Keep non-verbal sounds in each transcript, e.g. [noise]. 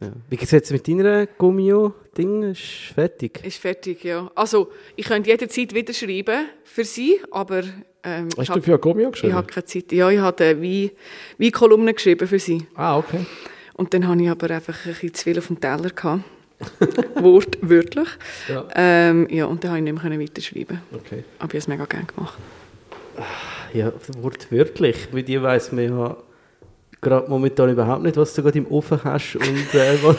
Ja. Wie sieht es mit deiner Gummio-Ding? Ist fertig? Ist fertig, ja. Also, ich könnte jederzeit wieder schreiben für sie, aber ähm, ich Hast du für Gomio ich geschrieben? habe keine Zeit. Ja, ich habe wie, wie Kolumnen geschrieben für sie. Ah, okay. Und dann hatte ich aber einfach ein bisschen zu viel auf dem Teller. Gehabt. [laughs] Wort, wörtlich. Ja. Ähm, ja, und dann konnte ich nicht mehr weiterschreiben. okay. Aber ich habe es mega gerne gemacht. Ja, wortwörtlich. Bei dir weiss man ja gerade momentan überhaupt nicht, was du gerade im Ofen hast und äh, [laughs] was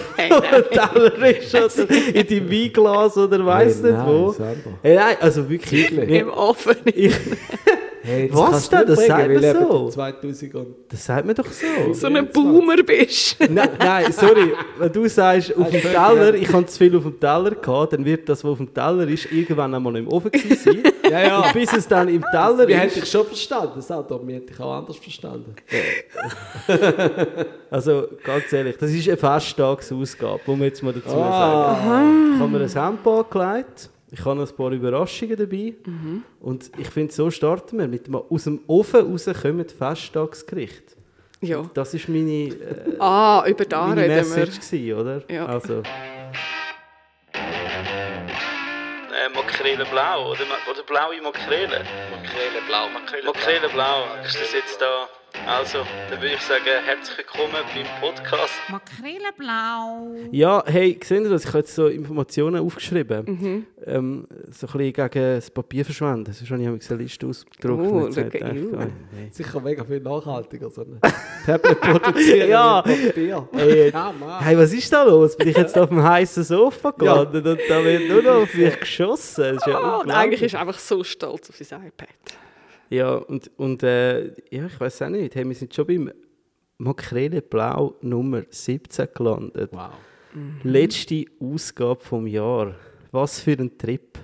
Teller ist oder in deinem Weinglas oder weiss Hey, nicht wo. nein, selber. Hey, nein, also wirklich. Wirklich? Im Ofen. [laughs] Ich, Hey, Was denn? Das sagt man so. 2000 und das sagt man doch so. So ein Boomer bist. nein, nein, sorry. Wenn du sagst, auf dem Teller, ich habe zu viel auf dem Teller gehabt, dann wird das, was auf dem Teller ist, irgendwann einmal im Ofen gewesen sein. Ja, ja. Und bis es dann im Teller Wir hätten ist. dich schon verstanden, das Auto, wir hätten dich auch anders verstanden. [laughs] Also, ganz ehrlich, das ist eine Festtagsausgabe, muss man jetzt mal dazu Ah. sagen. Ich habe mir ein Hemd angelegt. Ich habe noch ein paar Überraschungen dabei. Mhm. Und ich finde, so starten wir. Mit dem aus dem Ofen rauskommen Festtagsgericht. Ja. Das war meine, äh, Ah, über da meine reden wir. Message, gewesen, oder? Ja. Also. Makrele blau oder, ma- oder blaue Makrele. Makrele blau, Makrele, Makrele blau. Ist das jetzt da? Also, dann würde ich sagen, herzlich willkommen beim Podcast. Makrele-blau. Ja, hey, sehen Sie das? Ich habe jetzt so Informationen aufgeschrieben. Mhm. Ähm, so ein bisschen gegen das Papier verschwenden. Das ist schon eine Liste ausgedruckt. Oh, und at hat- you. hey. Sicher mega viel nachhaltiger, so ein [laughs] Tablet produzieren Ja. Papier. [laughs] Hey, Ja, Mann. Hey, was ist da los? Bin ich jetzt auf dem heißen Sofa gelandet und da wird nur noch auf mich geschossen? Das ist ja und unglaublich. eigentlich ist er einfach so stolz auf sein iPad. Ja, und, und äh, ja, ich weiß auch nicht. Hey, wir sind schon beim Makrele Blau Nummer 17 gelandet. Wow. Letzte Ausgabe vom Jahr. Was für ein Trip.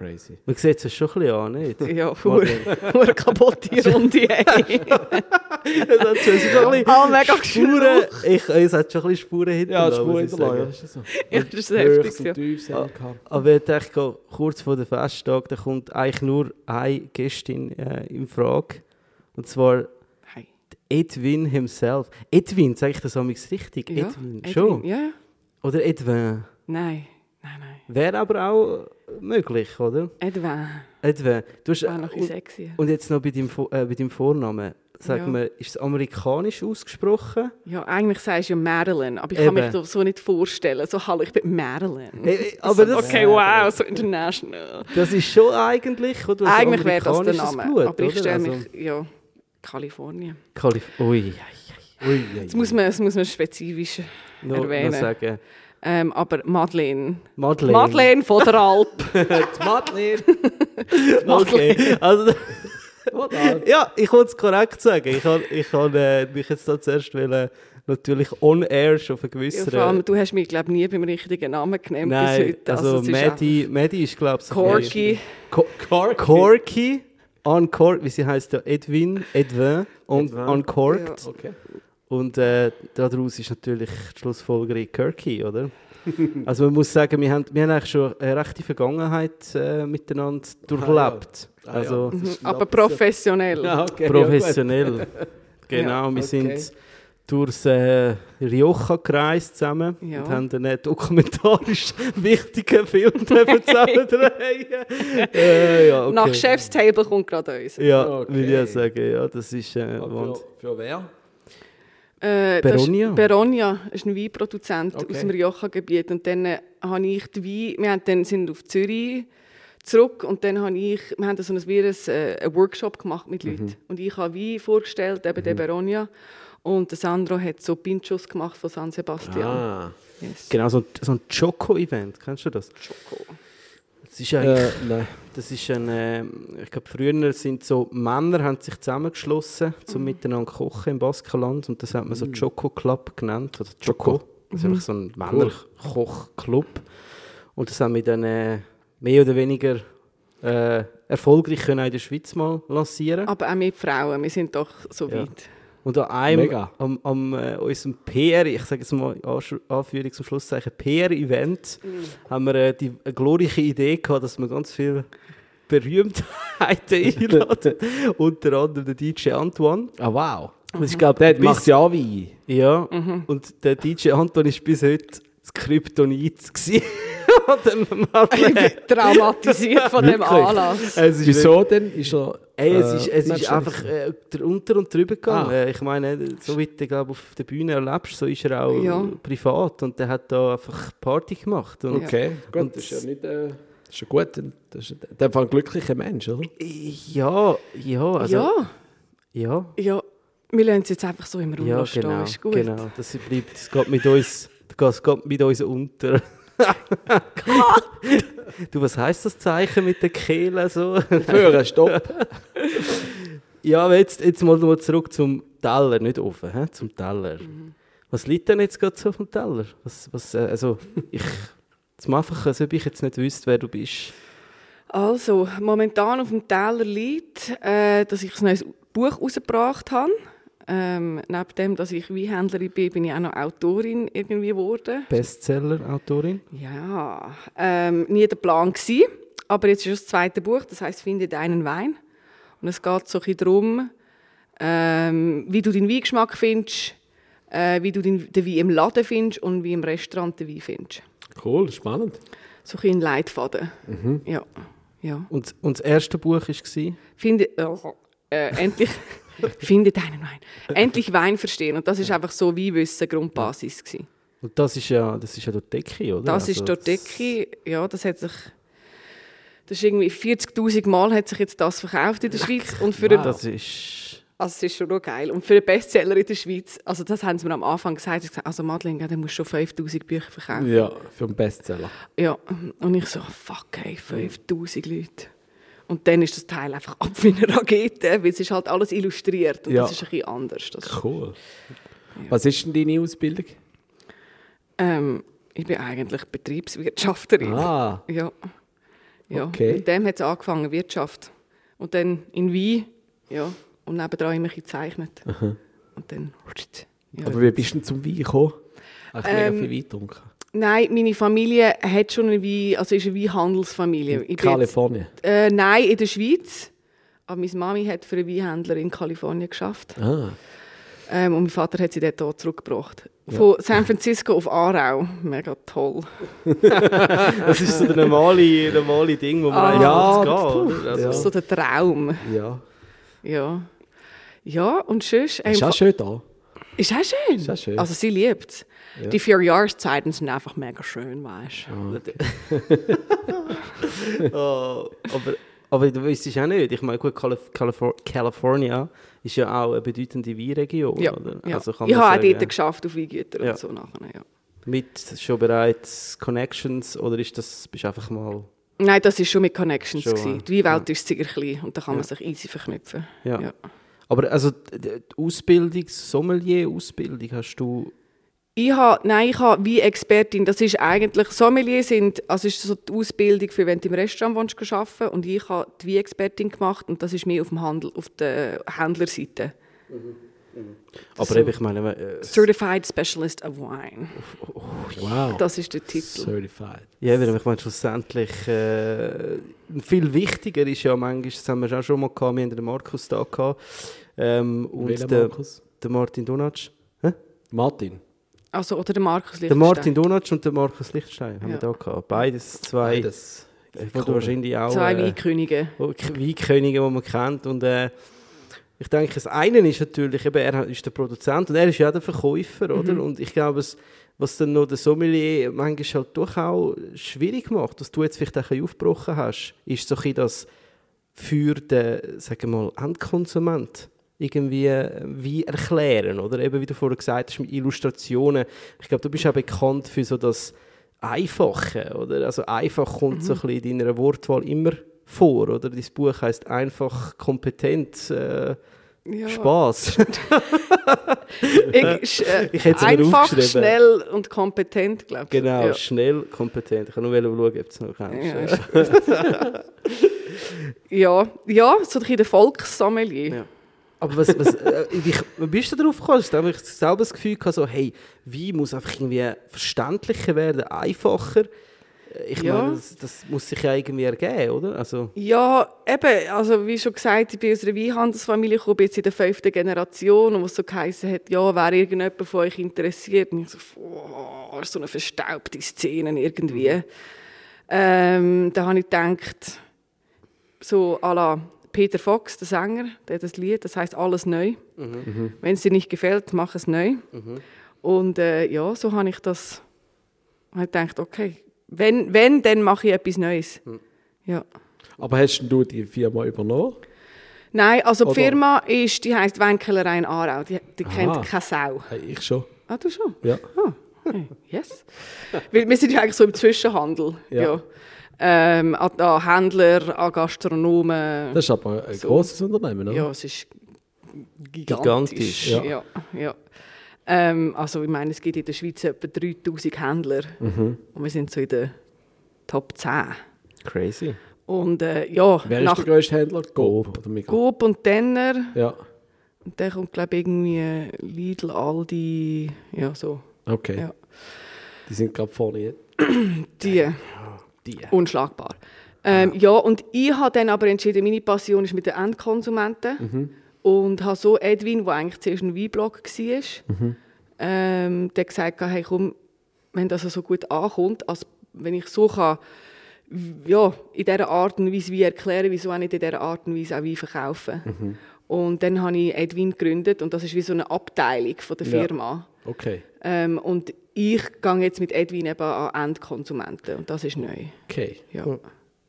Crazy. Man sieht es schon ein bisschen an, nicht? [laughs] Ja, hure hure kaputte Runde. Ey. es hat schon ein bisschen Ah, mega Spuren, ich, es hat schon ein bisschen Spuren Ja, hinterlassen. die Spur muss ich hinterlassen, ja, ist das so. Ja, das ist heftig. Ja. tief gehabt. Aber ich denke, kurz vor dem Festtag, da kommt eigentlich nur eine Gästin äh, in Frage. Und zwar. Edwin himself. Edwin, sage ich das amigs richtig? Ja, Edwin, Edwin, schon? Ja, ja. Oder Edwin? Nein, nein, nein. Wäre aber auch möglich, oder? Edwin. Edwin. Du hast, War noch und, sexy. und jetzt noch bei deinem, äh, bei deinem Vornamen. Sag Ja. mal, ist es amerikanisch ausgesprochen? Ja, eigentlich sagst du ja Madeline, aber ich kann Eben. mich das so nicht vorstellen. So, hallo, ich bin Madeline. Hey, hey, aber das, okay, wow, so international. das ist schon eigentlich, oder? Eigentlich wäre das der Name, Blut, aber ich stelle Also, mich, ja, Kalifornien. Kalif Ui, Ui, Das muss man, das muss man spezifisch noch erwähnen. sagen. Ähm, aber Madeleine. Madeleine. Madeleine von der Alp. [laughs] Die Madeleine. Okay, also... Ja, ich wollte es korrekt sagen. Ich habe ich hab, äh, mich jetzt da zuerst wollen, natürlich on air schon Ja, vergewissern. vor allem, du hast mich, glaube nie beim richtigen Namen genannt Nein, bis heute. also, ist Maddie, Maddie ist glaube ich... einfach Corky. Co Corky. Corky. Uncorked, wie sie heißt ja Edwin, Edwin und Edwin. Uncorked. Okay. Und äh, daraus ist natürlich die Schlussfolgerung Kirky, oder? [laughs] also man muss sagen, wir haben, wir haben eigentlich schon eine rechte Vergangenheit äh, miteinander durchlebt. Ah, ja. Also Das ist Aber professionell. Ja, okay, professionell. [laughs] genau, wir okay. sind durchs äh, Rioja gereist zusammen Ja. und haben dann einen dokumentarisch [laughs] wichtigen Film zusammen drehen. äh, ja, okay. Nach Chef's Table kommt gerade uns. Ja, Okay. würde ich ja sagen, ja, das ist äh, Ja, für, für wer? Äh, Beronia? Beronia ist ein Weinproduzent Okay. aus dem Rioja-Gebiet. Und dann äh, habe ich die Wein, wir haben dann, sind auf Zürich zurück und dann habe ich, wir haben so ein, wie ein, äh, einen Workshop gemacht mit Mhm. Leuten. Und ich habe Wein vorgestellt, eben den Beronia. Und Sandro hat so Pinchos gemacht von San Sebastian. Ah. Yes. Genau, so, ein- so ein Choco-Event, kennst du das? Schoko. Das ist eigentlich, Äh, nein. das ist ein, äh, ich glaube früher sind so Männer haben sich zusammengeschlossen, um miteinander zu kochen im Baskenland und das hat man so Choco Club genannt, oder Choco. Das ist einfach so ein Männerkochclub und das haben wir dann äh, mehr oder weniger äh, erfolgreich können auch in der Schweiz mal lancieren. Aber auch mit Frauen, wir sind doch so Ja. weit. Und an einem, Mega. am, am äh, unserem PR, ich sage jetzt mal Anführungs- und Schlusszeichen, PR-Event, haben wir äh, die eine glorreiche Idee gehabt, dass wir ganz viele Berühmtheiten [laughs] einladen. [laughs] Unter anderem der DJ Antoine. Ah, wow. Das ist, glaub, Der macht ja Wein. Ja, Mhm. und der DJ Anton war bis heute das Kryptonit. [laughs] dann Madeleine. [laughs] Traumatisiert von dem Wirklich? Anlass. Es ist Wieso denn? Ist er, Ey, es äh, ist, es ist einfach äh, drunter und drüber gegangen. Ah. Äh, Ich meine, so wie du glaub, auf der Bühne erlebst, so ist er auch Ja. privat. Und der hat da einfach Party gemacht. Und Okay, gut, Und das ist ja nicht... Äh, das ist ja gut, das ist in dem Fall ein glücklicher Mensch, oder? ja, ja, also, ja, ja. ja. Wir lassen es jetzt einfach so im Raum Ja, stehen, genau, ist gut. genau. Das bleibt, das geht mit uns, das geht mit uns unter. Du, was heißt das Zeichen mit der Kehle so? Führen, stopp. Ja, aber jetzt, jetzt mal noch zurück zum Teller, nicht offen, hä? zum Teller. Was liegt denn jetzt gerade so auf dem Teller? Was, was, äh, also, ich, zum einfach, als ob ich jetzt nicht wüsste, wer du bist. Also, momentan auf dem Teller liegt, äh, dass ich ein neues Buch rausgebracht habe. Ähm, neben dem, dass ich Weinhändlerin bin, bin ich auch noch Autorin irgendwie geworden. Bestseller-Autorin? Ja, ähm, nie der Plan gewesen, aber jetzt ist das zweite Buch, das heißt «Finde deinen Wein». Und es geht so ein bisschen darum, ähm, wie du den Weingeschmack findest, äh, wie du den, den Wein im Laden findest und wie im Restaurant den Wein findest. Cool, spannend. So ein bisschen Leitfaden. Ja, ja. Und, und das erste Buch war? Finde, äh, endlich, [laughs] finde deinen Wein. Endlich Wein verstehen. Und das ist einfach so Weinwissen Grundbasis gewesen. Und das ist ja, das ist ja dort Decke, oder? Das ist dort Decke. Ja, das hat sich, das ist irgendwie 40'000 Mal hat sich jetzt das verkauft in der Schweiz. Und für einen, Das ist... also es ist schon noch geil. Und für einen Bestseller in der Schweiz, also das haben sie mir am Anfang gesagt, ich gesagt also Madeleine, der muss schon 50'000 Bücher verkaufen. Ja, für einen Bestseller. Ja, und ich so, fuck, ey, 5000 Leute. Und dann ist das Teil einfach ab wie eine Rakete, weil es ist halt alles illustriert und Ja. das ist ein bisschen anders. Das, Cool. Was ist denn deine Ausbildung? ähm, ich bin eigentlich Betriebswirtschafterin. Ah, Ja. ja. Okay. Mit dem hat es angefangen, Wirtschaft. Und dann in Wien, ja. Und nebendran immer ein bisschen gezeichnet. Und dann, ja. aber wie bist du denn zum Wein gekommen? Hast du Ähm, mega viel Wein getrunken? Nein, meine Familie hat schon eine Wein, also ist eine Weinhandelsfamilie. Ich bin jetzt- Kalifornien. Äh, nein, in der Schweiz. Aber meine Mami hat für einen Weinhändler in Kalifornien geschafft. Ah, Ähm, und mein Vater hat sie dort hier zurückgebracht. Von San Francisco auf Aarau. Mega toll. [laughs] Das ist so der normale, normale Ding, wo man Ah. Ja, muss puh? Also, Das ist so der Traum. ja. Ja. Ja, und sonst... ähm, Ist auch schön da. Ist auch schön. Ist auch schön. Also sie liebt es. Ja. Die vier Jahreszeiten sind einfach mega schön, weißt du. [laughs] Oh, aber, aber du weißt es auch nicht. Ich meine, gut, Calif Califor California ist ja auch eine bedeutende Weinregion, Ja, oder? ja. Also kann ich habe auch dort geschafft auf Weingüter Ja. und so nachher, ja. Mit schon bereits Connections oder ist das bist du einfach mal... Nein, das war schon mit Connections. Schon, gewesen. ja. Die Welt ist sehr klein und da kann man Ja. sich easy verknüpfen. Ja. Ja. Aber also die die Ausbildung, Sommelier-Ausbildung hast du... Ich habe, nein, ich habe wie Expertin, das ist eigentlich, Sommelier sind, also ist so die Ausbildung für, wenn du im Restaurant willst, arbeiten und ich habe die Expertin gemacht und das ist mehr auf, dem Handel, auf der Händlerseite. Aber So. eben, ich meine... Äh, Certified Specialist of Wine, Wow. das ist der Titel. Certified. Ja, weil ich meine, schlussendlich äh, viel wichtiger ist ja manchmal, das haben wir auch schon mal gehabt, wir haben den Markus da gehabt, ähm, und Welcher der, Markus? der Martin Donatsch. Martin. Also, oder der Markus Der Lichtenstein. Martin Donatsch und der Markus Lichtstein haben Ja. wir da gehabt. Beides zwei, Das, äh, wo du wahrscheinlich auch Zwei äh, Weinkönige. wo- Weinkönige, die man kennt. Und äh, ich denke, das eine ist natürlich, eben, er ist der Produzent und er ist ja auch der Verkäufer, oder? Mhm. Und ich glaube, es, was dann noch der Sommelier manchmal halt doch auch schwierig macht, dass du jetzt vielleicht auch ein bisschen aufgebrochen hast, ist so ein bisschen das für den, sagen wir mal, Endkonsument irgendwie äh, wie erklären, oder? Eben, wie du vorher gesagt hast, mit Illustrationen. Ich glaube, du bist auch bekannt für so das Einfache, oder? Also einfach kommt so ein bisschen in deiner Wortwahl immer vor, oder? Dein Buch heißt einfach kompetent, äh, Ja. Spaß. [laughs] [laughs] Ich, äh, Ich hätte es einfach, schnell und kompetent, glaube ich. genau, Ja. schnell, kompetent. Ich kann nur schauen, ob es noch kennst. Ja, [laughs] ja, ja, so ein bisschen der Volkssommelier. Ja. Aber was, was, äh, wie, wie bist du darauf gekommen? Hast du einfach selber das Gefühl gehabt, so, hey, Wein muss einfach irgendwie verständlicher werden, einfacher? Ich Ja. meine, das, das muss sich ja irgendwie ergeben, oder? Also, Ja, eben, also wie schon gesagt, ich bin aus einer Weinhandelsfamilie bin jetzt in der fünften Generation und was so geheißen hat, ja, wäre irgendjemand von euch interessiert? Und ich so, boah, so eine verstaubte Szene irgendwie. Ähm, da habe ich gedacht, so à la Peter Fox, der Sänger, der hat das Lied, das heißt alles neu. Wenn es dir nicht gefällt, mach es neu. Und äh, ja, so habe ich das ich gedacht, okay, wenn, wenn dann mache ich etwas Neues. Ja. Aber hast du die Firma übernommen? Nein, also die Oder- Firma ist, die heisst Weinkellerei in Aarau. Die, die kennt keine Sau. Hey, ich schon. Ah, du schon? Ja. Ah, hey, yes. [laughs] Weil wir sind ja eigentlich so im Zwischenhandel. Ja. Ja. Ähm, an, an Händler, an Gastronomen. Das ist aber ein So. grosses Unternehmen, oder? ja, es ist gigantisch. Gigantisch, ja. ja. ja, Ähm, also ich meine, es gibt in der Schweiz etwa 3000 Händler. Mhm. Und wir sind so in der Top 10. crazy. Und äh, ja, Wer ist nach der grösste Händler? Coop. Oder Migros? Coop und Denner. Ja, Und dann kommt, glaube ich, irgendwie Lidl, Aldi, ja, so. okay. Ja. Die sind gerade vorne jetzt. Die, Die. unschlagbar. Ähm, ja, und ich habe dann aber entschieden, meine Passion ist mit den Endkonsumenten. Und habe so Edwin, der eigentlich zuerst ein Weinblog war, ähm, der gesagt, hey, komm, wenn das so gut ankommt, als wenn ich so kann, ja, in dieser Art und Weise wie erklären, wieso auch nicht in dieser Art und Weise auch Wein verkaufen. Und dann habe ich Edwin gegründet und das ist wie so eine Abteilung von der Ja. Okay. Ähm, und ich gehe jetzt mit Edwin eben an Endkonsumenten und das ist neu. Okay. Ja.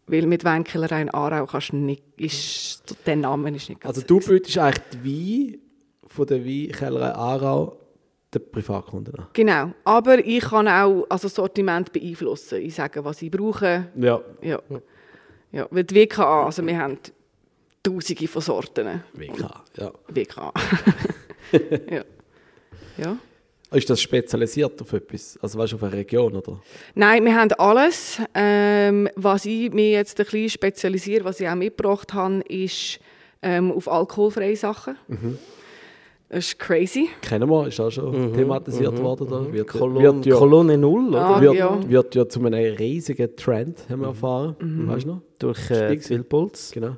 Weil mit Weinkellerei in Aarau kannst du nicht, ist, der Name ist nicht ganz Also du bietest eigentlich die Wein von der Weinkellerei Aarau den Privatkunden an? Genau, aber ich kann auch also das Sortiment beeinflussen. Ich sage, was ich brauche. Ja. Ja. Ja, weil die WKA, also wir haben tausende von Sorten. WK, ja. WKA. [laughs] ja. ja. Ist das spezialisiert auf etwas? Also weißt du, auf eine Region, oder? Nein, wir haben alles. Ähm, was ich mir jetzt ein bisschen spezialisiere, was ich auch mitgebracht habe, ist ähm, auf alkoholfreie Sachen. Das ist crazy. Kennen wir, ist auch schon thematisiert worden. Da. Wird, Kolon, wird, ja, Kolonne Null, oder? Ah, wird, ja. wird ja zu einem riesigen Trend, haben wir erfahren. Weißt du noch? Durch äh, Wildbolz. Genau.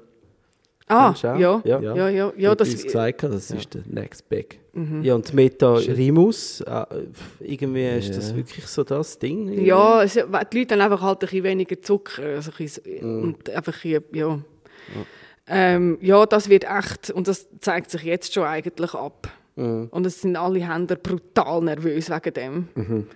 Ah, ja. Ja. Ja, ja, ja. ja das, uns gesagt, das ist der Next Big. Ja, und Meta Rimus, äh, irgendwie ist das wirklich so das Ding. ja, es, die Leute haben einfach halt ein bisschen weniger Zucker. Also ein bisschen, Und einfach hier, ja. Ähm, ja, das wird echt, und das zeigt sich jetzt schon eigentlich ab. Und es sind alle Händler brutal nervös wegen dem.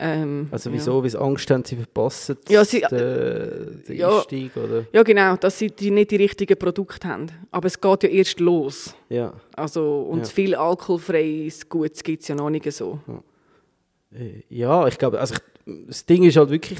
Ähm, Also ja. wieso? Weil sie Angst haben, sie verpassen Ja, sie- den, den Ja. Einstieg, oder? Ja, genau, dass sie die nicht die richtigen Produkte haben. Aber es geht ja erst los. Ja. Also, und Ja. viel alkoholfreies Gutes gibt es ja noch nicht so. Äh, Ja, ich glaube, also ich, das Ding ist halt wirklich,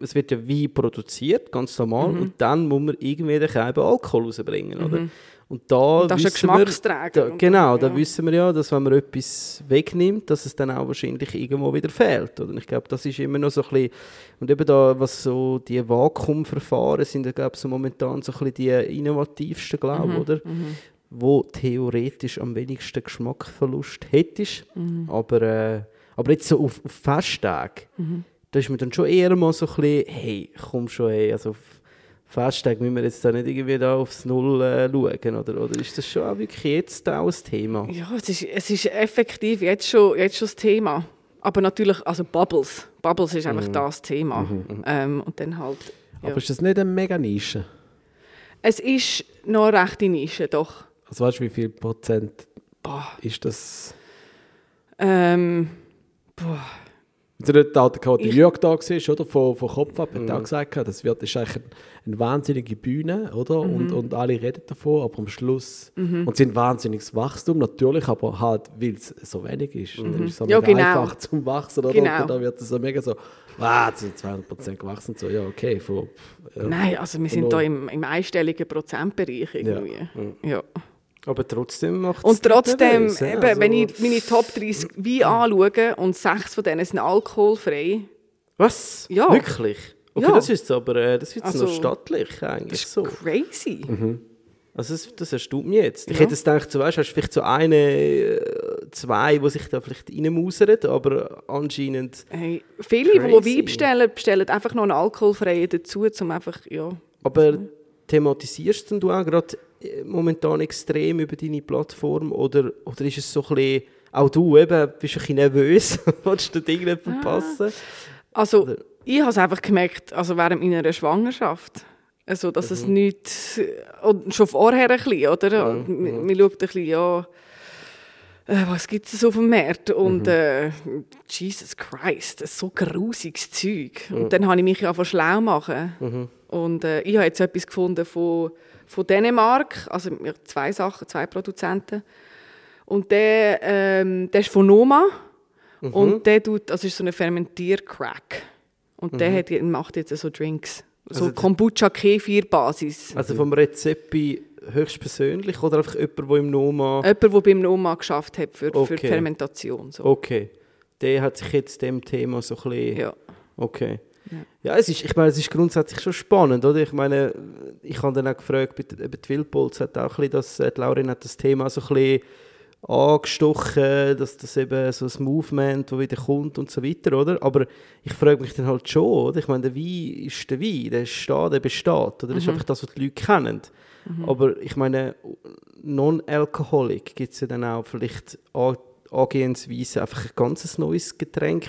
es wird ja Wein produziert, ganz normal, Mhm. und dann muss man irgendwie den Scheiben Alkohol rausbringen, oder? Und da Und das ist ein wissen wir- Geschmacksträger Da, genau, da ja. wissen wir ja, dass wenn man etwas wegnimmt, dass es dann auch wahrscheinlich irgendwo wieder fehlt, oder? Und ich glaube, das ist immer noch so ein bisschen, und eben da, was so die Vakuumverfahren sind, da glaube ich so momentan so ein bisschen die innovativsten, glaube Mhm, ich, oder? Wo theoretisch am wenigsten Geschmackverlust hättest, Mhm. aber, äh, aber jetzt so auf, auf Festtag, Mhm. da ist man dann schon eher mal so ein bisschen, hey, komm schon, hey, also auf Festtag müssen wir jetzt da nicht irgendwie da aufs Null äh, schauen, oder, oder ist das schon auch wirklich jetzt auch ein Thema? Ja, es ist, es ist effektiv jetzt schon, jetzt schon das Thema. Aber natürlich, also Bubbles. Bubbles ist einfach das Thema. Ähm, und dann halt. Ja. Aber ist das nicht eine mega Nische? Es ist noch eine rechte Nische, doch. Also weißt du, wie viel Prozent Boah. ist das? Ähm, boah. Also nicht der, der, Jörg da war, oder? Von, von Kopf ab, Mhm. hat auch gesagt, das wird, ist eigentlich eine, eine wahnsinnige Bühne, oder? Mhm. Und, und alle reden davon, aber am Schluss, und es sind wahnsinniges Wachstum, natürlich, aber halt, weil es so wenig ist. Dann ist es so Ja, genau. einfach [laughs] zum Wachsen, oder? Genau. Und dann wird es so mega so, wow, jetzt sind 200% gewachsen, so, ja, okay. Von, ja. Nein, also wir sind da im, im einstelligen Prozentbereich irgendwie. Ja. Aber trotzdem macht es Und trotzdem, ja, eben, also- wenn ich meine Top 30 [clears throat] Weine anschaue und sechs von denen sind alkoholfrei, Was? Ja. Wirklich? Okay, Ja. das ist aber äh, das ist Also, noch stattlich eigentlich das ist so. crazy. Also das, das erstaunt mich jetzt. Ich Ja. hätte gedacht, so, weißt, hast du vielleicht so eine, äh, zwei, die sich da vielleicht reinmausern, aber anscheinend... Hey, viele, die Crazy. Wein bestellen, bestellen einfach noch einen alkoholfreien dazu, um einfach, ja... Aber thematisierst denn du auch gerade momentan extrem über deine Plattform oder, oder ist es so ein bisschen, auch du eben, bist ein bisschen nervös, [laughs] willst du Dinge nicht verpassen? Also, Oder- ich habe es einfach gemerkt, also während meiner Schwangerschaft. Also, dass Mhm. es nicht... Schon vorher ein bisschen, oder? Mhm. Man, man schaut ein bisschen, ja... Äh, was gibt es auf dem Markt? Und Mhm. äh, Jesus Christ, so grusiges Zeug. Und dann habe ich mich ja schlau machen. Mhm. Und äh, ich habe jetzt etwas gefunden von, von Dänemark, also zwei Sachen, zwei Produzenten. Und der, ähm, der ist von Noma. Mhm. Und der tut, also ist so ein Fermentiercrack. Und der hat, macht jetzt so Drinks. So Also- Kombucha-Kefir-Basis. Also vom Rezept höchstpersönlich oder einfach jemand, der im Noma... Jemand, der beim Noma geschafft hat für, für Okay. die Fermentation. So. Okay. Der hat sich jetzt dem Thema so ein bisschen... Ja. Okay. Ja. Es ist, ich meine, es ist grundsätzlich schon spannend, oder? Ich meine, ich habe dann auch gefragt, eben die Wildpolz hat auch ein bisschen das, äh, die Laurin hat das Thema so ein bisschen angestochen, dass das eben so ein Movement, das wieder kommt und so weiter, oder? Aber ich frage mich dann halt schon, oder? Ich meine, der Wein ist der Wein, der ist da, der besteht, oder? Das ist einfach das, was die Leute kennen. Aber ich meine, Non-Alcoholic gibt es ja dann auch vielleicht An- Angehensweise, einfach ein ganz neues Getränk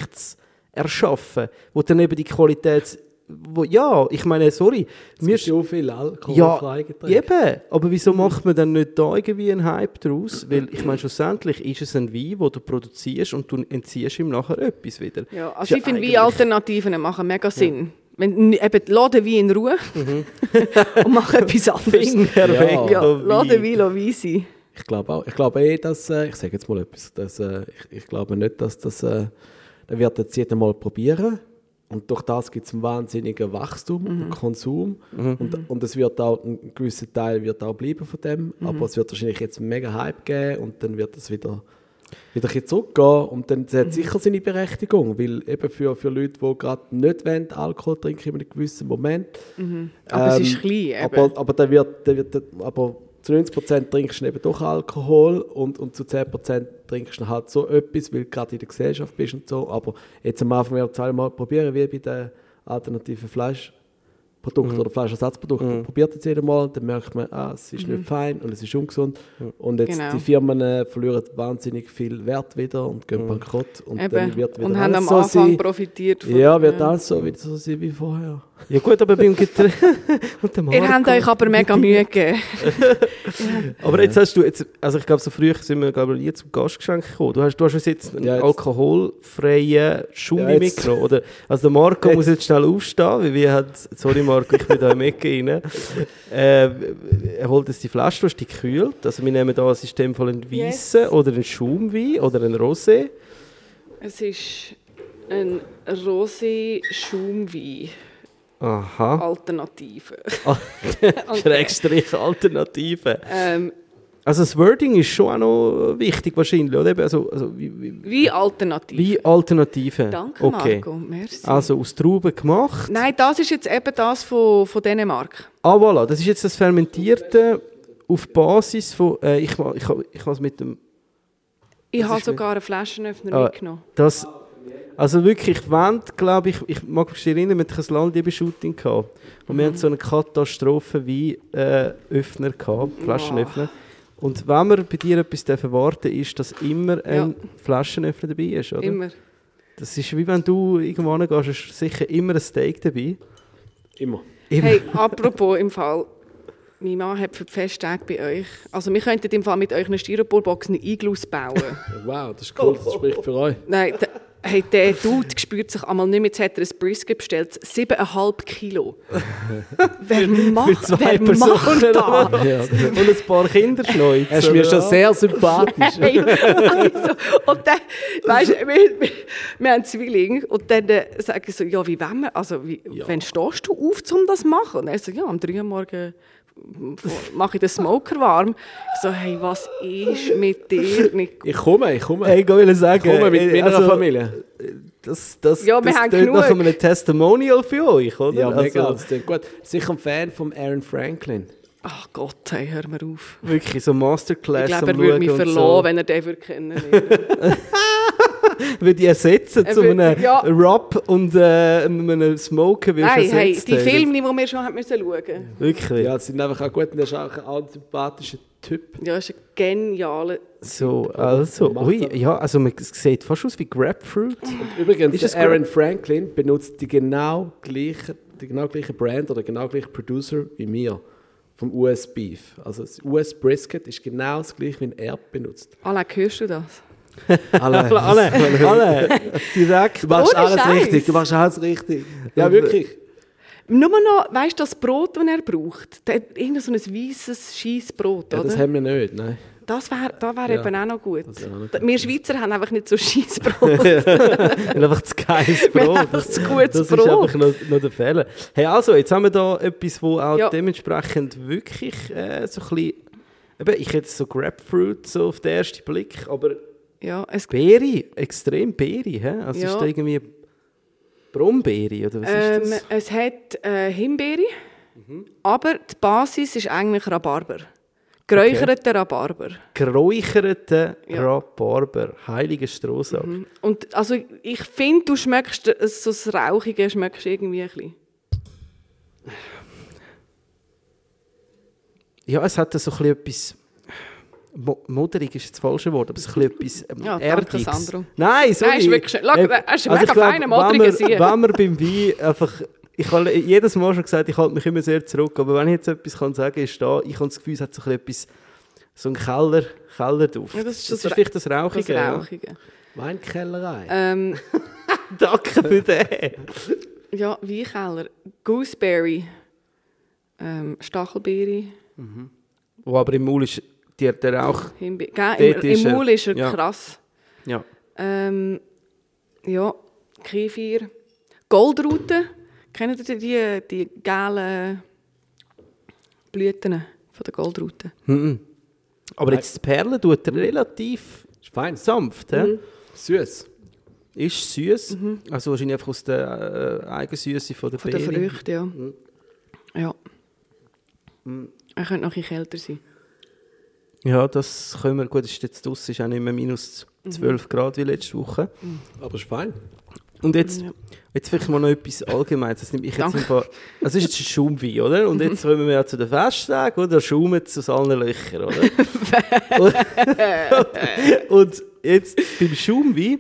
erschaffen, wo dann eben die Qualität, wo, ja, ich meine, sorry, Es mir gibt so viel ja, alkoholfreie Getränke. eben, aber wieso macht man dann nicht da irgendwie einen Hype draus? Weil ich meine, schlussendlich ist es ein Wein, den du produzierst und du entziehst ihm nachher etwas wieder. Ja, Ist also ja ich finde, eigentlich- Wein-Alternativen machen mega Sinn. Wenn, eben, lass den Wein in Ruhe [laughs] und mach etwas [laughs] anderes. Finger Ja. weg, Ja, lass den Wein. Wein Wein sein. Ich glaube auch. Ich glaube eh, dass, äh, ich sage jetzt mal etwas, dass, äh, ich, ich glaube nicht, dass das, äh, der wird jetzt jeder mal probieren. Und durch das gibt es einen wahnsinnigen Wachstum und Konsum. Und, und es wird auch, ein gewisser Teil wird auch bleiben von dem, aber es wird wahrscheinlich jetzt einen mega Hype geben und dann wird es wieder wieder ein bisschen zurückgehen. Und dann hat es sicher seine Berechtigung, weil eben für, für Leute, die gerade nicht wollen, Alkohol trinken in einem gewissen Moment, Aber es ähm, ist klein. Eben. aber, aber, der wird, der wird, aber zu 90% trinkst du eben doch Alkohol und, und zu 10% trinkst du halt so etwas, weil du gerade in der Gesellschaft bist und so. Aber jetzt am Anfang werden wir zweimal probieren, wie bei den alternativen Fleischprodukten oder Fleischersatzprodukten. Probiert es jedes Mal, dann merkt man, ah, es ist nicht fein und es ist ungesund. Und jetzt Genau. die Firmen äh, verlieren wahnsinnig viel Wert wieder und gehen bankrott. Und dann Eben. wird wieder und haben alles am so Anfang sein. profitiert von Ja, wird alles so wieder so sein wie vorher. Ja gut, aber beim [laughs] Getränk... Ihr habt euch aber mega Mühe gegeben. [laughs] Aber jetzt hast du, jetzt, also ich glaube, so früh sind wir glaube ich, nie zum Gastgeschenk gekommen. Du hast, du hast jetzt einen Ja, jetzt- alkoholfreien Schumi Ja, jetzt- mitgenommen, oder? Also der Marco Jetzt- muss jetzt schnell aufstehen, weil wir hat, sorry Marco, ich bin da im Ecke rein. [laughs] Äh, er holt jetzt die Flasche, du hast die gekühlt. Also wir nehmen da, es ist in dem Fall ein Yes. Weissen oder ein Schaumwein oder ein Rosé. Es ist ein Rosé-Schaumwein. Aha. Alternative. [laughs] Schrägstrich Alternative. Ähm, Also das Wording ist schon auch noch wichtig wahrscheinlich, oder? Also, also wie, wie, wie Alternative. wie Alternative. Danke, okay. Marco. Merci. Also aus Trauben gemacht. Nein, das ist jetzt eben das von, von Dänemark. Ah, voilà, das ist jetzt das Fermentierte auf Basis von, äh, ich, ich, ich habe es mit dem, Ich habe sogar einen Flaschenöffner Ah. mitgenommen. das, also wirklich, Wand, glaube ich, ich mag mich erinnern, wir hatten ein Landliebe-Shooting gehabt und wir hatten so eine Katastrophe wie äh, Öffner gehabt, Flaschenöffner. Und wenn wir bei dir etwas dürfen warten, ist, dass immer ein Ja. Flaschenöffner dabei ist, oder? Immer. Das ist wie wenn du irgendwo gehst, ist sicher immer ein Steak dabei. Immer. Immer. Hey, apropos im Fall, mein Mann hat für die Festtage bei euch, also wir könnten im Fall mit euch eine Styroporbox einen Iglus bauen. [laughs] Wow, das ist cool, das spricht für euch. Nein, der, hey, der Dude spürt sich einmal nicht mehr, jetzt hat er ein Brisket bestellt, 7,5 Kilo. [laughs] wer macht, zwei wer macht das? Ja, Und ein paar Kinderschnäuze. Er ist mir schon sehr sympathisch. [laughs] Hey, also, und dann, weißt du, wir, wir, wir haben Zwilling und dann äh, sage ich so, ja, wie wenn wir, also wie, wann stehst du auf, um das zu machen? Und er so, ja, am 3 Uhr morgen mache ich den Smoker warm. Ich so, hey, was ist mit dir nicht Ich komme, ich komme. Hey, ich will ich sagen, komme mit äh, meiner also, Familie. Das, das, Ja, wir das nach genug. einem Testimonial für euch, oder? Ja, mega. Also, das klingt gut. Sicher ein Fan von Aaron Franklin. Ach Gott, hey, hör mir auf. Wirklich so Masterclass Ich glaube, er würde mich verlassen, wenn er den würde kennenlernen So. [laughs] [laughs] Würde ich ersetzen Er zu würde- einem ja. Rub und äh, einem Smoken wirst du Nein, hey, ersetzt die. Filme, die wir schon haben müssen schauen Wirklich. Ja, sie sind einfach auch gut und er ist auch ein sympathischer Typ. Ja, ist ein genialer. So, also, ui, ja, also man es sieht fast aus wie Grapefruit. Und übrigens, Ist Aaron Franklin benutzt die genau gleiche, die genau gleiche Brand oder genau gleiche Producer wie mir vom US Beef. Also das US Brisket ist genau das gleiche, wie er benutzt. Alain, hörst du das? [laughs] Alle, Alle, [laughs] alle, direkt. Du machst Ohne alles Scheiß. richtig, du machst alles richtig. Ja, wirklich. Nur noch, weißt du, das Brot, das er braucht? Der, irgend so ein weißes, scheiß Brot, Ja, oder? das haben wir nicht, nein. Das wäre das wär Ja, eben auch noch gut. das auch noch Wir Schweizer haben einfach nicht so scheiß Brot. [laughs] Einfach zu geiles Wir haben Brot. einfach zu gutes das Brot. ist einfach noch, noch der Fehler. Hey, also, jetzt haben wir da etwas, wo auch Ja. dementsprechend wirklich äh, so ein bisschen, eben, ich hätte so Grapefruit so auf den ersten Blick, aber ja, es, Beere, extrem Beere, hä? Also Ja. ist da irgendwie Brombeere oder was ähm, ist das? es hat äh, Himbeere, Mhm. aber die Basis ist eigentlich Rhabarber. Geräucherter Rhabarber. Geräucherte Ja. Rhabarber, heiliger Strohsack. Und also ich finde, du schmeckst äh, so das Rauchige schmeckst irgendwie ein bisschen. Ja, es hat so ein bisschen etwas. Mo moderig ist das falsche Wort, aber es ist ein bisschen etwas ähm, Ja, danke. Sandro. Nein, sorry. Nein, ist wirklich schön. Schau, Äh, ist ein also mega wenn modriger Sieg. Wenn man beim Wein einfach... Ich habe jedes Mal schon gesagt, ich halte mich immer sehr zurück, aber wenn ich jetzt etwas kann sagen kann, ist da, ich habe das Gefühl, es hat so ein bisschen etwas, so einen Keller, Kellerduft. Ja, das, das ist, ist das Ra- vielleicht das Das Rauchige. ja. Rauchige. Weinkellerei. Ähm, [laughs] Danke für den. ja, Weinkeller. Gooseberry. Ähm, Stachelbeere. Wo aber im Maul ist der, der Rauch... Himbe Gell, Im, ist Im Maul ist er ja. krass. Ja. Ähm, ja, Kefir. Goldrute. Kennen Sie die, die gelben Blüten von der Goldrute? Mhm. Aber jetzt die Perle tut er relativ Ist fein. sanft. hä? Süß. Ist süß. Also wahrscheinlich einfach aus der äh, Eigensüße von der Von der Beere. Früchte, ja. Ja. Er könnte noch ein bisschen kälter sein. Ja, das können wir. Gut, es ist jetzt draussen, ist auch nicht mehr minus 12 Grad wie letzte Woche. Aber ist fein. Und jetzt, Ja. jetzt vielleicht mal noch etwas Allgemeines. Das nehme ich jetzt Danke. im Fall, also es ist jetzt ein Schaumwein, oder? Und jetzt kommen wir ja zu den Festtagen, oder? Es aus allen Löchern, oder? und, [laughs] und jetzt beim Schaumwein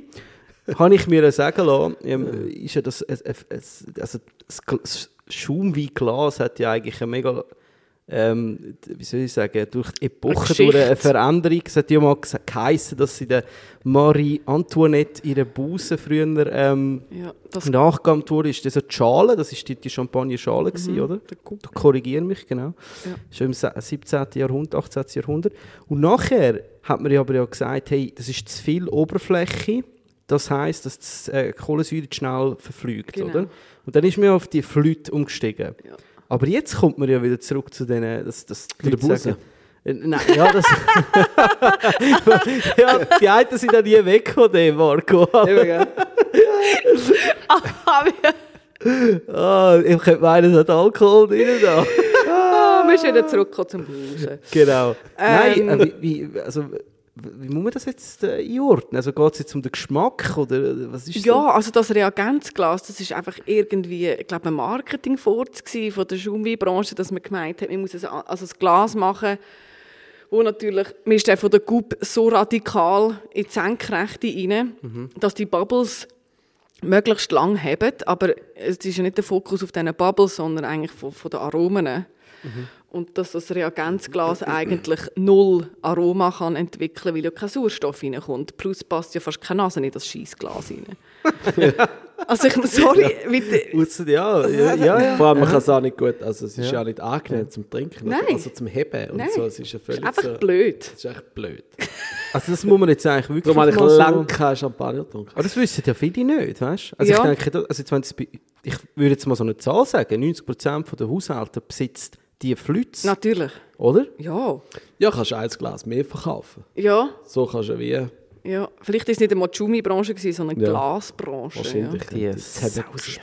habe ich mir sagen lassen, ähm, ist ja das, also das Schaumweinglas hat ja eigentlich eine mega, ähm, wie soll ich sagen, durch die Epoche, Geschichte. durch eine Veränderung. Es hat ja mal geheißen, dass sie der Marie Antoinette ihre Busen früher ähm, Ja, nachgeahmt wurde, ist das die Schale, das ist die, die Champagner-Schale gewesen, oder? Du korrigiere mich, genau. Ja. Schon im se- 17. Jahrhundert, 18. Jahrhundert. Und nachher hat man ja aber ja gesagt, hey, das ist zu viel Oberfläche, das heisst, dass das äh, Kohlensäure schnell verfliegt, Genau. oder? Und dann ist man auf die Flüte umgestiegen. Ja. Aber jetzt kommt man ja wieder zurück zu denen, dass, dass die den Leute Busen. sagen, äh, Nein, ja, das. [laughs] ja, die einen sind ja nie weg von dem, Marco. [laughs] Ah, ich könnte meinen, es hat Alkohol drin da. Ah, wir müssen wieder zurückkommen zum Busen. Genau. Ähm, Nein, äh, wie, wie, also, wie muss man das jetzt äh, einordnen? Also geht es jetzt um den Geschmack oder äh, was ist Ja, also das Reagenzglas, das ist einfach irgendwie, ich glaube, ein Marketing-Furz von der Schaumweinbranche, dass man gemeint hat, man muss ein, also ein Glas machen, wo natürlich, man ist von der Gub so radikal in die Senkrechte rein, dass die Bubbles möglichst lang haben, aber es ist ja nicht der Fokus auf diesen Bubbles, sondern eigentlich von, von den Aromen. Und dass das Reagenzglas eigentlich null Aroma kann entwickeln, weil ja kein Sauerstoff reinkommt. Plus passt ja fast keine Nase in das Scheißglas rein. [laughs] also ich, sorry, bitte. Ausser, ja, ja, ja, ja. Vor allem, man kann es auch nicht gut, also es ist Ja. ja, nicht angenehm zum Trinken, Nein. also zum Heben und Nein. so, es ist ja Das völlig ist einfach so, blöd. Das ist echt blöd. Also das muss man jetzt eigentlich wirklich Darum habe ich mal so... lange keinen Champagner getrunken. Aber das wissen ja viele nicht, weißt? Also Ja. ich denke, also jetzt, wenn es ich würde jetzt mal so eine Zahl sagen, 90% der Haushalte besitzt die Flütze, Natürlich. oder? Ja. Ja, kannst du ein Glas mehr verkaufen. Ja. So kannst du wie Ja. Vielleicht war es nicht eine Schumi-Branche, sondern eine Ja. Glasbranche. wahrscheinlich. Die Das haben wir Sausicher.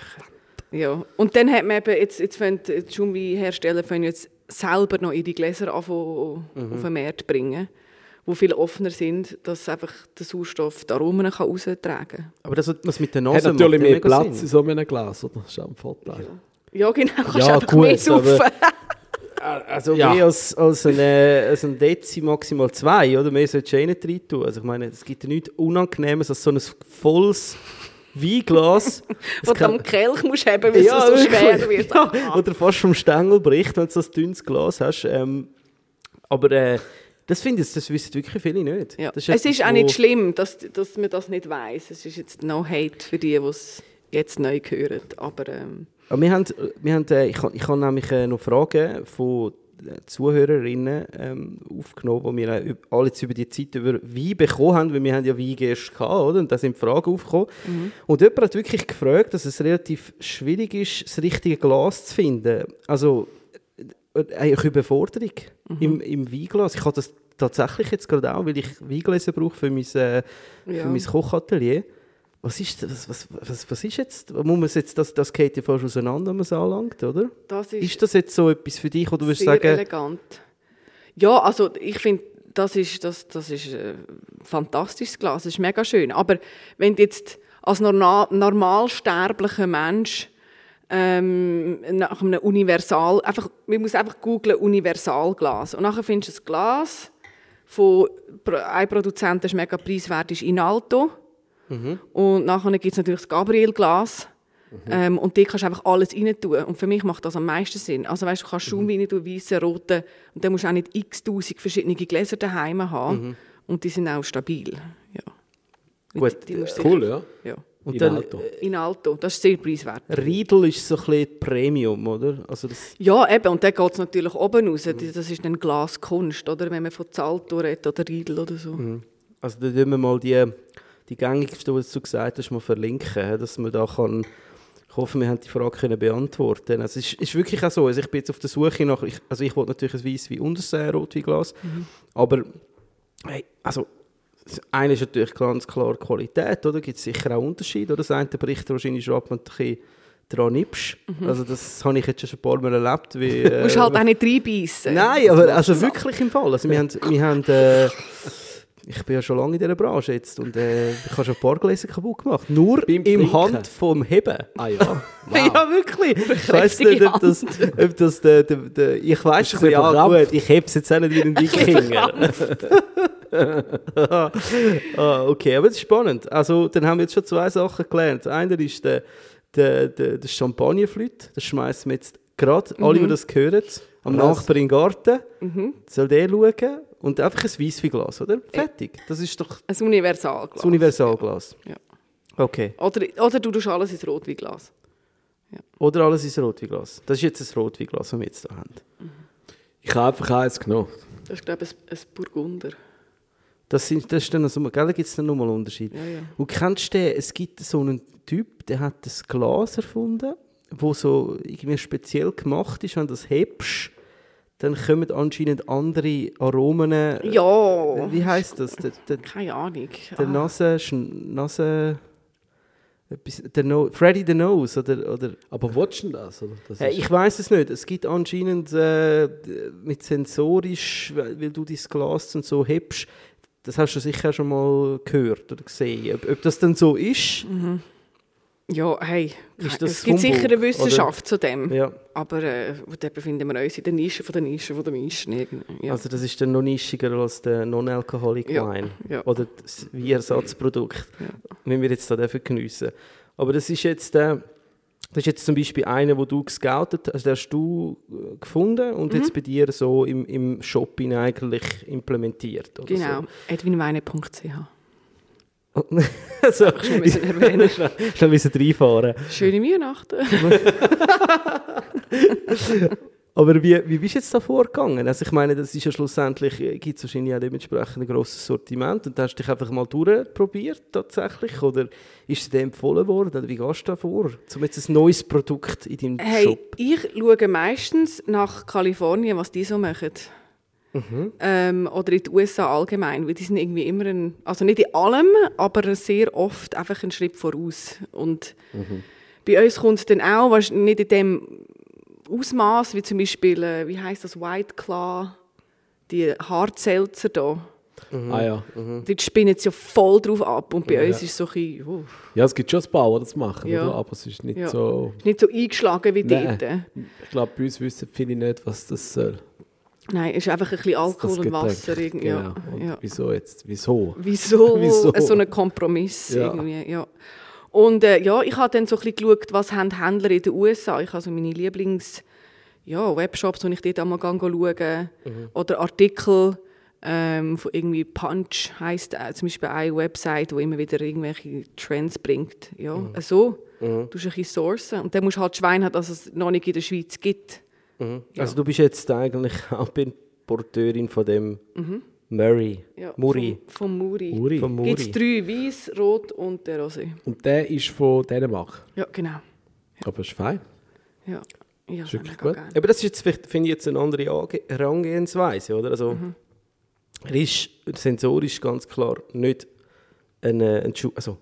Ja. ja. Und dann hat man eben, jetzt, jetzt fangen die Schumi-Hersteller fangen jetzt selber noch ihre Gläser anfangen, Mhm. auf den Markt bringen, die viel offener sind, dass einfach der Sauerstoff die Aromen kann raustragen kann. Aber das, was mit der Hat Nase natürlich macht, mehr ja Platz in Sinn. so einem Glas, oder? Das ist auch ein Vorteil. Ja, genau, kannst Ja, einfach gut, mehr saufen. Also Ja. mehr als, als, eine, als ein Dezi maximal zwei, oder? Mehr solltest du eh nicht rein tun. Also ich meine, es gibt ja nichts Unangenehmes als so ein volles Weinglas. [laughs] Wo du am Kelch musst haben, weil es so schwer wird. [laughs] Ja, oder fast vom Stängel bricht, wenn du so ein dünnes Glas hast. Ähm, aber äh, das finde ich, das wissen wirklich viele nicht. Ja. Das es ist auch nicht schlimm, dass, dass man das nicht weiß. Es ist jetzt no hate für die, die es jetzt neu hören. Aber ähm, Aber wir haben, wir haben, äh, ich habe ich hab nämlich äh, noch Fragen von äh, Zuhörerinnen ähm, aufgenommen, die wir alle jetzt über die Zeit über Wein bekommen haben, weil wir haben ja Wein erst gehabt, oder? Und da sind Fragen aufgekommen. Und jemand hat wirklich gefragt, dass es relativ schwierig ist, das richtige Glas zu finden. Also eigentlich Überforderung im, im Weinglas. Ich habe das tatsächlich jetzt gerade auch, weil ich Weingläser brauche für mein, äh, Ja. für mein Kochatelier. Was ist, das- was, was, was, was ist jetzt? Muss man jetzt, das, das geht ja fast auseinander, wenn man es anlangt, oder? das ist, Ist das jetzt so etwas für dich, wo du würdest sehr sagen, elegant. Ja, also ich finde, das ist, das, das ist ein fantastisches Glas. Das ist mega schön. Aber wenn du jetzt als normal, normalsterblicher Mensch ähm, nach einem Universal, einfach, man muss einfach googlen Universalglas. Und nachher findest du ein Glas von Pro- ein Produzent, das ist mega preiswert, ist Inalto. Und nachher gibt es natürlich das Gabriel-Glas. Ähm, und dort kannst du einfach alles rein tun. Und für mich macht das am meisten Sinn. Also weißt, du kannst Schaum rein tun, weiße, rote. Und dann musst du auch nicht x-tausend verschiedene Gläser daheim haben. Und die sind auch stabil. Ja. Gut, die du Cool, ja. ja. und In dann Alto. In Alto, das ist sehr preiswert. Riedel ist so ein bisschen Premium, oder? Also das, Ja, eben, und dann geht es natürlich oben raus. Das ist dann Glaskunst, oder? Wenn man von Zalto redet oder Riedel oder so. also da tun wir mal die, die gängigsten, die du gesagt hast, mal verlinken, dass man da kann, ich hoffe, wir haben die Frage können beantworten. Also es ist, ist wirklich auch so, also ich bin jetzt auf der Suche nach, ich, also ich wollte natürlich ein Weisswein und ein Rotweinglas, aber hey, also eine ist natürlich ganz klar Qualität, oder? Gibt es sicher auch Unterschiede, oder? Das eine bricht wahrscheinlich schon ab, du ein bisschen dran nimmst. Also das habe ich jetzt schon ein paar Mal erlebt. Wie, Du musst äh, halt auch nicht reinbeissen. Nein, aber also wirklich im Fall. Also wir haben, wir haben äh, [laughs] ich bin ja schon lange in dieser Branche jetzt und äh, ich habe schon ein paar Gläser kaputt gemacht. Nur Beim im Trinken? Hand vom Heben. Ah ja. [laughs] Ja, wirklich. Ich weiß nicht, ob das, ob das der, der, der, ich weiß ein ja gut, ich heb es jetzt auch nicht wie ein [laughs] Wikinger. [laughs] ah, okay, aber das ist spannend. Also, dann haben wir jetzt schon zwei Sachen gelernt. Das eine ist der, der, der, der Champagnerflüt. Das schmeißen wir jetzt gerade, alle, die das hören, am Was? Nachbar im Garten. Soll der schauen. Und einfach ein Weissweinglas, oder? Fertig. Das ist doch Ein Universalglas. das Universalglas. Ja. Okay. Oder, oder du tust alles ins Rotweinglas. Oder alles ist Rotweinglas. Das ist jetzt ein Rotweinglas, das wir jetzt hier haben. Ich habe einfach eins genommen. Das ist, glaube ich, ein, ein Burgunder. Das, sind, das ist dann so, gell, da gibt es dann nochmal Unterschied. Ja, ja. Und kennst du den, es gibt so einen Typ, der hat das Glas erfunden, wo so irgendwie speziell gemacht ist, wenn du das hebst, dann kommen anscheinend andere Aromen. Ja. Wie heißt das? Der, der, Keine Ahnung. der Ah. Nase, Nase, etwas, der no Freddy the Nose oder, oder Aber du denn das? Oder? das Äh, ich weiß es nicht. Es gibt anscheinend äh, mit sensorisch, weil du dein Glas und so hebst, das hast du sicher schon mal gehört oder gesehen. Ob, ob das dann so ist, Ja, hey. Ist das es gibt Humbug, sicher eine Wissenschaft zu dem. ja. Aber äh, da befinden wir uns in der Nische von der Nische von der Nischen. irgendwie. Ja. Also das ist dann noch nischiger als der Non-Alcoholic Ja, Wine ja. oder das Wie-Ersatzprodukt, wenn wir jetzt da dürfen geniessen. Aber das ist jetzt äh, das ist jetzt zum Beispiel einer, wo du gescoutet hast, also den hast du äh, gefunden und Mhm. jetzt bei dir so im, im Shop ihn eigentlich implementiert. Oder genau. Edwinweine.ch. So. [laughs] also, Schon müssen erwähnen. Schnell müssen reinfahren. Schöne Weihnachten. [laughs] Aber wie, wie bist du jetzt da vorgegangen? Also ich meine, das ist ja schlussendlich, äh, gibt es wahrscheinlich auch dementsprechend ein grosses Sortiment und hast du dich einfach mal durchprobiert tatsächlich? Oder ist es dir empfohlen worden? Oder wie gehst du da vor, um jetzt ein neues Produkt in deinem Hey, Shop? ich schaue meistens nach Kalifornien, was die so machen. Ähm, oder in den USA allgemein, weil die sind irgendwie immer ein, also nicht in allem, aber sehr oft einfach einen Schritt voraus. Und bei uns kommt es dann auch, weißt, nicht in dem Ausmaß, wie zum Beispiel, äh, wie heißt das, White Claw, die Hartselzer da. Ah ja. Dort spinnen sie ja voll drauf ab. Und bei Ja. uns ist es so ein bisschen, uh, Ja, es gibt schon ein paar, die das machen, Ja. aber es ist nicht Ja. so... ist nicht so eingeschlagen wie Nein. dort. Ich glaube, bei uns wissen viele nicht, was das soll. Nein, es ist einfach ein bisschen Alkohol und. Wasser. irgendwie, Genau. Ja. Und Ja. Wieso jetzt? Wieso? [laughs] Wieso, [laughs] Wieso? so ein Kompromiss Ja. irgendwie, ja. Und äh, ja, ich habe dann so ein bisschen geschaut, was haben Händler in den USA. Ich habe so meine Lieblings ja, Webshops, wo ich dort einmal schauen kann. Oder Artikel ähm, von irgendwie Punch heisst äh, zum Beispiel eine Website, die immer wieder irgendwelche Trends bringt. Ja, so. Du musst ein bisschen sourcen. Und dann musst du halt Schwein haben, dass es noch nicht in der Schweiz gibt. Also du bist jetzt eigentlich [laughs] Importeurin von dem Murray. Ja, Muri. Vom, vom Muri. Uri. Vom Gibt es Muri. drei, weiß, rot und der Rosé. Und der ist von Dänemark. Ja, genau. Aber ist fein. Ja. Ja, Ist wirklich gut. Aber das ist jetzt, finde ich, jetzt eine andere Ange Herangehensweise, oder? Also, er ist sensorisch ganz klar nicht ein, ein also,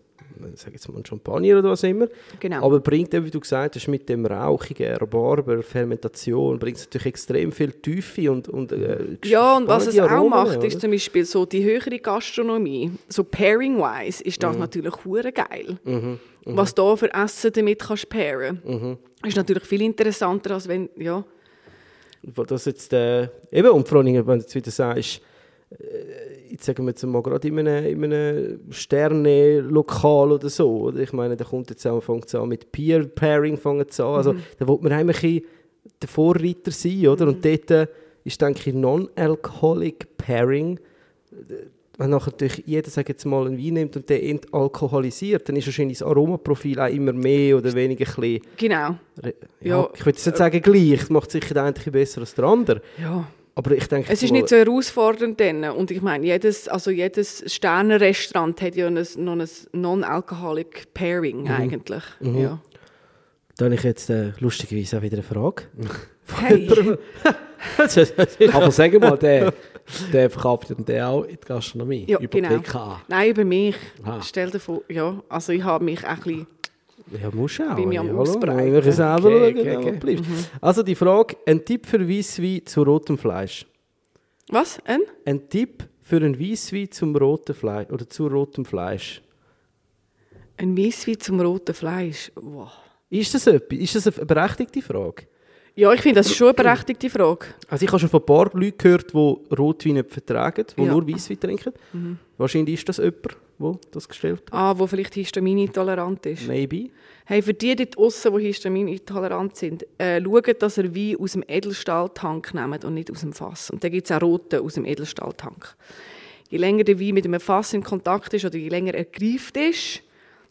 sage jetzt mal Champagner oder was immer, Genau. aber bringt, eben, wie du gesagt hast, mit dem Rauchigen, Rhabarber, Fermentation, bringt es natürlich extrem viel Tiefe und, und äh, Ja, und was es spannende auch Aromen, macht, oder? ist zum Beispiel so die höhere Gastronomie, so pairing-wise, ist Mhm. das natürlich hure geil. Was da für Essen damit kannst pairen, Mhm. ist natürlich viel interessanter, als wenn, ja, das jetzt, äh, eben, und vor allem, wenn du jetzt wieder sagst, jetzt sagen wir jetzt mal gerade in einem, in einem Sterne-Lokal oder so, oder? Ich meine, da kommt jetzt auch, fängt es an mit Peer-Pairing, an, also da will man eigentlich der Vorreiter sein, oder? Und dort äh, ist, denke ich, Non-Alcoholic Pairing, äh, wenn nachher natürlich jeder, sag jetzt mal, einen Wein nimmt und den entalkoholisiert, dann ist wahrscheinlich das Aromaprofil auch immer mehr oder weniger ein genau. Ja, Ja, ich würde jetzt nicht sagen gleich, es macht sicher der eine ein bisschen besser als der andere. Ja. Aber ich denke, Es ist nicht so herausfordernd dann. Und ich meine, jedes, also jedes Sternenrestaurant hat ja ein, noch ein Non-Alcoholic Pairing Mhm. eigentlich. Ja. Da habe ich jetzt äh, lustigerweise auch wieder eine Frage. Hey. [laughs] [laughs] Aber sag mal, der, der verkauft ja der auch in die Gastronomie. Ja, über genau. PKA. Nein, über mich. Aha. Stell dir vor, ja, also ich habe mich ein bisschen ja, musst auch. Bin ich am Ausbreiten. Wir können selber Okay, schauen, okay, okay. bleibst. Also die Frage, ein Tipp für Weisswein zu rotem Fleisch. Was? Ein? Ein Tipp für ein Weisswein zum roten Fleisch oder zu rotem Fleisch. Ein Weisswein zum roten Fleisch. Wow. Ist das, etwas? ist das eine berechtigte Frage? Ja, ich finde, das ist schon eine berechtigte Frage. Also ich habe schon von ein paar Leuten gehört, die Rotwein nicht vertragen, die Ja. nur Weisswein trinken. Wahrscheinlich ist das jemand, der das gestellt hat. Ah, wo vielleicht histaminintolerant ist. Maybe. Hey, für die dort draussen, die histaminintolerant sind, äh, schaut, dass ihr Wein aus dem Edelstahltank nehmt und nicht aus dem Fass. Und da gibt es auch roten aus dem Edelstahltank. Je länger der Wein mit einem Fass in Kontakt ist oder je länger er gereift ist,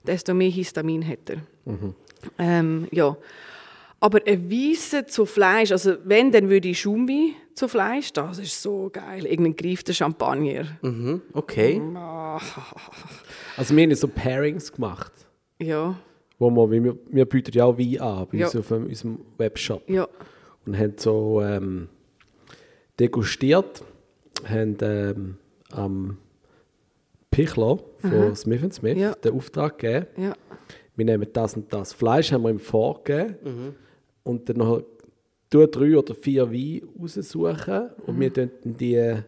desto mehr Histamin hat er. Ähm, ja. Aber ein Weisse zu Fleisch, also wenn, dann würde ich Schaumwein zu Fleisch, das ist so geil. Irgendein gereifter Champagner. Mhm, okay. Also wir haben so Pairings gemacht. Ja, Wo wir, wir, wir bieten ja auch Wein an bei Ja. uns auf unserem Webshop. ja. Und haben so ähm, degustiert, haben ähm, am Pichler von Smith Smith Ja. den Auftrag gegeben, ja. wir nehmen das und das Fleisch, haben wir ihm vorgegeben und dann noch drei oder vier Weine raussuchen. Und wir dann die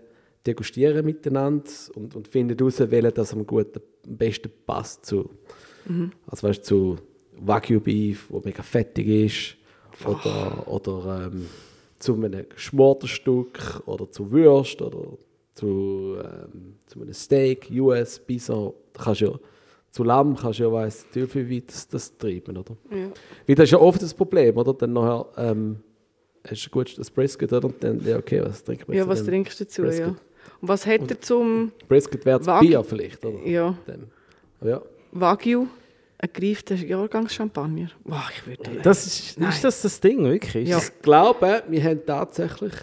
degustieren miteinander und, und finden heraus, welcher das am, guten, am besten passt zu, also weißt, zu Wagyu Beef, wo mega fettig ist oder, oder ähm, zu einem geschmorten Stück oder zu Würst oder zu, ähm, zu einem Steak, US, Bison, da kannst du ja zu Lamm kannst du ja weiss, wie viel weit das, das treiben, oder? ja. Weil das ist ja oft das Problem, oder? Dann nachher ähm, hast du gut das Brisket, oder? Und dann, ja, okay, was trinken wir Ja, was trinkst du dazu? Brisket? Ja. Und was hat er zum Brisket wäre das Bier vielleicht, oder? ja, Dann. Ja. Wagyu? Ein gereifter Jahrgangschampagner? Wow, ich würde Das ist, Nein. ist das das Ding, wirklich? Ja. Ich glaube, wir haben tatsächlich.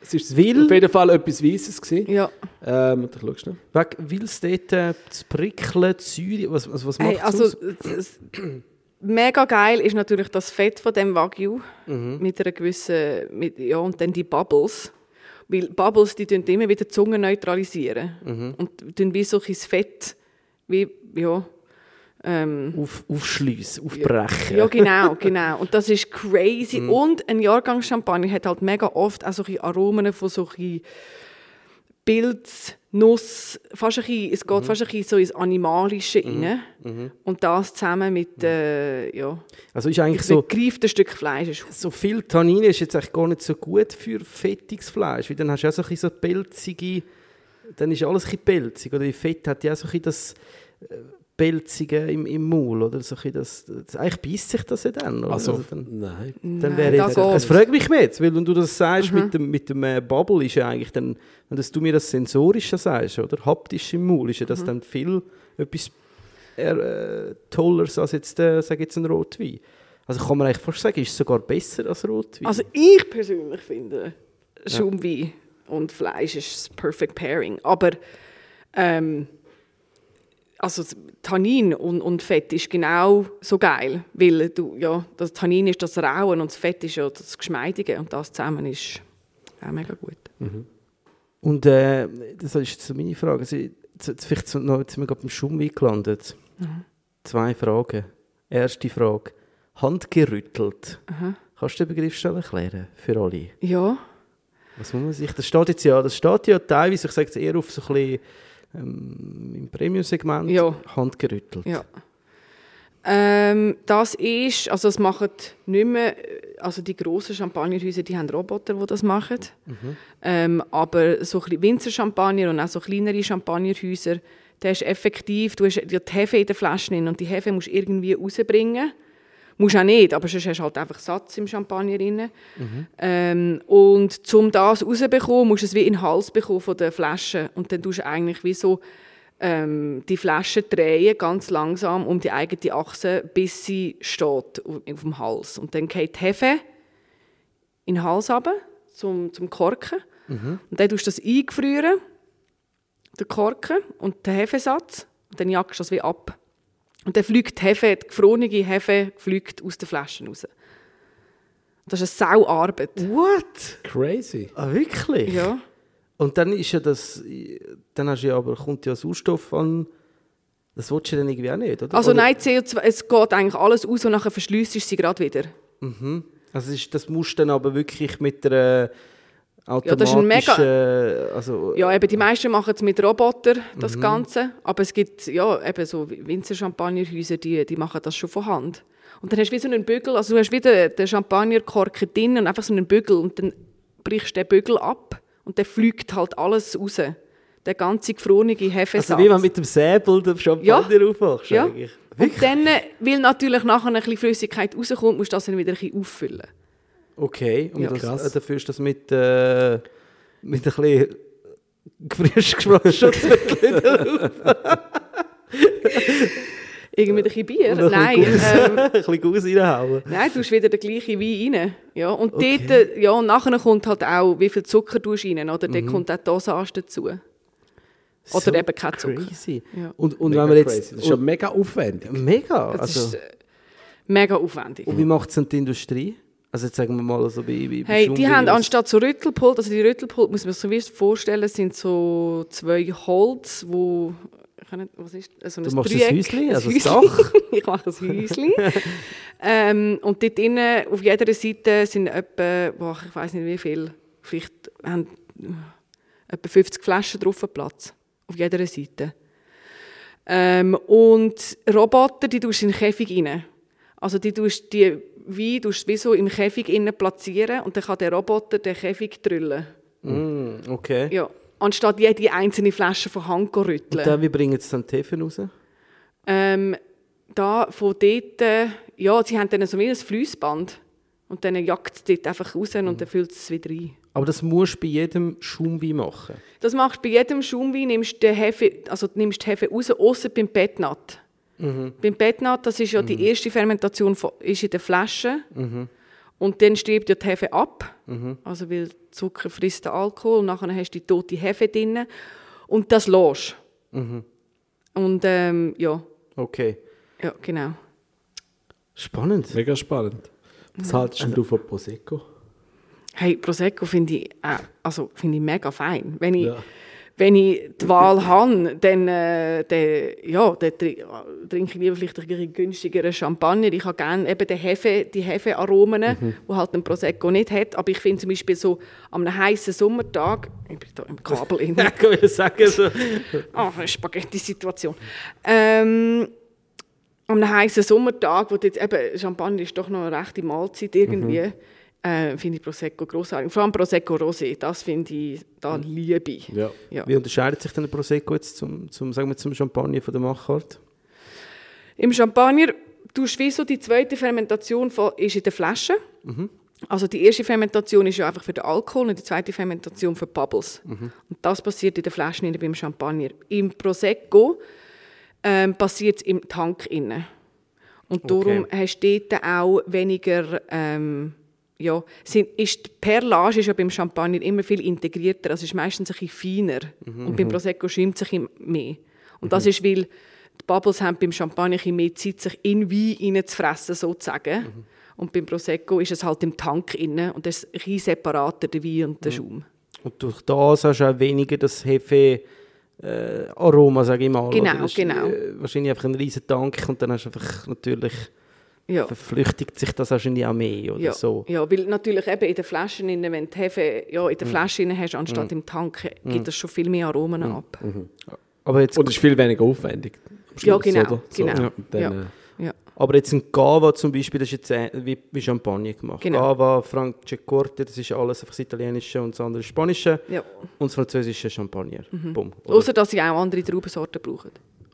Es ist Will- auf jeden Fall etwas Weißes gewesen. Ja. Ähm, und ich schau schnell. Weg, weil es dort äh, das Prickeln, die Säure, was, was, was macht Hey, also, es- mega geil ist natürlich das Fett von dem Wagyu mit einer gewissen, mit, ja, und dann die Bubbles. Weil Bubbles, die tun immer wieder die Zunge neutralisieren und tun wie so ein Fett, wie, ja, ähm, Auf, aufschliessen, aufbrechen. ja, genau, genau. Und das ist crazy. [laughs] Mhm. Und ein Jahrgangschampagner hat halt mega oft auch solche Aromen von solchen Pilz, Nuss, fast ein bisschen, es Mhm. geht fast ein bisschen so ins Animalische rein. Und das zusammen mit, äh, ja, Also ist eigentlich so, gereiften Stück Fleisch. Ist, so viel Tannin ist jetzt eigentlich gar nicht so gut für fettiges Fleisch, weil dann hast du auch so ein bisschen so pelzige, dann ist alles ein bisschen pelzig, oder die Fett hat ja auch so ein bisschen das äh, Pelzige im, im Maul, oder so das, das, eigentlich beißt sich das ja dann, oder? Also, dann, nein. dann Nein, wäre da jetzt, geht's. es fragt mich mehr jetzt, weil wenn du das sagst mit dem, mit dem äh, Bubble, ist ja eigentlich dann, wenn das du mir das Sensorische sagst, oder haptisch im Maul, ist ja das dann viel etwas äh, Tolleres als jetzt, äh, sag jetzt ein Rotwein. Also kann man eigentlich fast sagen, ist es sogar besser als Rotwein. also ich persönlich finde, Schaumwein und Fleisch ist das Perfect Pairing. Aber ähm, also Tannin und, und Fett ist genau so geil, weil du, ja, das Tannin ist das Rauen und das Fett ist ja das Geschmeidige und das zusammen ist auch mega gut. Und äh, das ist jetzt so meine Frage. Also, jetzt, vielleicht sind wir gerade beim Schaumwein gelandet. Zwei Fragen. Erste Frage. Handgerüttelt. Kannst du den Begriff schnell erklären für alle? Ja, Was muss man sich, das steht jetzt ja, das steht ja teilweise, ich sage es eher auf so ein bisschen ähm, im Premium-Segment, Ja. handgerüttelt. ja. Ähm, das ist, also das machen nicht mehr, also die grossen Champagnerhäuser, die haben Roboter, die das machen. Ähm, aber so Winzer-Champagner und auch so kleinere Champagnerhäuser, der ist effektiv, du hast die Hefe in den Flaschen drin und die Hefe musst du irgendwie rausbringen. Musst auch nicht, aber sonst hast du halt einfach Satz im Champagner drin. Ähm, und um das rauszubekommen, musst du es wie in den Hals bekommen von der Flasche. Und dann tust du eigentlich wie so ähm, die Flasche drehen, ganz langsam um die eigene Achse, bis sie steht auf, auf dem Hals. Und dann geht die Hefe in den Hals runter, zum, zum Korken. Und dann tust du das eingefrieren, den Korken und den Hefesatz. Und dann jagst du das wie ab. Und dann fliegt die Hefe, die gefrorene Hefe fliegt aus den Flaschen raus. Das ist eine Sauarbeit. What? Crazy. Ah, wirklich? Ja. Und dann ist ja das, dann hast du ja aber, kommt ja Sauerstoff an, das willst du dann irgendwie auch nicht, oder? Also nein, CO2, es geht eigentlich alles aus und nachher verschließt du sie gerade wieder. Also ist, das musst du dann aber wirklich mit der Ja, das ist ein mega- also Ja, eben, die meisten machen es mit Roboter, das Mhm. Ganze. Aber es gibt ja eben so Winzer-Champagnerhäuser, die, die machen das schon von Hand. Und dann hast du wie so einen Bügel, also du hast wieder den Champagnerkorken drin und einfach so einen Bügel und dann brichst du den Bügel ab und dann fliegt halt alles raus. Der ganze gefrorene Hefesatz. also wie wenn mit dem Säbel den Champagner aufmachst ja. eigentlich. Und dann, äh, weil natürlich nachher ein bisschen Flüssigkeit rauskommt, musst du das dann wieder ein bisschen auffüllen. Okay, und Ja. das, äh, dafür ist das mit, äh, mit ein bisschen frisch [laughs] gesprochen Schutzmittel Irgendwie mit ein bisschen Bier? und ein Nein. bisschen Ähm, [laughs] ein bisschen Guss reinhauen. Nein, du tust wieder den gleichen Wein rein. Ja, und Okay. dort, äh, ja, und nachher kommt halt auch, wie viel Zucker du rein, oder? Mhm. Dann kommt auch die Dosage dazu. Oder So eben kein Zucker. Crazy. Ja. Und, und Mega wenn wir crazy. jetzt... Das ist ja mega aufwendig. mega, Das also... ist äh, mega aufwendig. Und wie macht es denn die Industrie? Also jetzt sagen wir mal, also bei, bei, Hey, die haben anstatt so Rüttelpult, also die Rüttelpult, muss man sich so wie vorstellen, sind so zwei Holz, wo... Nicht, was ist also Du machst ein Häuschen, also Häuschen. Dach. [laughs] ich mache ein Häuschen. ähm, und dort innen, auf jeder Seite sind etwa, boah, ich weiß nicht wie viel, vielleicht haben äh, etwa 50 Flaschen drauf Platz. Auf jeder Seite. Ähm, und Roboter, die tust du in den Käfig rein. Also die tust die Tust du wie so im Käfig innen platzieren und dann kann der Roboter den Käfig drüllen. Mm, okay. Ja. Anstatt jede einzelne Flasche von Hand zu Und rütteln. dann, wie bringen sie dann die Hefe raus? Ähm, da von dort, äh, ja, sie haben dann so wie ein Fliessband. Und dann jagt es dort einfach raus und dann füllt es wieder rein. Aber das musst du bei jedem Schaumwein machen. Das machst du bei jedem Schaumwein, nimmst du die Hefe, also nimmst die Hefe raus, außer beim Bettnat. Beim Bettnat, das ist ja die erste Fermentation von, ist in der Flasche. Und dann stirbt ja die Hefe ab. Also weil Zucker frisst den Alkohol und nachher hast du die tote Hefe drin. Und das lässt Und ähm, ja, Okay. ja, genau. Spannend. Mega spannend. Was haltest denn du von Prosecco? Hey, Prosecco finde ich, äh, also finde ich mega fein. Wenn ich, Ja. Wenn ich die Wahl habe, dann, äh, dann, ja, dann tri- trinke ich lieber vielleicht ein bisschen günstigeren Champagner. Ich habe gerne eben den Hefe, die Hefearomen, Mhm. die halt ein Prosecco nicht hat. Aber ich finde zum Beispiel so an einem heißen Sommertag, ich bin da im Kabel [laughs] in, ich sagen, so. Ah, eine Spaghetti-Situation. Ähm, an einem heißen Sommertag, wo jetzt eben, Champagner ist doch noch eine rechte Mahlzeit irgendwie, äh, finde ich Prosecco grossartig. Vor allem Prosecco Rosé, das finde ich, da liebe ich. Ja. Ja. Wie unterscheidet sich denn der Prosecco jetzt zum, zum, sagen wir, zum Champagner von der Machart? Im Champagner tust du wie so die zweite Fermentation von, ist in der Flasche. Also die erste Fermentation ist ja einfach für den Alkohol und die zweite Fermentation für die Bubbles. Und das passiert in der Flasche innen beim Champagner. Im Prosecco ähm, passiert es im Tank innen. Und darum hast du dort auch weniger, ähm, ja, sind, ist, die Perlage ist ja beim Champagner immer viel integrierter, also ist meistens ein bisschen feiner. Und beim Prosecco schäumt sich im- mehr. Und das ist, weil die Bubbles haben beim Champagner ein mehr Zeit, sich in Wein hineinzufressen, sozusagen. Und beim Prosecco ist es halt im Tank innen und das ist ein separater, der Wein und der Schaum. Und durch das hast du auch weniger das Hefe äh, Aroma, sage ich mal. Genau, ist, genau. Äh, wahrscheinlich einfach ein riesen Tank und dann hast du einfach natürlich, Ja. verflüchtigt sich das wahrscheinlich auch mehr oder Ja, so. ja, weil natürlich eben in den Flaschen, innen, wenn du Hefe ja, Mhm. in der Flasche innen hast, anstatt im Tank, gibt das schon viel mehr Aromen ab. Aber jetzt, Und es ist viel weniger aufwendig. Ja, genau? So, genau. dann, Ja. äh, Ja. aber jetzt ein Cava zum Beispiel, das ist jetzt äh, wie, wie Champagner gemacht. Genau. Cava, Franciacorta, das ist alles einfach das Italienische und das andere Spanische Ja. und das französische Champagner. Mhm. Außer dass sie auch andere Traubensorten brauchen.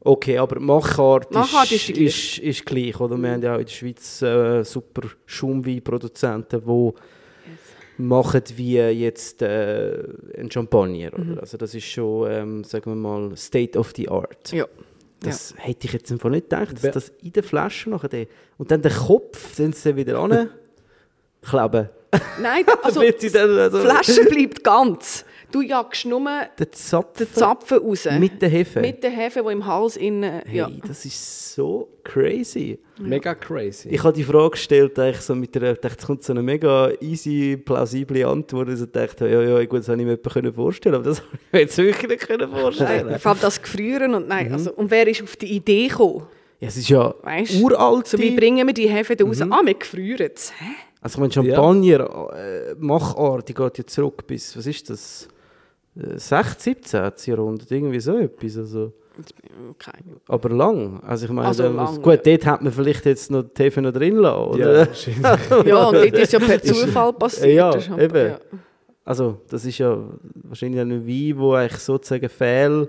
Okay, aber Machart, Machart ist, ist ist, ist, gleich, oder? Wir haben ja auch in der Schweiz äh, super Schaumweinproduzenten, die machen wie jetzt äh, ein Champagner. Mhm. Also das ist schon, ähm, sagen wir mal, State of the Art. Ja. Das hätte ich jetzt einfach nicht gedacht, dass das in der Flasche nachher der, und dann der Kopf, den sie wieder an [laughs] kleben. Nein, [laughs] also also- die Flasche bleibt ganz. Du jagst nur Der Zapfen den Zapfen raus. mit der Hefe. Mit der Hefe, die im Hals innen... hey, Ja. das ist so crazy. Mega crazy. Ich habe die Frage gestellt, eigentlich so mit der, dachte, es kommt so eine mega easy, plausible Antwort. Also dachte, ja, ja, gut, das habe ich mir etwa vorstellen aber das [laughs] habe ich mir jetzt wirklich nicht können vorstellen. Vor allem das Gefrieren und Mhm. nein, also, und wer ist auf die Idee gekommen? Ja, es ist ja Weißt? uralt. So, wie bringen wir die Hefe da raus? Mhm. Ah, wir gefrieren es. Also ich meine, Champagner, äh, Machart, die geht ja zurück bis, was ist das? Äh, 16, 17. Jahrhundert, irgendwie so etwas. Also. Okay. Aber lang. Also ich meine, Also ähm, lang, gut, dort hat man vielleicht jetzt noch die Hefe noch drin lassen, ja, oder? [laughs] wahrscheinlich. Ja, und dort ist ja per Zufall passiert. Ja, das eben. ja. Also, das ist ja wahrscheinlich ein Wein, der eigentlich sozusagen Fehl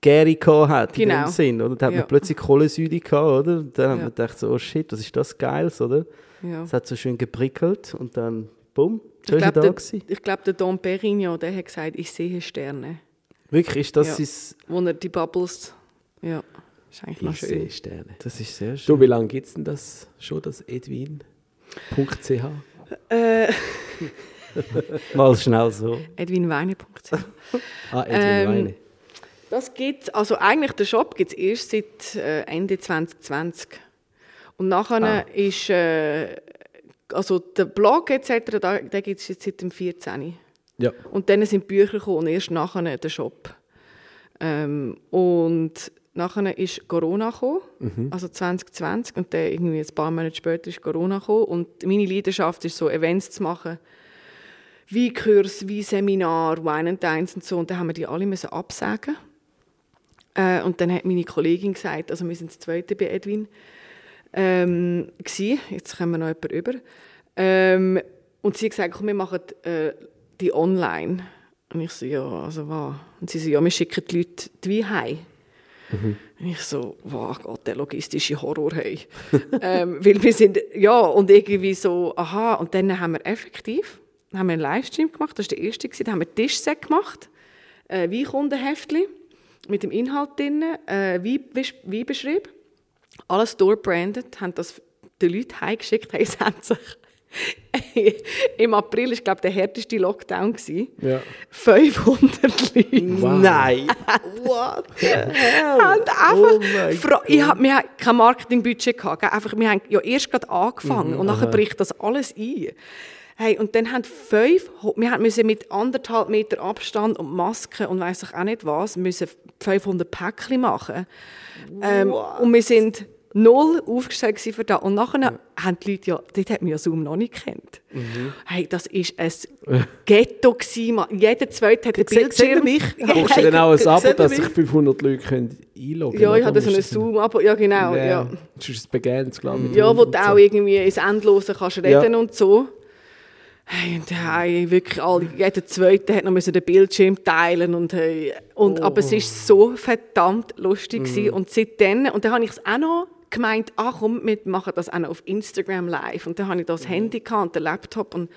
Gäri hat, in Genau. dem Sinn, oder? Da hat Ja. man plötzlich Kohlensäure gehabt, oder? Und dann hat Ja. man gedacht so, oh shit, was ist das Geiles, oder? Ja. Es hat so schön geprickelt und dann, bumm, Ich schon ist er glaube, da der, gewesen. ich glaub, der Dom Perignon, der hat gesagt, ich sehe Sterne. Wirklich, ist das Ja. sein... Wo er die Bubbles... Ja, ist eigentlich noch Ich schön. sehe Sterne. Das ist sehr schön. Du, wie lange gibt es denn das schon, das edwin.ch? Äh, [laughs] Mal schnell so. edwinweine.ch [laughs] Ah, Edwin Ähm, Weine. Das gibt also eigentlich der Shop gibt es erst seit äh, Ende 2020. Und nachher Ah. ist äh, also der Blog etc. Da, den gibt es jetzt seit dem 14. Ja. Und dann sind Bücher gekommen, und erst nachher der Shop. Ähm, und nachher ist Corona gekommen, also 2020 und dann irgendwie ein paar Monate später ist Corona gekommen und meine Leidenschaft ist so Events zu machen, wie Kurs, wie Seminar, Wine and Dines und so und dann haben wir die alle müssen absagen. Äh, und dann hat meine Kollegin gesagt, also wir sind das zweite bei Edwin, ähm, gsi. jetzt kommen wir noch jemand über. Ähm, und sie hat gesagt, komm, wir machen äh, die online. Und ich so, ja, also was? Und sie so, ja, wir schicken die Leute die heim. Und ich so, wow, Gott, der logistische Horror, hey. [laughs] ähm, weil wir sind, ja, und irgendwie so, aha, und dann haben wir effektiv, haben wir einen Livestream gemacht, das war der erste, gewesen, dann haben wir Tischset gemacht, äh, Weinkundenheftchen mit dem Inhalt drin, äh, Wein- Weinbeschrieb, alles durchbranded, haben das den Leuten heimgeschickt, haben es [laughs] haben sich Im April war, glaube ich, der härteste Lockdown. Ja. 500 Leute. Nein! [laughs] What the hell? haben einfach Oh ich hab, wir haben kein Marketingbudget gehabt. gell? Einfach, wir haben ja erst gerade angefangen Mhm, und nachher bricht das alles ein. Hey, und dann haben fünf, wir haben müssen mit anderthalb Meter Abstand und Masken und weiß ich auch nicht was, müssen 500 Päckchen machen. Ähm, und wir sind null aufgestellt für das. Und nachher haben die Leute ja, dort hat man ja Zoom noch nicht gekannt. Mhm. Hey, das war ein [laughs] Ghetto. Gewesen. Jeder Zweite hat Seht- seht ihr Bildschirm. mich? Brauchst du dann auch ein Abo, Seht dass sich 500 Leute können einloggen können? Ja, ich hatte so einen Zoom, aber ja genau. Ja. Ja. Das ist ein Begrenzt, glaube ich. Ja, wo du auch irgendwie ins Endlose kannst reden Ja. und so. Hey, und hey, wirklich alle, jeder Zweite hat noch müssen den Bildschirm teilen und, hey, und aber es ist so verdammt lustig gewesen. und seitdem und dann habe ich es auch noch gemeint, ach komm, wir machen das auch noch auf Instagram live und dann habe ich das Handy gehabt und den Laptop und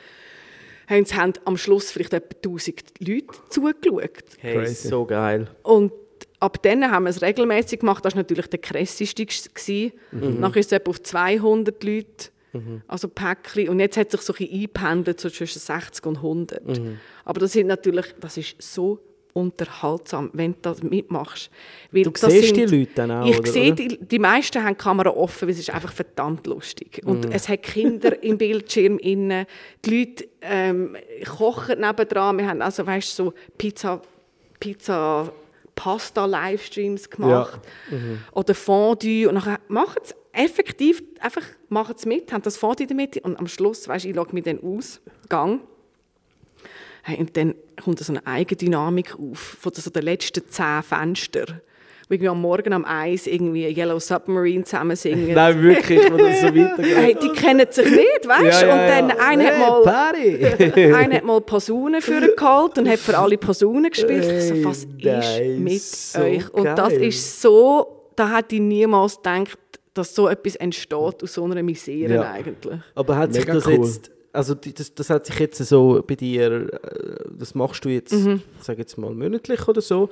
hey, und es haben am Schluss vielleicht etwa 1000 Leute zugeschaut. Hey, Crazy. so geil. Und ab dann haben wir es regelmäßig gemacht. Das war natürlich der krasseste. gewesen. Nachher ist es etwa auf 200 Leute, also Päckchen. Und jetzt hat sich so ein bisschen eingependelt, so zwischen 60 und 100. Aber das, sind natürlich, das ist so unterhaltsam, wenn du das mitmachst. Weil Du siehst die Leute dann auch, Ich oder- sehe, die, die meisten haben die Kamera offen, weil es ist einfach verdammt lustig. Und es hat Kinder [laughs] im Bildschirm innen. Die Leute ähm, kochen nebendran. Wir haben also, weißt du, so Pizza, Pizza Pasta-Livestreams gemacht. Oder Fondue. Und dann machen sie effektiv, einfach machen sie mit, haben das Fondue in der Mitte und am Schluss, weißt ich logge mich dann aus, Gang. Hey, und dann kommt so eine Eigendynamik auf von so den letzten zehn Fenstern. Wo irgendwie am Morgen am Eis irgendwie Yellow Submarine zusammen singen. [laughs] Nein, wirklich, wo das so weitergeht. Hey, die kennen sich nicht, weißt du? Ja, ja, und dann einer Hey, hat mal Party! einer hat mal [laughs] Posaunen für ihn geholt und hat für alle Posaunen gespielt. Hey, was nice, ist mit so euch? Und das geil. ist so, da hätte ich niemals gedacht, dass so etwas entsteht aus so einer Misere Ja. eigentlich. Aber hat sich Mega das cool. jetzt, also das, das hat sich jetzt so bei dir, äh, das machst du jetzt, Mhm. sage jetzt mal monatlich oder so,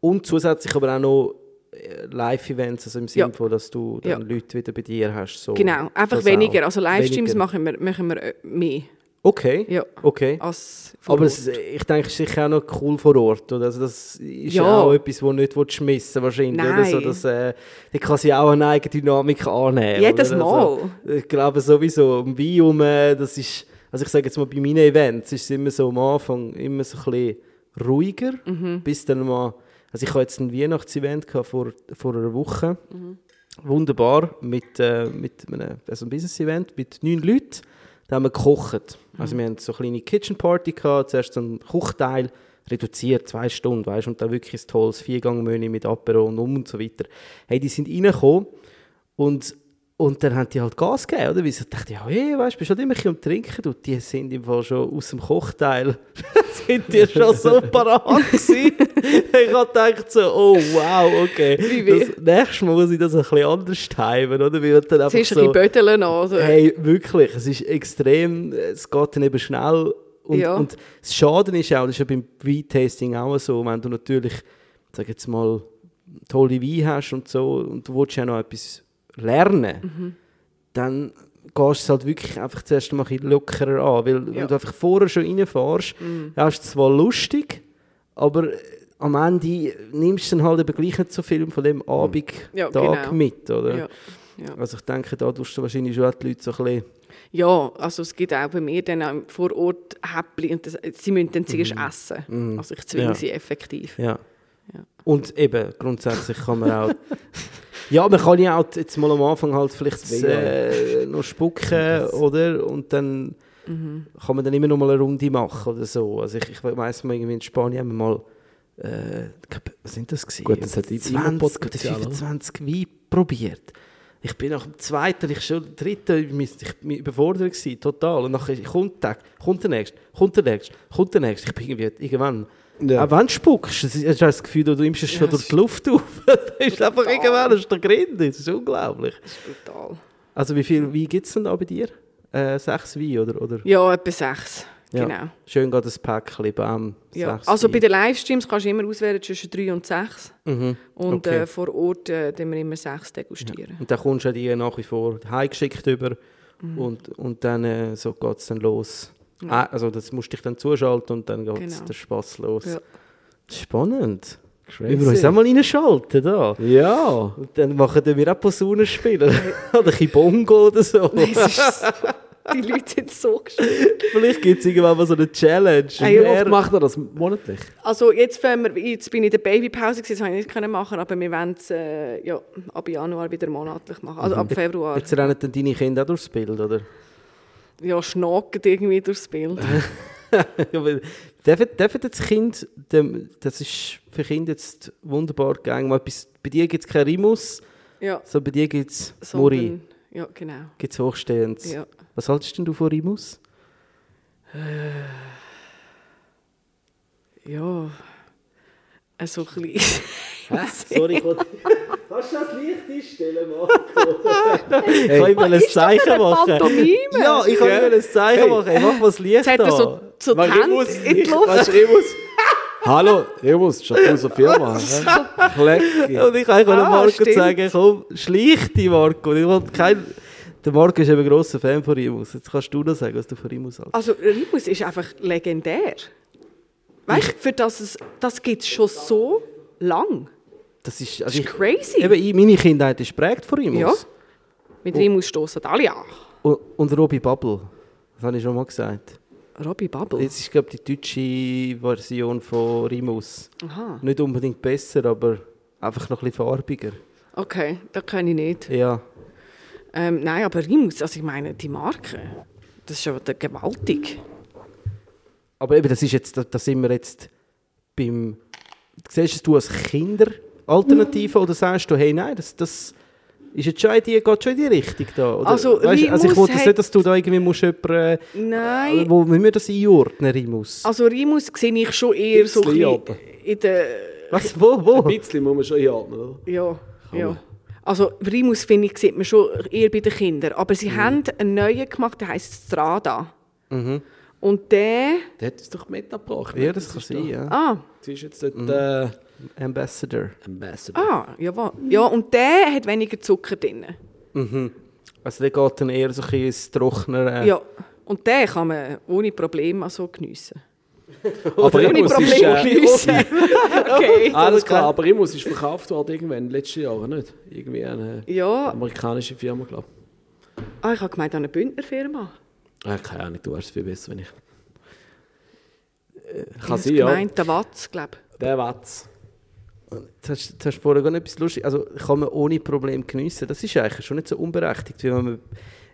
und zusätzlich aber auch noch äh, Live-Events, also im Sinne Ja. von, dass du dann Ja. Leute wieder bei dir hast. So. Genau, einfach Das weniger. auch. Also Livestreams Weniger. machen wir, machen wir äh, mehr Okay, Ja. okay. Aber es, ich denke, es ist sicher auch noch cool vor Ort. Oder? Also das ist Ja. auch etwas, das nicht willst missen wahrscheinlich. Oder so, Nein. dass, äh, die kann sie auch eine eigene Dynamik annehmen. Jedes oder? Mal. Also, ich glaube sowieso, Wein um, äh, das ist, also ich sage jetzt mal, bei meinen Events ist es immer so am Anfang immer so ein bisschen ruhiger, Mhm. bis dann mal, also ich hatte jetzt ein Weihnachtsevent vor, vor einer Woche, Mhm. wunderbar, mit, äh, mit einem, also ein Business-Event mit neun Leuten, da haben wir gekocht. Also wir haben so eine kleine Kitchen Party gehabt, zuerst so einen Kochteil, reduziert, zwei Stunden, weißt, und dann wirklich ein tolles Viergang-Menü mit Apero und um und so weiter. Hey, die sind reingekommen und, und dann haben die halt Gas gegeben, oder? Weil ich dachte, ja, hey, weißt, bist halt immer ein bisschen am Trinken, du, die sind im Fall schon aus dem Kochteil, [laughs] sind die schon so parat gewesen. [laughs] ich habe gedacht so, oh wow, okay. Das nächste Mal muss ich das ein bisschen anders timen, oder? Weil dann einfach ein so, bisschen Bödeln an. Oder? Hey, wirklich, es ist extrem, es geht dann eben schnell. Und, Ja. und das Schaden ist auch, das ist ja beim Weintasting auch so, wenn du natürlich, sag jetzt mal, tolle Wein hast und so, und du willst ja noch etwas lernen, Mhm. dann gehst du es halt wirklich einfach zuerst mal ein bisschen lockerer an, weil wenn Ja. Mhm. du einfach vorher schon reinfährst, ja, ist es zwar lustig, aber äh, am Ende nimmst du dann halt eben gleich nicht so viel von dem Abend Ja, Tag genau. mit, oder? Ja. Ja. Also ich denke, da tust du wahrscheinlich schon die Leute so ein bisschen ja, also es gibt auch bei mir dann vor Ort Häppchen und das, sie müssen dann zuerst essen. Also ich zwinge Mhm. Ja. sie effektiv. Ja. Ja. Und eben, grundsätzlich kann man auch. [laughs] ja, man kann ja auch jetzt mal am Anfang halt vielleicht äh, noch spucken, [laughs] oder? Und dann Mhm. kann man dann immer noch mal eine Runde machen oder so. Also ich, ich weiss mal, irgendwie in Spanien haben wir mal. Äh, ich glaub, was sind das gewesen? Gut, das hat immer 20 oder Potenzial, oder? 25 Wein probiert. Ich bin nach dem zweiten, ich schon der dritte, ich bin überfordert gewesen, total. Und nachher kommt der, kommt der nächste, kommt der nächste, kommt der nächste. Ich bin irgendwie, irgendwann, Ja. auch wenn du spuckst, hast du das Gefühl, du nimmst es schon Ja, durch die Luft [laughs] auf. das ist einfach brutal. irgendwann, das ist der Grind, das ist unglaublich. Das ist brutal. Also wie viel Wein gibt es denn da bei dir? Äh, sechs Wein, oder? oder? Ja, etwa sechs. Ja. Genau. Schön geht das Päckchen, bam, Ja. sechs Also bei Wein. den Livestreams kannst du immer auswählen zwischen drei und sechs. Mhm. Und Okay. äh, vor Ort äh, wir immer sechs degustieren. Und dann kommst du die nach wie vor heimgeschickt über Und, und dann äh, so geht es dann los. Ah, also das musst du dich dann zuschalten und dann geht Genau. der Spaß los. Ja. Spannend. Crazy. Wir uns auch mal reinschalten da. Ja. Und dann machen wir auch Posaunenspiele. oder ein [laughs] Bongo oder so. [laughs] Nein, es ist, die Leute sind so geschockt. Vielleicht gibt es irgendwann mal so eine Challenge. Ey, Wie oft macht er das monatlich? Also jetzt, wir, jetzt bin ich in der Babypause, das konnte ich nicht können machen, aber wir wollen es äh, ja, ab Januar wieder monatlich machen, also ab Februar. Jetzt rennen dann deine Kinder auch durchs Bild, oder? Ja, schnacken irgendwie durchs Bild. [laughs] Ja, weil- dürfen, das Kind, das ist für Kinder jetzt wunderbar gegangen. Etwas- Bei dir gibt es kein Rimus, Ja, so bei dir gibt es Muri, sondern, ja genau. gibt es Hochstehendes. Ja. Was haltest denn du von Rimus? Ja, äh, so ein bisschen. [laughs] Sorry, ich wollte... Kannst du das Licht einstellen, Marco? ich kann ihm ein ist das für Zeichen machen. Pantomime? Ja, ich kann ihm ein Zeichen Hey. machen. Ey, mach mal das Licht Jetzt hat er so, so die Remus? in die Luft. Was Remus? Hallo, Remus, doch unsere Firma. hä? Klecki. Und ich kann ah, Marco stimmt. sagen, komm, schleich dich, Marco. Ich will kein... Der Marco ist eben ein grosser Fan von Rimus. Jetzt kannst du noch sagen, was du von Rimus hältst. Also Rimus ist einfach legendär. Weißt du, für das es, das gibt es schon so lang. Das ist, Das also ist ich, crazy. eben, ich- meine Kindheit ist prägt von Rimus. Ja. Mit Rimus stoßen alle an. Und, und Robbie Bubble. Das habe ich schon mal gesagt. Robbie Bubble. Jetzt ist, glaube ich, die deutsche Version von Rimus. Aha. Nicht unbedingt besser, aber einfach noch ein bisschen farbiger. Okay, das kenne ich nicht. Ja. Ähm, nein, aber Rimus, also ich meine, die Marke, das ist ja gewaltig. Aber eben, das ist jetzt, da, da sind wir jetzt beim... Siehst du als Kinderalternative oder sagst du, hey, nein, das, das ist jetzt schon in die, geht schon in die Richtung da? Oder, Also, weißt, also ich wollte hat- nicht, dass du da irgendwie musst jemanden, äh, Nein. wo wie wir das einordnen, Rimus? Also Rimus sehe ich schon eher so ein Bisschen, in der... Was, wo, wo? Ein bisschen muss man schon einordnen, oder? Ja, ja. Also Rimus, finde ich, sieht man schon eher bei den Kindern. Aber sie Mhm. haben einen neuen gemacht, der heisst Strada. Und der... Der hat uns doch Meta gebracht. Ja, das kann ist sein, doch- ja. Ah, Sie ist jetzt dort äh, Ambassador. Ambassador. ah, jawohl. Ja, und der hat weniger Zucker drin. Also der geht dann eher so ein bisschen ins Trocknere. Ja, und den kann man ohne Probleme also geniessen. [laughs] Aber Ohne Remus ist, Probleme äh, geniessen. [laughs] [laughs] okay. alles klar, aber Remus ist verkauft worden irgendwann in den letzten Jahren, nicht? Irgendwie eine Ja, amerikanische Firma, glaube ah, ich habe gemeint, an eine Bündnerfirma. ich. Äh, keine Ahnung, du weißt es viel besser, wenn ich... Äh, Ich kann habe sein, ja. gemeint, der Watz, glaube Der Watz. Jetzt hast, hast du vorher gar nicht etwas lustig. Also kann man ohne Problem geniessen. Das ist eigentlich schon nicht so unberechtigt, wie wenn man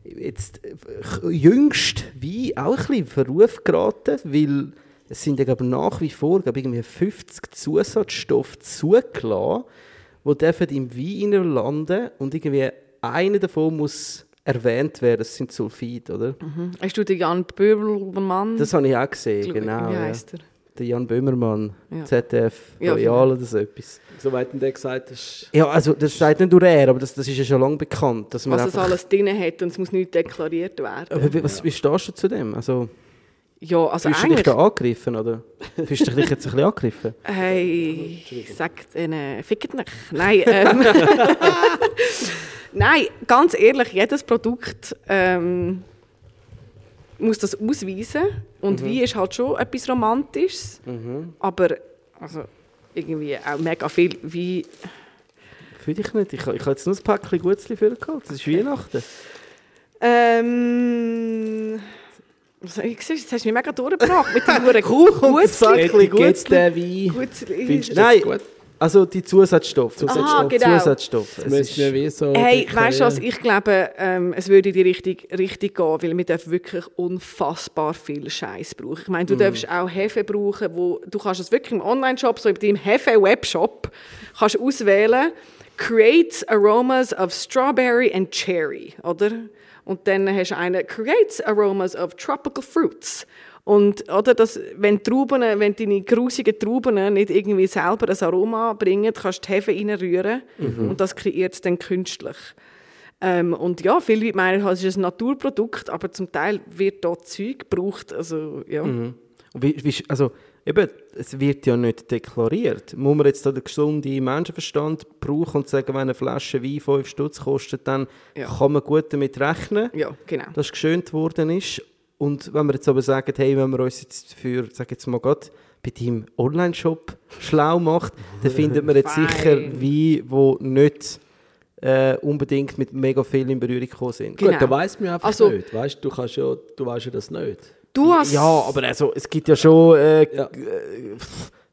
jetzt äh, jüngst wie auch ein bisschen in Verruf geraten, weil es sind ja nach wie vor glaube ich, irgendwie 50 Zusatzstoffe zugelassen, die dürfen im Wein landen und irgendwie einer davon muss erwähnt werden. Das sind Sulfide, oder? ich. Hast du den Jan Böbelmann? Das habe ich auch gesehen, Glaub genau. Wie ja. heisst er? Der Jan Böhmermann, Ja. ZDF, Ja, Royal oder so etwas. Soweit denn der gesagt ist... Ja, also das sagt nicht nur er, aber das, das ist ja schon lange bekannt. Dass man Was es einfach, alles drin hat und es muss nicht deklariert werden. aber wie, was, wie stehst du zu dem? Also, Ja, also fühlst du dich eigentlich... da angegriffen, oder? fühlst du dich jetzt ein bisschen angegriffen? [laughs] Hey, sagt ihnen, fickt nicht. Nein, ähm, [laughs] [laughs] Nein, ganz ehrlich, jedes Produkt ähm, muss das ausweisen. Und wie ist halt schon etwas Romantisches. Aber also, irgendwie auch mega viel wie... Fühl dich nicht. Ich, ich habe jetzt nur ein Päckchen Gutzli für gehabt. Das ist Weihnachten. Ähm, was soll ich sagen? Jetzt hast du mich mega durchgebracht mit dem [laughs] Huren das Gutzli. Geht- Gutzli. der Wein? Gutzli. Findest du Nein, das gut? Also die Zusatzstoffe. Aha, genau. Zusatzstoffe. Es ist, wie so Hey, weißt du was? Ich glaube, ähm, es würde in die Richtung, Richtung gehen, weil wir dürfen wirklich unfassbar viel Scheiß brauchen. Ich meine, du darfst auch Hefe brauchen, wo du kannst es wirklich im Online-Shop, so in deinem Hefe-Webshop, kannst du auswählen, creates aromas of strawberry and cherry, oder? Und dann hast du einen, creates aromas of tropical fruits. Und oder, das, wenn, die Trauben, wenn deine grusigen Trauben nicht irgendwie selber ein Aroma bringen, kannst du die Hefe reinrühren und das kreiert es dann künstlich. Ähm, und ja, viele Leute meinen, es ist ein Naturprodukt, aber zum Teil wird dort Zeug gebraucht. Also, ja. und wie, wie, also, eben, es wird ja nicht deklariert. Muss man jetzt da den gesunden Menschenverstand brauchen und sagen, wenn eine Flasche Wein 5 Stutz kostet, dann Ja. kann man gut damit rechnen, Ja, genau. dass geschönt worden ist. Und wenn wir jetzt aber sagen, hey, wenn wir uns jetzt für, sag jetzt mal gerade, bei deinem Online-Shop schlau macht, dann [laughs] findet man jetzt sicher Wein, die nicht äh, unbedingt mit mega viel in Berührung gekommen sind. Genau. Gut, da weiß man einfach Also- nicht. Weißt du, du kannst ja, du weißt ja das nicht. Du als, Ja, aber also, es gibt ja schon äh, Ja.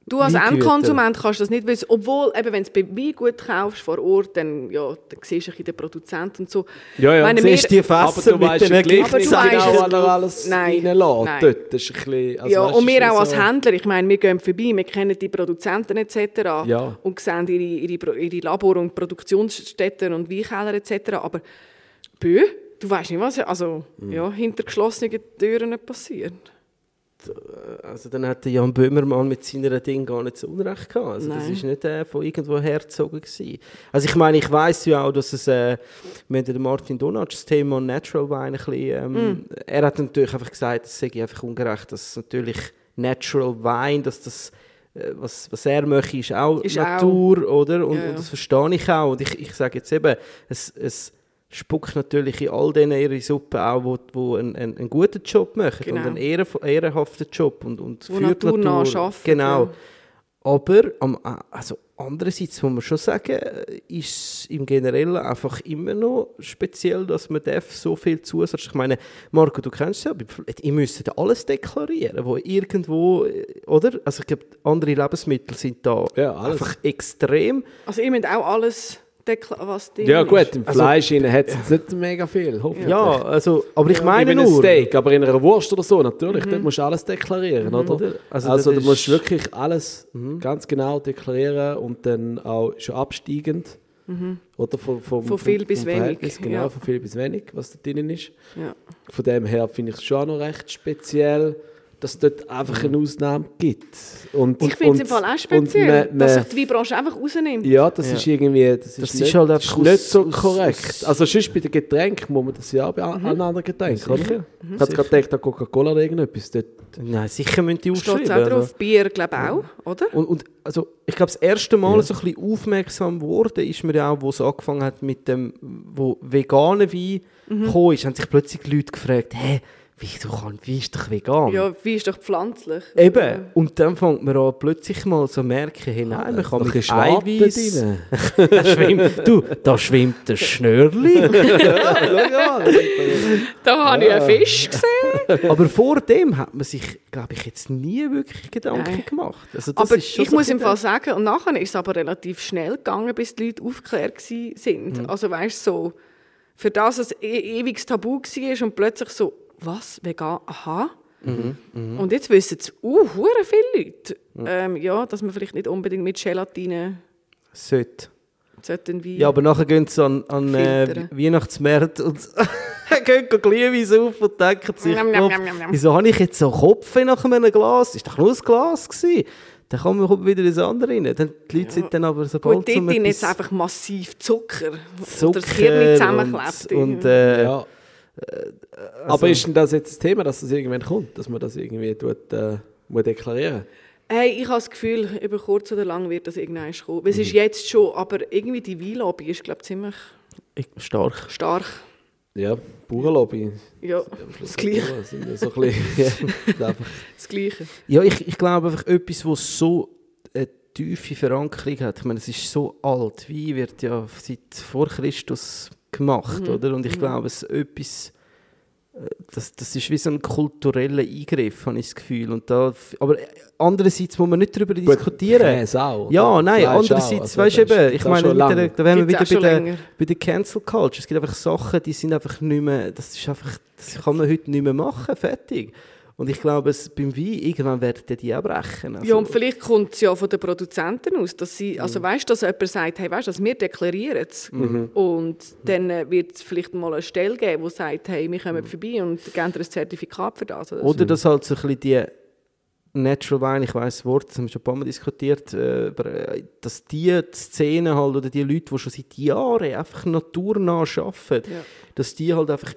Du als. Endkonsument kannst das nicht wissen. Obwohl, eben, wenn du bei Weingut kaufst vor Ort, dann, ja, dann siehst du den Produzenten und so. Ja, ja. Meine, siehst wir- die Aber Fässer du mit weißt den ja gleich Aber nicht du genau, er alles Nein, reinlässt. nein. Dort. Das ist ein bisschen, also ja, weißt, und wir auch als so- Händler, ich meine, wir gehen vorbei, wir kennen die Produzenten etc. Ja. und sehen ihre, ihre, ihre Labor- und Produktionsstätten und Weinkeller etc. Aber Bö, du weißt nicht, was also, Mhm. ja, hinter geschlossenen Türen passiert. Also dann hat der Jan Böhmermann mit seiner Ding gar nicht so Unrecht gehabt. Also das ist nicht äh, von irgendwo hergezogen gewesen. Also ich meine, ich weiß ja auch, dass es, äh, wir haben ja den Martin Donatsch das Thema Natural Wine ein bisschen, ähm, Mm. er hat natürlich einfach gesagt, das sei einfach ungerecht, dass natürlich Natural Wine, dass das äh, was, was er möchte, ist auch Ist auch- Natur, oder? Und, Ja, ja. und das verstehe ich auch. Und ich, ich sage jetzt eben, es, es spuckt natürlich in all denen ihre Suppe auch, wo, wo einen, einen, einen guten Job machen Genau. und einen ehren, ehrenhaften Job und, und Wo führt Natur. arbeiten, Genau. ja. Aber am, also andererseits muss man schon sagen, ist es im Generellen einfach immer noch speziell, dass man darf so viel Zusatz. Ich meine, Marco, du kennst es ja, ihr müsst alles deklarieren, wo irgendwo, äh, oder? Also ich glaube, andere Lebensmittel sind da Ja, einfach extrem. Also ihr müsst auch alles was drin Ja gut, im Also- Fleisch innen hat es jetzt nicht mega viel, hoffentlich. Ja, also, aber ich Ja, meine nur. Steak, aber in einer Wurst oder so, natürlich, dort musst du alles deklarieren, oder? Oder? Also Also, du musst wirklich alles ganz genau deklarieren und dann auch schon absteigend. Oder vom, vom, Von viel bis wenig, Verhältnis, Genau, ja. von viel bis wenig, was da drin ist. Ja. Von dem her finde ich es schon auch noch recht speziell, dass es dort einfach eine Ausnahme gibt. Und, Ich finde es und- im Fall auch und speziell, man- dass man- sich die Weinbranche einfach rausnimmt. ja, das Ja. ist irgendwie das ist Das ist nicht, halt das ist einfach nicht aus- so aus- korrekt. also sonst bei den Getränken muss man das ja auch bei allen anderen Getränken, oder? Sicher. Ich habe gerade gedacht, an Coca-Cola oder irgendetwas. Dort. Nein, sicher müssen die Steht aufschreiben. auch drauf. also. Bier, glaube ich auch, oder? Und, und also, ich glaube, das erste Mal so ein bisschen aufmerksam geworden ist mir ja auch, wo es angefangen hat mit dem, wo veganer Wein Mhm. ist, haben sich plötzlich Leute gefragt, hä, wie, du kannst, wie ist doch vegan? Ja, Wein ist doch pflanzlich. Eben, und dann fängt man an, plötzlich mal so merken, hey, nein, man kann mit Eiweiß... [laughs] Da schwimmt, du, da schwimmt ein Schnörli. [laughs] Da habe ich einen Fisch gesehen. Aber vor dem hat man sich, glaube ich, jetzt nie wirklich Gedanken Nein. gemacht. Also das Aber ich so muss im Fall sagen, und nachher ist es aber relativ schnell gegangen, bis die Leute aufgeklärt gsi- sind. Mhm. Also weißt du, so, für das es e ewiges Tabu war und plötzlich so, was, vegan, aha. Mhm, Und jetzt wissen es uh, viele Leute, ähm, ja, dass man vielleicht nicht unbedingt mit Gelatine sollte. sollten wie Ja, aber nachher gehen sie an, an äh. Weihnachtsmärkte und [laughs] gehen Glühwein auf und denken sich, njam, njam. wieso habe ich jetzt so Kopf nach einem Glas? Ist doch nur ein Glas gewesen. Dann kommt man wieder ins andere rein. Dann, die Leute sind dann aber sobald Gut, dort so drin jetzt etwas einfach massiv Zucker, Zucker oder das Hirn zusammenklebt. und, und äh, Ja. Aber ist denn das jetzt das Thema, dass das irgendwann kommt, dass man das irgendwie tut, äh, muss deklarieren Hey, ich habe das Gefühl, über kurz oder lang wird das irgendwann kommen. Es Mhm. ist jetzt schon, aber irgendwie die Weinlobby ist, glaube ich, ziemlich stark. stark. Ja, Bauernlobby. Ja, das Gleiche. Ja so ein bisschen, [laughs] ja, Das Gleiche. Ja, ich, ich glaube einfach etwas, was so eine tiefe Verankerung hat. Ich meine, es ist so alt. Wein wird ja seit vor Christus gemacht, Mhm. oder? Und ich glaube, es ist etwas, äh, das, das ist wie so ein kultureller Eingriff, habe ich das Gefühl. Und da, aber andererseits muss man nicht darüber diskutieren. Auch. Ja, nein, Fleisch auch. andererseits, Also, weißt du eben, ich meine, der, da wären wir wieder bei der, bei der Cancel Culture. Es gibt einfach Sachen, die sind einfach nicht mehr, das ist einfach, das kann man heute nicht mehr machen, fertig. Und ich glaube, es, beim Wein, irgendwann werden die auch brechen. Also, Ja, und vielleicht kommt es ja von den Produzenten aus, dass sie, Mhm. also weißt, dass jemand sagt, hey, weißt, du, wir deklarieren es. Mhm. Und dann äh, wird es vielleicht mal eine Stelle geben, die sagt, hey, wir Mhm. kommen vorbei und geben dir ein Zertifikat für das. Oder, Oder dass halt so ein bisschen die Natural Wine, ich weiß das Wort, das haben wir schon ein paar Mal diskutiert, äh, äh, dass die Szene halt oder die Leute, die schon seit Jahren einfach naturnah arbeiten, Ja. dass die halt einfach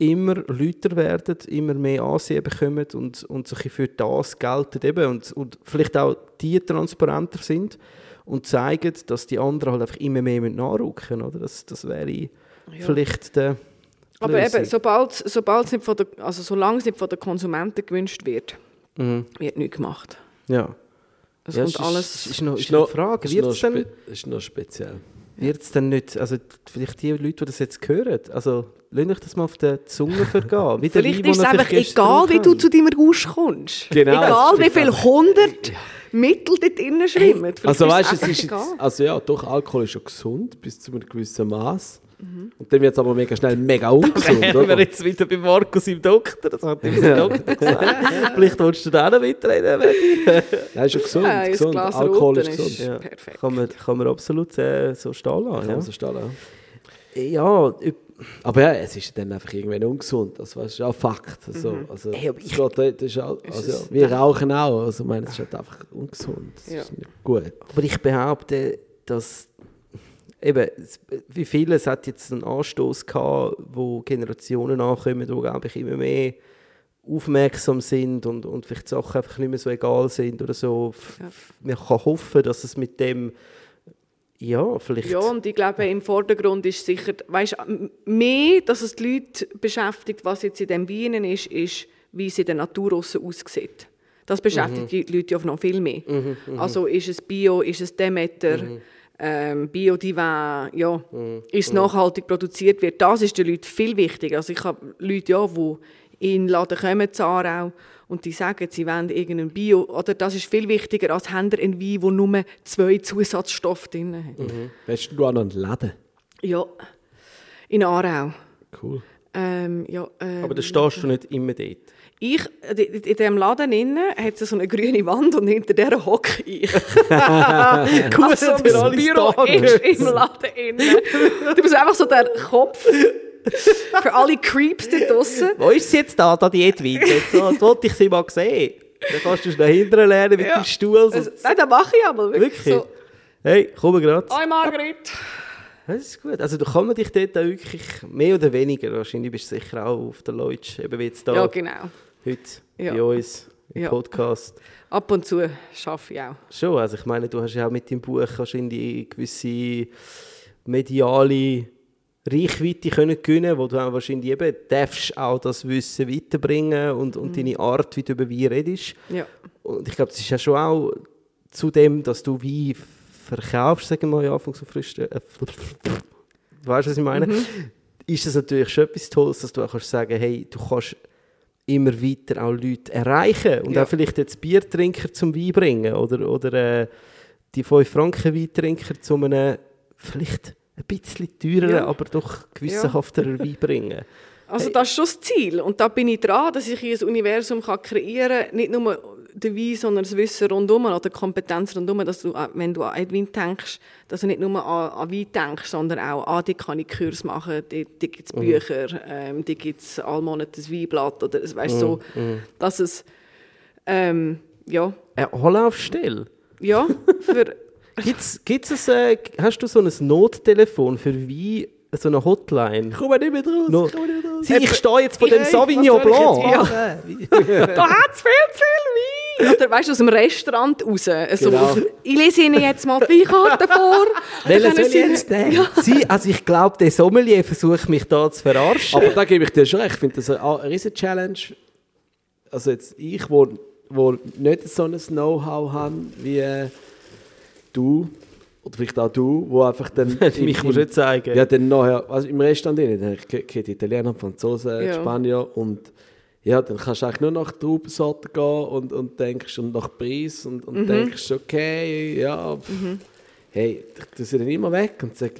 immer lauter werden, immer mehr Ansehen bekommen und, und sich für das gelten eben und, und vielleicht auch die transparenter sind und zeigen, dass die anderen halt einfach immer mehr mit nachrücken, oder? Das, das wäre vielleicht der Aber Lösung. eben, sobald, sobald nicht von der, also solange es nicht von den Konsumenten gewünscht wird, wird nichts gemacht. Ja. Es ja, kommt ist, alles... ist, noch, ist noch eine Frage. ist Wird noch es spe- ist noch speziell. Wird's dann nicht, also vielleicht die Leute, die das jetzt hören, also lasst euch das mal auf die Zunge vergehen. Wie der Vielleicht Wein, ist es einfach egal, wie du zu deinem Rausch kommst. Genau, egal, es wie viele hundert Mittel dort drinnen schwimmen. Vielleicht Also weißt du, es ist jetzt, also ja, doch, Alkohol ist schon gesund bis zu einem gewissen Maß. Mhm. Und dann wird es aber mega schnell mega ungesund, Wären wir jetzt wieder bei Markus im Doktor, das hat ihm der Doktor gesagt. Vielleicht willst du da auch noch mitreden. [laughs] Nein, ist schon gesund, Ja, gesund. Glas Alkohol ist ist- gesund. Ja, Perfekt. kann man, kann man absolut äh, so stehen lassen. Kann Ja. so stehen lassen. Ja, Aber ja, es ist dann einfach irgendwann ungesund. Das weißt, ist ja Fakt. Also, also, Ey, aber es ich- das ist auch, also, wir rauchen auch. Also, ich meine, es ist halt einfach ungesund. Das Ja. ist nicht gut. aber ich behaupte, dass eben, wie viele, es hat jetzt einen Anstoß gehabt, wo Generationen ankommen, die, glaube ich, immer mehr aufmerksam sind und, und vielleicht die Sachen einfach nicht mehr so egal sind oder so. Ja. Man kann hoffen, dass es mit dem, ja, vielleicht... Ja, und ich glaube, im Vordergrund ist sicher, weißt, mehr, dass es die Leute beschäftigt, was jetzt in dem Weinen ist, ist, wie es in der Natur aussieht. Das beschäftigt die Leute ja noch viel mehr. also ist es Bio, ist es Demeter, ähm, Biodivin, ja, ist es nachhaltig produziert wird. Das ist den Leuten viel wichtiger. Also ich habe Leute, ja, die in den Laden kommen, zu Aarau, und die sagen, sie wollen irgendein Bio, oder das ist viel wichtiger, als haben sie einen Wein, der nur zwei Zusatzstoffe drin hat. Weißt du auch noch einen Laden? Ja, in Aarau. Cool. Ähm, ja, ähm, Aber da stehst du nicht immer dort. Ich, in in diesem Laden innen hat es so eine grüne Wand und hinter der hocke ich. [laughs] Gut, also das Büro ist im Laden innen. Du bist einfach so der Kopf für alle Creeps da draussen. Wo ist sie jetzt da, da die Edwin? Jetzt so, wollte ich sie mal sehen. Dann kannst du schnell hinterher lernen mit Ja. dem Stuhl. So. Also, nein, das mache ich aber wirklich, Wirklich? so. Hey, komm gerade. Hi Margret. Das ist gut. Also, da kann man dich dort auch wirklich mehr oder weniger, wahrscheinlich bist du sicher auch auf der Leutsch, eben wie jetzt da Ja, genau. Heute Ja. bei uns im Ja. Podcast. Ab und zu schaffe ich auch. Schon, also ich meine, du hast ja auch mit deinem Buch wahrscheinlich gewisse mediale Reichweite können gewinnen, wo du auch wahrscheinlich eben darfst auch das Wissen weiterbringen und, und deine Art, wie du über Wein redest. Ja. Und ich glaube, es ist ja schon auch zu dem, dass du Wein verkaufst, sagen wir mal, ja, Anfang so frisch. Äh, du weißt, was ich meine? Ist es natürlich schon etwas Tolles, dass du auch kannst sagen hey, du kannst immer weiter auch Leute erreichen und Ja. auch vielleicht jetzt Biertrinker zum Wein bringen oder, oder äh, die 5 Franken Weintrinker zu einem vielleicht ein bisschen teureren, Ja. aber doch gewissenhafterer Wein bringen. [laughs] Also das ist schon das Ziel. Und da bin ich dran, dass ich ein Universum kann kreieren kann. Nicht nur Wein, sondern das Wissen rundum oder die Kompetenz rundum, dass du, äh, wenn du an Edwin denkst, dass du nicht nur an, an Wein denkst, sondern auch, ah, die kann ich Kurs machen, die, die gibt es Bücher, ähm, die gibt es alle Monate ein Weinblatt oder weißt, so, dass es, ähm, ja, Eine Anlaufstelle. ja, für, [laughs] Gibt's, gibt's ein, äh, hast du so ein Nottelefon für Wein, so eine Hotline? Komm nicht mehr raus. No. komm nicht mehr raus. Ich stehe jetzt vor dem Sauvignon Blanc. [laughs] da hat es viel zu viel Wein. Oder weißt du, aus dem Restaurant raus. So, Genau. Ich lese Ihnen jetzt mal die Weinkarte vor. [laughs] Können soll ich Sie- jetzt nehmen? Sie, also ich glaube, der Sommelier versucht mich da zu verarschen. Aber da gebe ich dir schon recht. Ich finde das eine, eine riesen Challenge. Also jetzt ich, wo, wo nicht so ein Know-how habe wie äh, du, oder vielleicht auch du, wo einfach dann... [laughs] mich musst du nicht zeigen. Ja, dann nachher, also im Restaurant drin, dann ke- kennt Italiener, Franzosen, Ja. Spanier und ja, dann kannst du eigentlich nur nach Traubensorten gehen und, und denkst und nach Preis und, und denkst, okay, ja, pff, hey, ich tue sie dann immer weg und sage,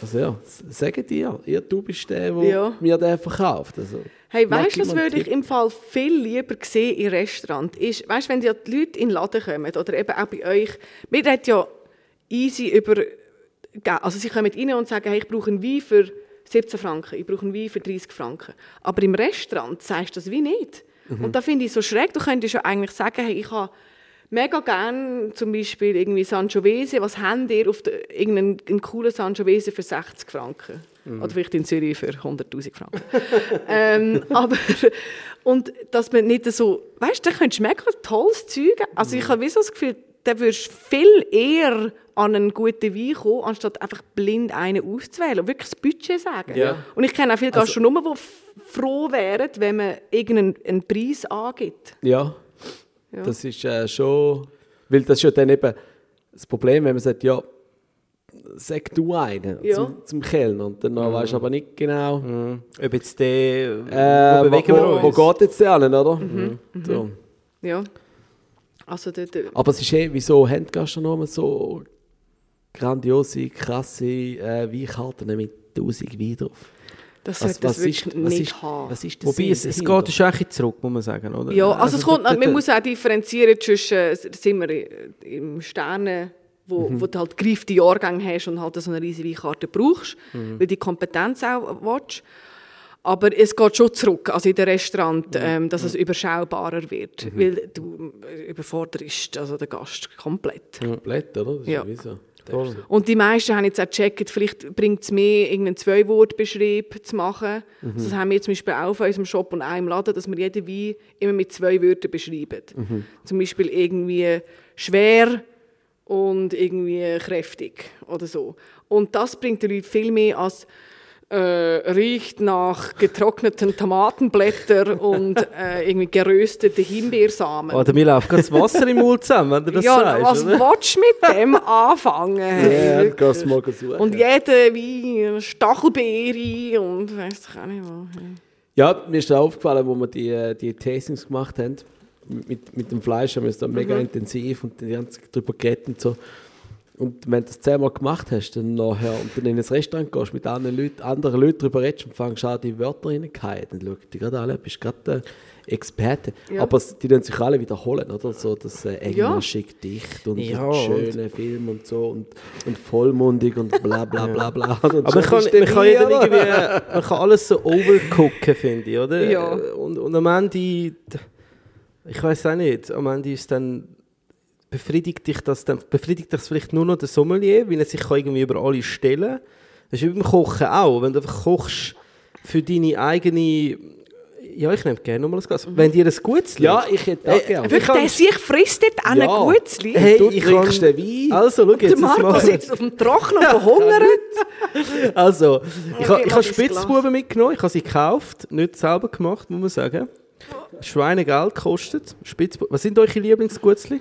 also ja, sagen dir, ihr, du bist der, der Ja. mir den verkauft. Also, Hey, weißt du, was würde ich im Fall viel lieber sehen im Restaurant? Ist, weißt du, wenn die Leute in den Laden kommen oder eben auch bei euch, wir reden ja easy über, also sie kommen rein und sagen, hey, ich brauche einen Wein für 17 Franken, ich brauche einen Wein für 30 Franken. Aber im Restaurant sagst du das wie nicht. Mhm. Und da finde ich so schräg, du könntest ja eigentlich sagen, hey, ich habe mega gerne zum Beispiel irgendwie Sangiovese, was habt ihr auf der, irgendeinen einen coolen Sangiovese für 60 Franken? Oder vielleicht in Zürich für 100'000 Franken. [laughs] ähm, aber, und dass man nicht so, weißt du, da könntest du mega tolles Zeug, also ich habe wie so das Gefühl, da würdest du viel eher an einen guten Wein kommen, anstatt einfach blind einen auszuwählen und wirklich das Budget sagen. Ja. Und ich kenne auch viele Gastronomen, die froh wären, wenn man irgendeinen einen Preis angibt. Ja, Ja. das ist äh, schon. Weil das ist ja dann eben das Problem, wenn man sagt, ja, sag du einen Ja. zum, zum Kellner. Und dann weißt du aber nicht genau, Ob jetzt der, äh, wo wo, wo, geht jetzt der an, oder? So. Ja. Also der, der, Aber es ist eh, wieso haben die Gastronomen so grandiose, krasse äh, Weinkarten mit 1000 Wein drauf? das sollte das wirklich nicht ist, haben. was ist der Wobei, Sinn es, es geht schon ein bisschen zurück, muss man sagen, oder? Ja, also, es kommt, dort- man muss auch differenzieren zwischen, äh, sind wir äh, im Sterne, wo, wo du halt gereifte Jahrgänge hast und halt so eine riesige Weinkarte brauchst, weil die Kompetenz auch willst. Aber es geht schon zurück, also in den Restaurant, ähm, dass es überschaubarer wird, weil du äh, überforderst also den Gast komplett. Komplett, oder? Das ist Ja. so. Und die meisten haben jetzt auch gecheckt, vielleicht bringt es mehr, irgendeinen Zwei-Wort-Beschrieb zu machen. Das haben wir zum Beispiel auch auf unserem Shop und auch im Laden, dass wir jeden Wein immer mit zwei Wörtern beschreiben. Zum Beispiel irgendwie schwer und irgendwie kräftig oder so. Und das bringt den Leuten viel mehr als äh, riecht nach getrockneten Tomatenblättern und äh, irgendwie geröstete Himbeersamen. Oder mir läuft das Wasser im Mund zusammen, wenn du das ja, sagst. was oder? willst du mit dem anfangen? Ja, du mal suchen. Und jeder wie Stachelbeere und weiss ich auch nicht was. Ja, mir ist da aufgefallen, wo wir die, die Tastings gemacht haben, mit, mit dem Fleisch haben wir es da mega intensiv und die ganze Zeit drüber geredet und so. Und wenn du das zehnmal gemacht hast, dann nachher und dann in ein Restaurant gehst, mit anderen Leuten, anderen Leuten drüber redest und fängst an, die Wörter reinzuhauen, dann schauen die gerade alle, bist gerade äh, Experte. Ja. Aber die dann sich alle wiederholen, oder? So das äh, Ja. engmaschig dicht und Ja, schöne Film und so und, und vollmundig und bla bla bla bla. Und Aber man kann, der man kann, ja dann irgendwie, man kann alles so overcooken, finde ich, oder? Ja. Und, und am Ende, ich weiß auch nicht, am Ende ist dann, befriedigt dich das dann, befriedigt das vielleicht nur noch der Sommelier, weil er sich kann irgendwie über alle stellen Das ist wie beim Kochen auch, wenn du einfach kochst für deine eigene, ja, ich nehme gerne nochmal ein Glas, wenn dir das gut Ja, ich hätte auch Äh, gerne. Wirklich, der sich frisst dort an Ja. ein Gutzli. Hey, du ich trinkst kann- den Wein. Also, schau jetzt, Der jetzt Marco sitzt auf dem Trocknen und verhungert. [laughs] Also, ich, gib ich habe Spitzbuben mitgenommen, ich habe sie gekauft, nicht selber gemacht, muss man sagen. Schweinegeld kostet. Spitzbuben. Was sind eure Lieblingsgutzli?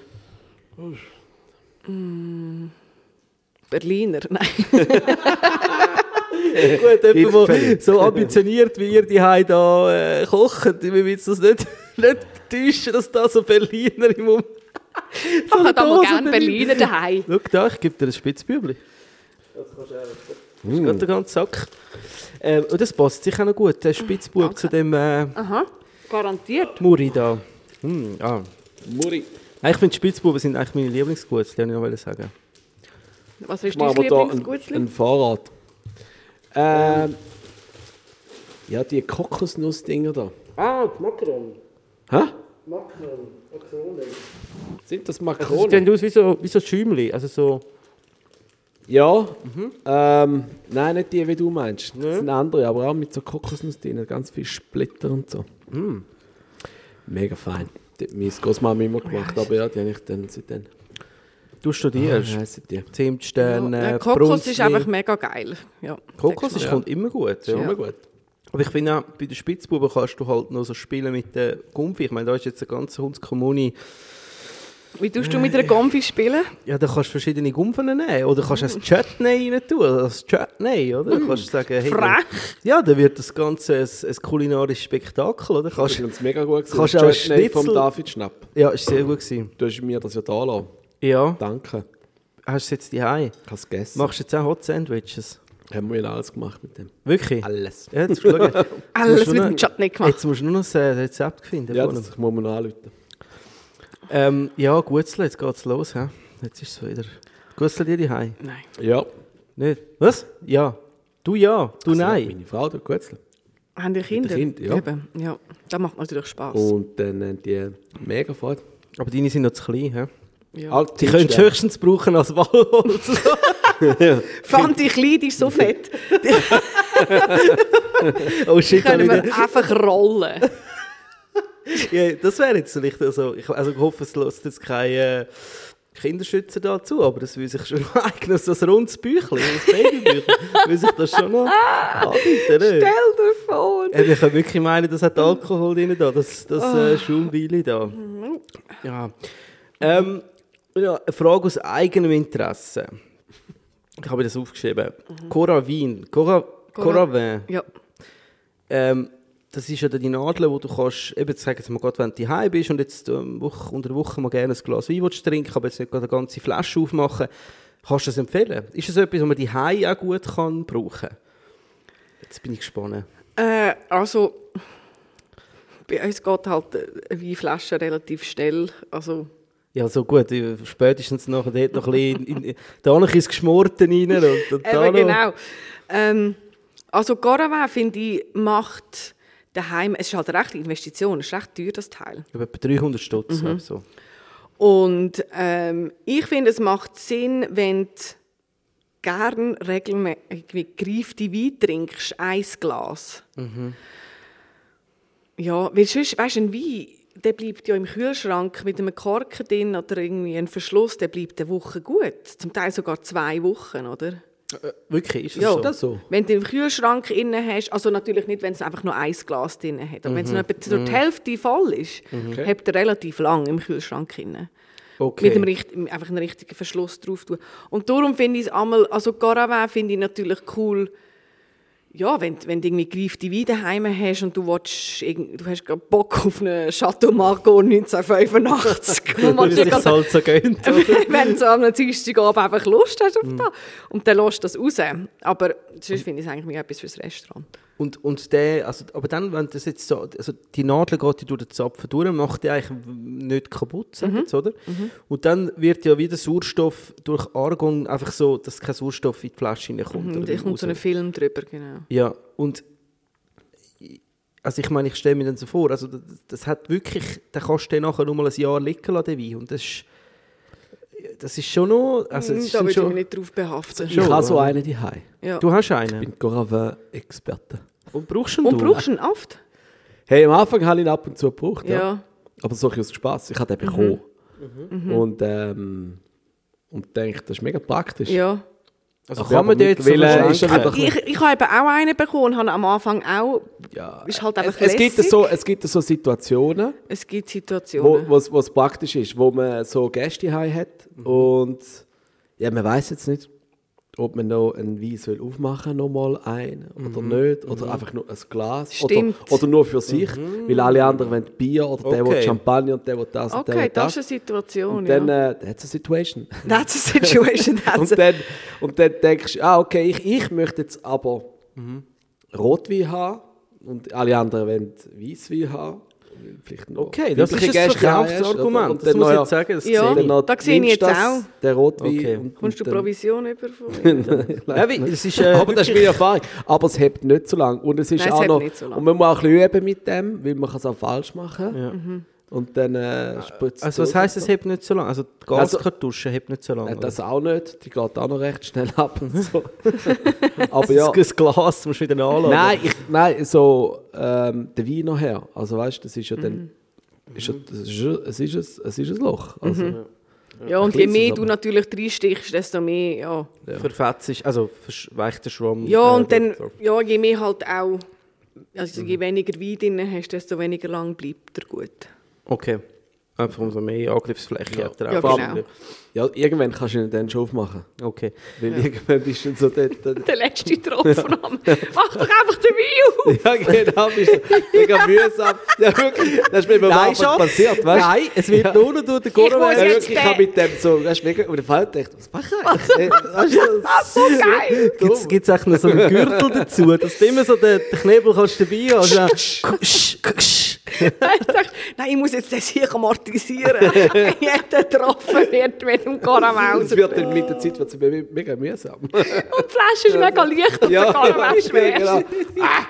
Berliner, [laughs] nein. [laughs] Gut, jemand, der so ambitioniert wie ihr die da äh, kocht, wir müssen uns das nicht, [laughs] nicht täuschen, dass da so Berliner im Um... Ich habe da mal gerne Berliner. Daheim. Schau da, ich gebe dir ein Spitzbübli. Das ist gerade der ganze Sack. Ähm, und das passt sicher noch gut, der Spitzbub zu dem äh, Aha, garantiert. Muri da. Hm, ah. Muri. Ich finde, Spitzbuben sind eigentlich meine Lieblingsgutzli, wollte ich noch sagen. Was ist dein einen, Lieblingsgutzli? einen Fahrrad. Ähm, ja, die Kokosnuss-Dinger da. Ah, die Makronen. Hä? Makronen. Makronen. Sind das Also, sie Makronen? sehen aus wie so, wie so Schäumchen. Also so... ja. Ähm, nein, nicht die, wie du meinst. Das Ja. sind andere, aber auch mit so Kokosnuss drin. Ganz viel Splitter und so. Mm. Mega fein. Die hat meine Großmama immer gemacht, aber ja, die habe ich dann seitdem. Du studierst. Heissen die? Zimtsterne, Ja, Kokos Brunzli. ist einfach mega geil. Ja, Kokos ist, kommt immer gut. Ja. Immer gut. Aber ich finde auch, bei den Spitzbuben kannst du halt noch so spielen mit den Gumpfi. Ich meine, da ist jetzt eine ganze Hundskommune. Wie tust du mit einer Gomfi spielen? Ja, da kannst du verschiedene Gumpfen nehmen. Oder kannst du ein Chutney rein tun. Oder das Chutney, oder? Da kannst du sagen, hey, Frech. Ja, dann wird das Ganze ein, ein kulinarisches Spektakel, oder? Das Kannst, ist mega gut gewesen. kannst Das auch Chutney vom David Schnapp. ja, ist sehr gut gewesen. Du hast mir das ja da lassen. Ja, Danke. hast du es jetzt daheim? Ich habe es gegessen. Machst du jetzt auch Hot Sandwiches? Haben wir alles gemacht mit dem. Wirklich? Alles. Ja, jetzt [laughs] Alles mit dem Chutney gemacht. Jetzt musst du nur noch das äh, Rezept finden. Ja, das muss man anrufen. Ähm, ja, Gutzle, jetzt geht's los. He? Jetzt ist es wieder. Gutzle dir daheim? Nein. Ja. Nicht? Was? Ja. Du ja, du Also, nein. Meine Frau, der Gutzler. Haben die Kinder? Kind, ja. Eben, ja. Das macht natürlich Spass. Und dann haben die mega Freude. Aber deine sind noch zu klein. He? Ja. Alt Die könntest du höchstens brauchen als Wallholz. Fand ich klein, die ist so fett. Oh shit, Können wir einfach rollen. [laughs] Ja, das wäre jetzt vielleicht, also ich, also ich hoffe, es lässt jetzt keine Kinderschützer dazu, aber das will sich schon [laughs] eignen, so ein rundes Büchlein, ein [laughs] Babybüchlein, will sich das schon noch anbieten, ne? Stell dir vor. Ja, ich kann wirklich meinen, das hat Alkohol drin da, das, das äh, Schaumweile da. Ja. Ähm, ja, eine Frage aus eigenem Interesse. Ich habe das aufgeschrieben. Cora Wien. Cora, Cora Vin. Ja. Ähm, das ist ja dann die Nadel, wo du kannst, eben sagen mal, gerade wenn du daheim bist und jetzt ähm, unter der Woche mal gerne ein Glas Wein trinken, aber jetzt nicht gerade eine ganze Flasche aufmachen, kannst du das empfehlen? Ist das etwas, was man daheim auch gut kann brauchen Jetzt bin ich gespannt. Äh, also, bei uns geht halt eine Weinflasche relativ schnell. Also, Ja, so gut, äh, spätestens nachher dort noch ein bisschen in, in, da noch ins Geschmorten rein und, und da Eben, noch. genau. Ähm, also Gorawa, finde ich, macht daheim, es ist halt eine rechte Investition, es ist recht teuer, das Teil. Über etwa 300 Stutz. Mhm. So. Und ähm, ich finde, es macht Sinn, wenn du gern regelmäßig gereifte Wein trinkst, ein Glas. Ja, weil sonst, weißt du, ein Wein, der bleibt ja im Kühlschrank mit einem Korken drin oder irgendwie ein Verschluss, der bleibt eine Woche gut. Zum Teil sogar zwei Wochen, oder? Wirklich, ist das Ja, so? Das so. Wenn du den Kühlschrank innen hast, also natürlich nicht, wenn es einfach nur ein Glas drin hat, aber wenn es nur etwa so die Hälfte voll ist, habt ihr relativ lang im Kühlschrank innen. Okay. Mit dem richt- einfach einen richtigen Verschluss drauf tun. Und darum finde ich es einmal, also Caravin finde ich natürlich cool, ja, wenn, wenn du irgendwie gereifte Wein daheim hast und du, willst, du hast gerade Bock auf einen Chateau Margaux 1985. wo Weil man es sich halt so gönnt. [laughs] wenn du so am Dienstagabend einfach Lust hast auf das. Und dann lässt du das raus. Aber sonst finde ich es eigentlich mehr etwas fürs Restaurant. Und, und der, also, aber dann, wenn das jetzt so, also die Nadel geht die durch den Zapfen durch, macht die eigentlich nicht kaputt, sagen Mhm. jetzt, oder? Und dann wird ja wieder Sauerstoff durch Argon einfach so, dass kein Sauerstoff in die Flasche. Und oder da kommt so ein raus. Film drüber, genau. Ja, und also ich meine, ich stelle mir dann so vor, also das, das hat wirklich, da kannst du den nachher noch mal ein Jahr liegen lassen, den Wein, und das ist, das ist schon noch, also ist da würde ich mich schon, nicht drauf behaften. Ich habe so einen daheim. Ja. du hast Ich einen bin Goravin-Experte. und brauchst ihn Und du? brauchst du ihn oft? Hey, am Anfang habe ich ihn ab und zu gebraucht, ja. Ja. Aber so ein bisschen aus Spass. Ich habe den bekommen. Und, ähm, und denke, das ist mega praktisch. Ja. Also kann man jetzt so Ich, ich habe eben auch einen bekommen und habe am Anfang auch, Ja, ist halt es, einfach es, gibt lässig. so, es gibt so Situationen, es gibt wo Situationen. wo es- wo es praktisch ist, wo man so Gäste hat und ja, man weiß jetzt nicht, ob man noch einen Wein soll aufmachen noch mal einen oder nicht oder einfach nur ein Glas Stimmt. oder, oder nur für sich, weil alle anderen wollen Bier oder der Okay. will Champagner und der will das und der Okay, will das das. ist eine Situation, und dann, ja. äh, that's a situation. [laughs] That's a situation. [laughs] Und, dann, und dann denkst du, ah, okay, ich, ich möchte jetzt aber Rotwein haben und alle anderen wollen Weißwein haben. Vielleicht noch Okay, das ist ein Verkaufsargument. hast, und Das dann muss ich noch- jetzt sagen. Das Ja. sehe Da sehe ich jetzt das, auch. Der Rotwein. Okay. Und, Kommst du Provision über von [laughs] mir? Ja, wie, es ist, äh, aber das ist meine Erfahrung. Aber es hebt nicht so lange. Und es ist Nein, auch noch. nicht so. Und man muss auch ein bisschen üben mit dem, weil man kann es auch falsch machen. Ja. Und dann äh, spritzt also was es heisst, es hebt nicht so lange? Also die Also- Gaskartusche hebt nicht so lange? Äh? Das auch nicht. Die geht auch noch recht schnell [laughs] ab und so. [laughs] aber ja. Das Glas musst du wieder anladen. Nein, ich, nein, so ähm, der Wein nachher. Also weißt du, das ist ja dann. Ist ja, das ist, ja- es, ist ein, es ist ein Loch. Also, Ja, und je mehr aber. du natürlich reinstichst, desto mehr, ja. Verfetzt ist, also weicht der Schwamm. Ja, äh, und dann, so. ja, je mehr halt auch, also je weniger Wein drin hast, desto weniger lang bleibt er gut. Okay. Einfach umso mehr Angriffsfläche hat er Ja, auch. genau. ja, irgendwann kannst du ihn dann schon aufmachen. Okay. Weil irgendwann bist du dann so dort. [laughs] dort- Der letzte Tropfen am. [laughs] Mach doch einfach den Wein auf! ja, genau, bist du mega mühsam. [laughs] Ja, wirklich. Das ist mir beim Nein, Anfang passiert, weißt du? Nein, es wird nur noch durch den Ich muss Corona. Ja, jetzt wirklich, ich habe mit dem so, weißt du, mega, und der Fall dachte, was mache ich? Äh, weißt du, das- So geil! Gibt es eigentlich noch so einen Gürtel dazu, dass du immer so den, den Knebel kannst dabei hast? Also, ich nein, ich muss jetzt das hier amortisieren. [laughs] [laughs] Jeder Tropfen wird mit dem Karamell Es wird dann mit der Zeit wird's me- mega mühsam. Und die Flasche ist mega leicht und der Karamell schwer. [laughs] genau. ah,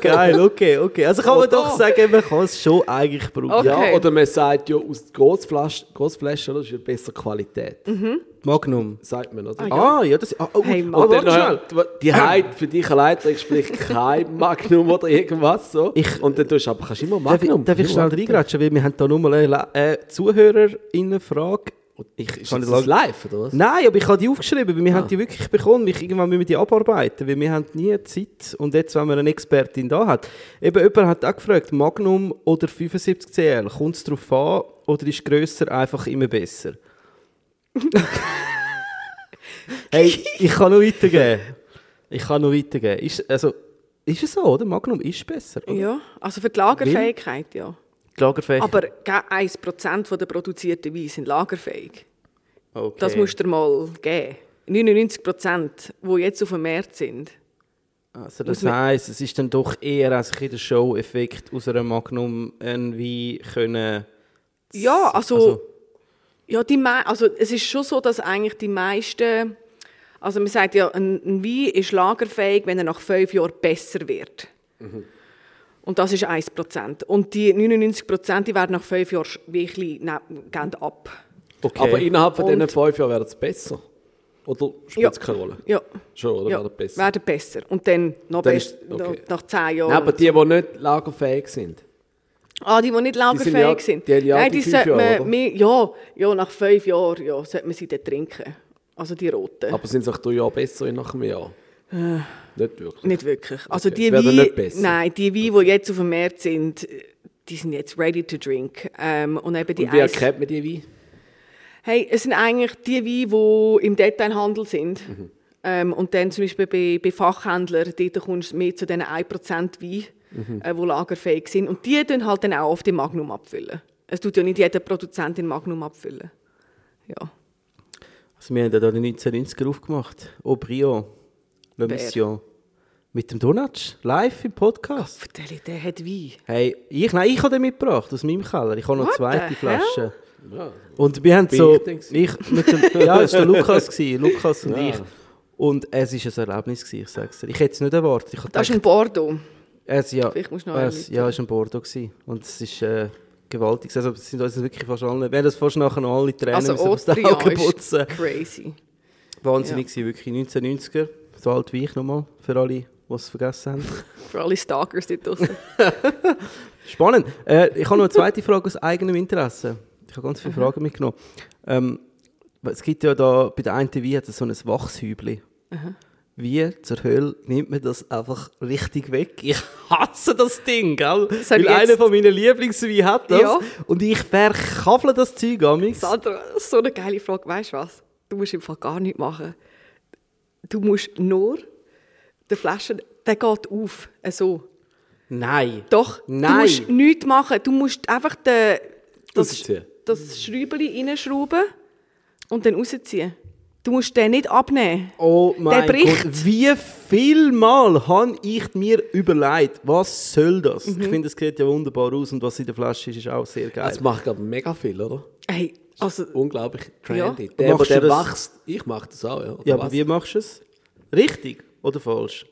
geil, okay, okay. Also kann man Oder? doch sagen, man kann es schon eigentlich brauchen. Okay. Ja, oder man sagt ja, aus Grossflaschen, Grossflaschen das ist ja bessere Qualität. Magnum. Sagt man, oder? Ah, ja, das... Ah, oh, Hey, Mann. Und dann schnell. die Heid für dich allein trinkst vielleicht kein Magnum oder irgendwas so. Ich- und dann tust du aber kannst du immer Darf ich, Magnum. darf ich schnell reingratschen, weil wir haben da nur mal eine äh, ZuhörerInnenfrage. Ich, Ist kann das nicht live, oder was? Nein, aber ich habe die aufgeschrieben, weil wir haben die wirklich bekommen. Ich, irgendwann müssen wir die abarbeiten, weil wir haben nie Zeit. Und jetzt, wenn man eine Expertin da hat. Eben, jemand hat auch gefragt, Magnum oder 75cl, kommt es darauf an oder ist grösser einfach immer besser? [laughs] hey, ich kann noch weitergeben. Ich kann noch weitergeben. Ist, also, ist es so, oder? Magnum ist besser. Oder? Ja, also für die Lagerfähigkeit, ja. Lagerfähig. Aber gell, 1% der produzierten Wein sind lagerfähig. okay. Das musst du dir mal geben. 99%, die jetzt auf dem Markt sind. Also das heisst, es ist dann doch eher als der Show-Effekt aus einer Magnum Wein können... Ja, also, Also- ja, die also es ist schon so, dass eigentlich die meisten, also man sagt ja, ein, ein Wein ist lagerfähig, wenn er nach fünf Jahren besser wird. Und das ist 1%. Und die 99%, die werden nach fünf Jahren wirklich ne, gehen ab. Okay. Aber innerhalb von diesen fünf Jahren werden es besser. Oder spielt es keine Rolle? Ja. Schon, oder ja, werden besser? werden besser. Und dann noch Dann besser, ist- okay. nach zehn Jahren. Nein, aber die, die nicht lagerfähig sind. Ah, die, die nicht lagerfähig ja- sind. die ja Nein, die die fünf sollte Jahre, man, mehr, ja, ja, nach fünf Jahren ja, sollte man sie dann trinken. Also die roten. Aber sind sie auch drei Jahre besser als nach einem Jahr? Nicht wirklich. Nicht wirklich. Also Okay, die Weine, nicht besser. nein, die Weine, die jetzt auf dem Markt sind, die sind jetzt ready to drink. Ähm, und eben die Und wie erkennt man die Weine? Hey, es sind eigentlich die Weine, die im Detailhandel sind. Mhm. Ähm, und dann zum Beispiel bei, bei Fachhändlern, dort kommst du mehr zu diesen 1% Wein, Mhm. äh, die lagerfähig sind. Und die tun halt dann auch auf die Magnum abfüllen. Es tut ja nicht jeder Produzent in Magnum abfüllen. Ja. Also wir haben ja da den 1990er aufgemacht. Aubryon, Le Wer? Mission. Mit dem Donatsch, live im Podcast. Vertell ich, der hat Wein. Hey, ich, nein, ich habe den mitgebracht aus meinem Keller. Ich habe noch What eine zweite Flasche. Ja. Und wir haben Bin so, ich ich mit dem, [laughs] ja, es war der Lukas, gewesen, Lukas und Ja. ich. Und es war ein Erlebnis, gewesen, ich sag's dir. Ich hätte es nicht erwartet. Ich Das ist gedacht, ein Bordeaux. es, ja, Vielleicht musst du noch es, ja, es war ein Bordeaux. Gewesen. Und es ist äh, gewaltig. Also, es sind uns wirklich fast alle, wir haben das fast nachher noch alle Tränen Also aus den Augen ist putzen. crazy. Wahnsinnig gewesen, wirklich 1990er. So alt wie ich nochmal, für alle, die es vergessen haben. [laughs] Für alle Stalkers dort draussen. [laughs] Spannend. Äh, ich habe noch eine zweite Frage aus eigenem Interesse. Ich habe ganz viele Fragen mitgenommen. Ähm, es gibt ja da, bei der einen Wein hat es so ein Wachshübli. Wie zur Hölle nimmt man das einfach richtig weg? Ich hasse das Ding, gell? Soll Weil einer von meinen Lieblingsweinen hat das. Ja. Und ich verkafle das Zeug amix. Sandra, so eine geile Frage. Weißt du was? Du musst im Fall gar nichts machen. Du musst nur der Flasche, der geht auf, äh, so. Nein. Doch, Nein. du musst nichts machen. Du musst einfach den, das, das Schräubchen reinschrauben und dann rausziehen. Du musst den nicht abnehmen. Oh mein bricht. Gott, wie viel Mal habe ich mir überlegt, was soll das? Mhm. Ich finde, es sieht ja wunderbar aus und was in der Flasche ist, ist auch sehr geil. Das macht aber mega viel, oder? Hey, also, Unglaublich trendy. Ja. Der, der wächst, ich mache das auch, ja. Oder ja, aber was? wie machst du es? Richtig oder falsch?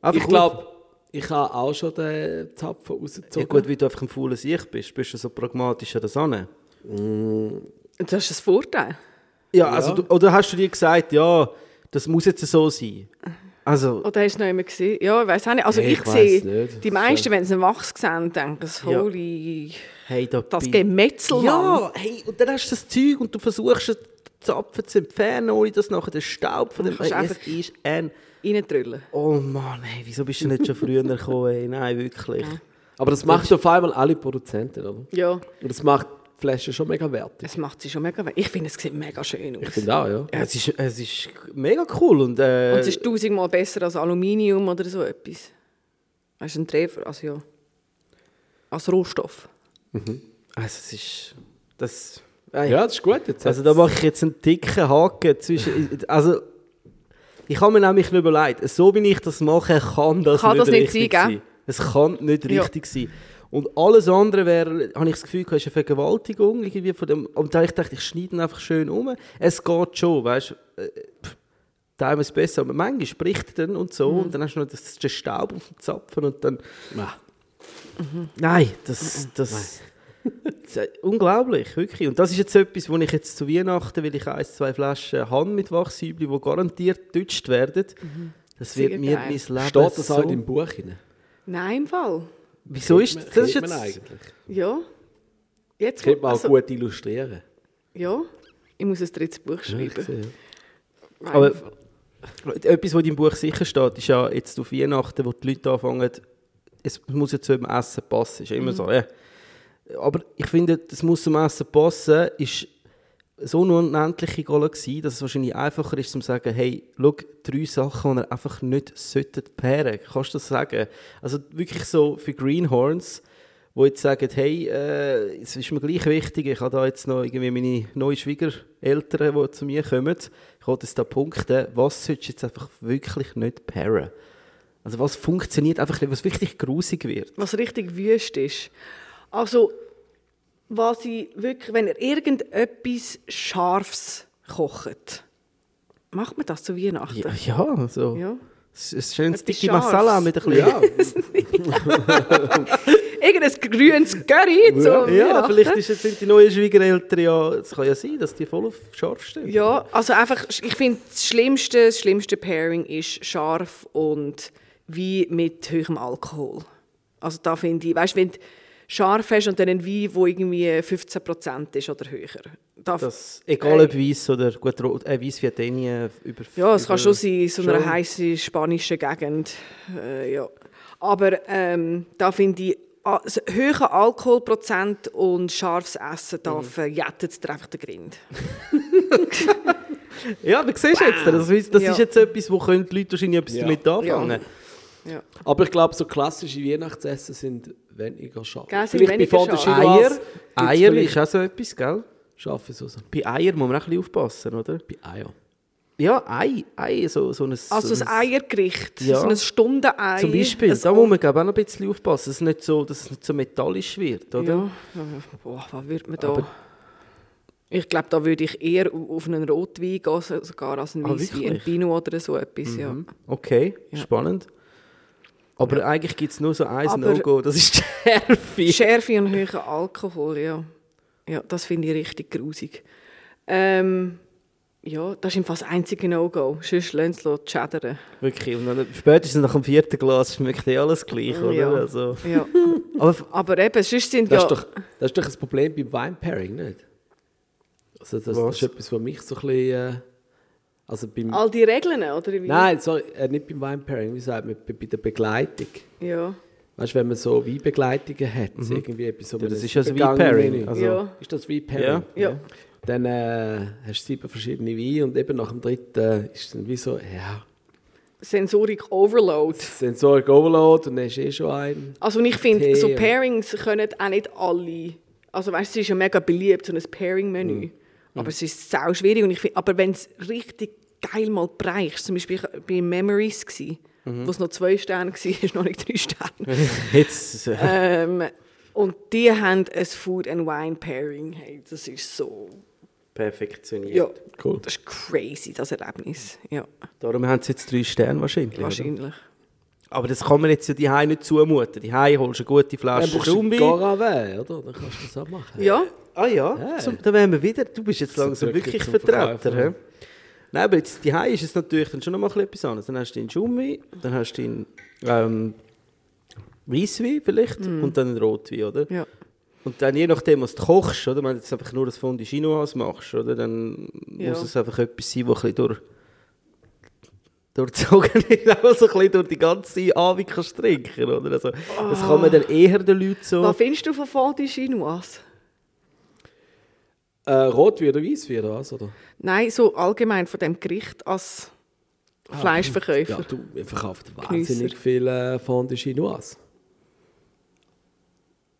Einfach Ich glaube, ich habe auch schon den Zapfen rausgezogen. Ja gut, weil du einfach ein fauler Sicht bist, bist du so pragmatisch an das an. das ist ein Vorteil. Ja, also du, oder hast du dir gesagt, ja, das muss jetzt so sein? Also, Oder hast du noch immer gesehen? Ja, ich weiß auch nicht. Also Hey, ich, ich sehe, nicht. die meisten, wenn sie einen Wachs sehen, denken sie, Ja. holy, hey, da das bin- Gemetzel. Ja, hey, und dann hast du das Zeug und du versuchst, den Zapfen zu entfernen, ohne dass nachher der Staub von dem... Hey, einfach- es ist ein... reintrüllen. Oh Mann, hey, wieso bist du nicht schon früher gekommen? Ey? Nein, wirklich. Aber das macht auf einmal alle Produzenten, oder? Ja, Und das macht die Flasche schon mega wertig. es macht sie schon mega we- Ich finde, es sieht mega schön aus. Ich finde auch, ja. Ja, es, ist, es ist mega cool und... Äh, Und es ist tausendmal besser als Aluminium oder so etwas. Weißt du, ein Treffer, also ja. Als Rohstoff. also es ist... Das, ey, Ja, das ist gut. Jetzt Also da mache ich jetzt einen dicken Haken zwischen... Also... Ich habe mir nämlich überlegt, so wie ich das mache, kann das Kann nicht das nicht richtig sein, sein. Es kann nicht Ja. richtig sein. Und alles andere wäre, habe ich das Gefühl, ist eine Vergewaltigung irgendwie von dem. Und da ich dachte, ich schneide ihn einfach schön um. Es geht schon, weißt du. Äh, pff. teilweise besser, aber manchmal spricht er dann und Mhm. so und dann hast du noch das, den Staub auf dem Zapfen und dann... Ah, Nein, das... das das ist [laughs] unglaublich, wirklich. Und das ist jetzt etwas, wo ich jetzt zu Weihnachten, weil ich ein, zwei Flaschen habe mit Wachsübli, die garantiert getutscht werden, das wird Sehr mir geil. mein Leben Steht das so... auch in deinem Buch rein? Nein, im Fall. Wieso ist Kennt das? ist man jetzt... eigentlich? Ja. Jetzt Könnte man auch also, gut illustrieren. Ja, ich muss ein drittes Buch Ja, schreiben. sehe, ja. Aber im etwas, was in deinem Buch sicher steht, ist ja jetzt auf Weihnachten, wo die Leute anfangen, es muss ja zu dem Essen passen. Ist ja immer so, ja. Aber ich finde, das muss zum Essen passen, ist so eine unendliche gewesen, dass es wahrscheinlich einfacher ist, zu sagen, hey, schau, drei Sachen, die ihr einfach nicht solltet pairen. Kannst du das sagen? Also wirklich so für Greenhorns, wo jetzt sagen, hey, äh, es ist mir gleich wichtig, ich habe da jetzt noch irgendwie meine neuen Schwiegereltern, die zu mir kommen, ich wollte jetzt da punkten, was solltest du jetzt einfach wirklich nicht pairen? Also was funktioniert einfach nicht, was wirklich grusig wird? was richtig wüst ist. Also, was ich wirklich, wenn ihr irgendetwas Scharfes kocht, macht man das zu Weihnachten? Ja, ja so. Ja. Es ist ein schönes dicke. Masala mit ein bisschen... [laughs] Irgendein grünes Curry zu Ja, vielleicht ist sind die neuen Schwiegereltern ja, es kann ja sein, dass die voll auf scharf stehen. Ja, also einfach, ich finde, das schlimmste, das schlimmste Pairing ist scharf und Wein mit hohem Alkohol. Also da finde ich, weißt du, wenn scharf hast und dann ein Wein, der irgendwie 15% ist oder höher. Da, Das, egal ob weiß oder gut, rot, äh, weiß wie Dänie über ja, es kann schon sein, in so einer heißen spanischen Gegend. Äh, ja. Aber ähm, da finde ich, s- hoher Alkoholprozent und scharfes Essen, da Mhm. dir einfach den Grind. [laughs] Ja, aber siehst du jetzt, das, ist- das Ja. ist jetzt etwas, wo können die Leute wahrscheinlich etwas Ja. damit anfangen. Ja. Ja. Aber ich glaube, so klassische Weihnachtsessen sind weniger scharf. Gell, sind Vielleicht weniger bei Fondue Eier, Eier ist auch so etwas, gell? Scharfe Soße. Bei Eier muss man auch ein bisschen aufpassen, oder? Bei Eier. Ja, Ei, Ei so, so ein... Also so ein Eiergericht, Ja. so ein Stundenei. Zum Beispiel, ein da muss man glaube ich, auch noch ein bisschen aufpassen, dass es nicht so, dass es nicht so metallisch wird, oder? Ja, boah, was würde man da... ich glaube, da würde ich eher au- auf einen Rotwein gehen, so- sogar als ein Ah, Weißwein, ein? Pinot oder so etwas, ja. Okay, Ja. spannend. Aber eigentlich gibt es nur so ein No-Go, das ist Schärfe. Schärfe und hoher Alkohol, ja. Ja, das finde ich richtig grusig. Ähm, ja, das ist im Fall das einzige No-Go. Sonst lassen sie es schädern. Wirklich, und dann spätestens nach dem vierten Glas schmeckt eh alles gleich, oder? Ja. Also, Ja. [laughs] aber Aber eben, sonst sind Das, ja... ist doch, das ist doch ein Problem beim Wine-Pairing, nicht? Also das, das ist etwas, was mich so ein bisschen... Äh, also beim... All die Regeln, oder wie? Nein, sorry, äh, nicht beim Wine-Pairing, wie sagt man, bei, der Begleitung. Ja. Weißt du, wenn man so Weinbegleitungen hat, irgendwie etwas so Mhm. Ja, das ein ist ja das Weinpairing, also- Ja. Ist das Weinpairing? Ja. Ja. Dann äh, hast du sieben verschiedene Weine und eben nach dem dritten ist es dann wie so, ja, Sensorik Overload. Sensoric Overload und dann hast du eh schon einen. Also und ich finde, so Pairings können auch nicht alle. Also weißt du, es ist ja mega beliebt, so ein Pairing-Menü. Mhm. Aber es ist sau schwierig. Und ich find, aber wenn es richtig geil mal bereichst, zum Beispiel bei Memories, gsi, Mhm. wo es noch zwei Sterne war, [laughs] noch nicht drei Sterne. [laughs] jetzt... Äh, ähm, und die haben ein Food and Wine Pairing. Hey, das ist so. perfektioniert. Ja, Cool. das ist crazy, das Erlebnis. Ja, Darum haben sie jetzt drei Sterne wahrscheinlich. Oder? wahrscheinlich. Aber das kann man jetzt ja die nicht zumuten. Die holst du eine gute Dann Flasche brauchst du Schaumwein. Garavin, oder? Dann kannst du das auch machen. Ja, Ah ja, Ja. Zum, da wären wir wieder. Du bist jetzt langsam wirklich Vertreter. Hä? Nein, aber jetzt die ist es natürlich dann schon noch mal etwas anderes. Dann hast du den Schaumwein, dann hast du den ähm, Weisswein vielleicht und dann den Rotwein, oder? ja. Und dann je nachdem, was du kochst, oder? Wenn du jetzt einfach nur das Fondue Chinoise machst, oder? Dann Ja. muss es einfach etwas sein, das ein bisschen durch, durchzogen [laughs] ist, auch so ein bisschen durch die ganze Abend kannst trinken, oder? Also, das kann man dann eher den Leuten so... Was findest du von Fondue Chinoise? Äh, Rotwein oder Weißwein oder was? Oder? Nein, so allgemein von dem Gericht als Fleischverkäufer. Ja, du, Geniesser. wahnsinnig viel äh, Fondue Chinoise.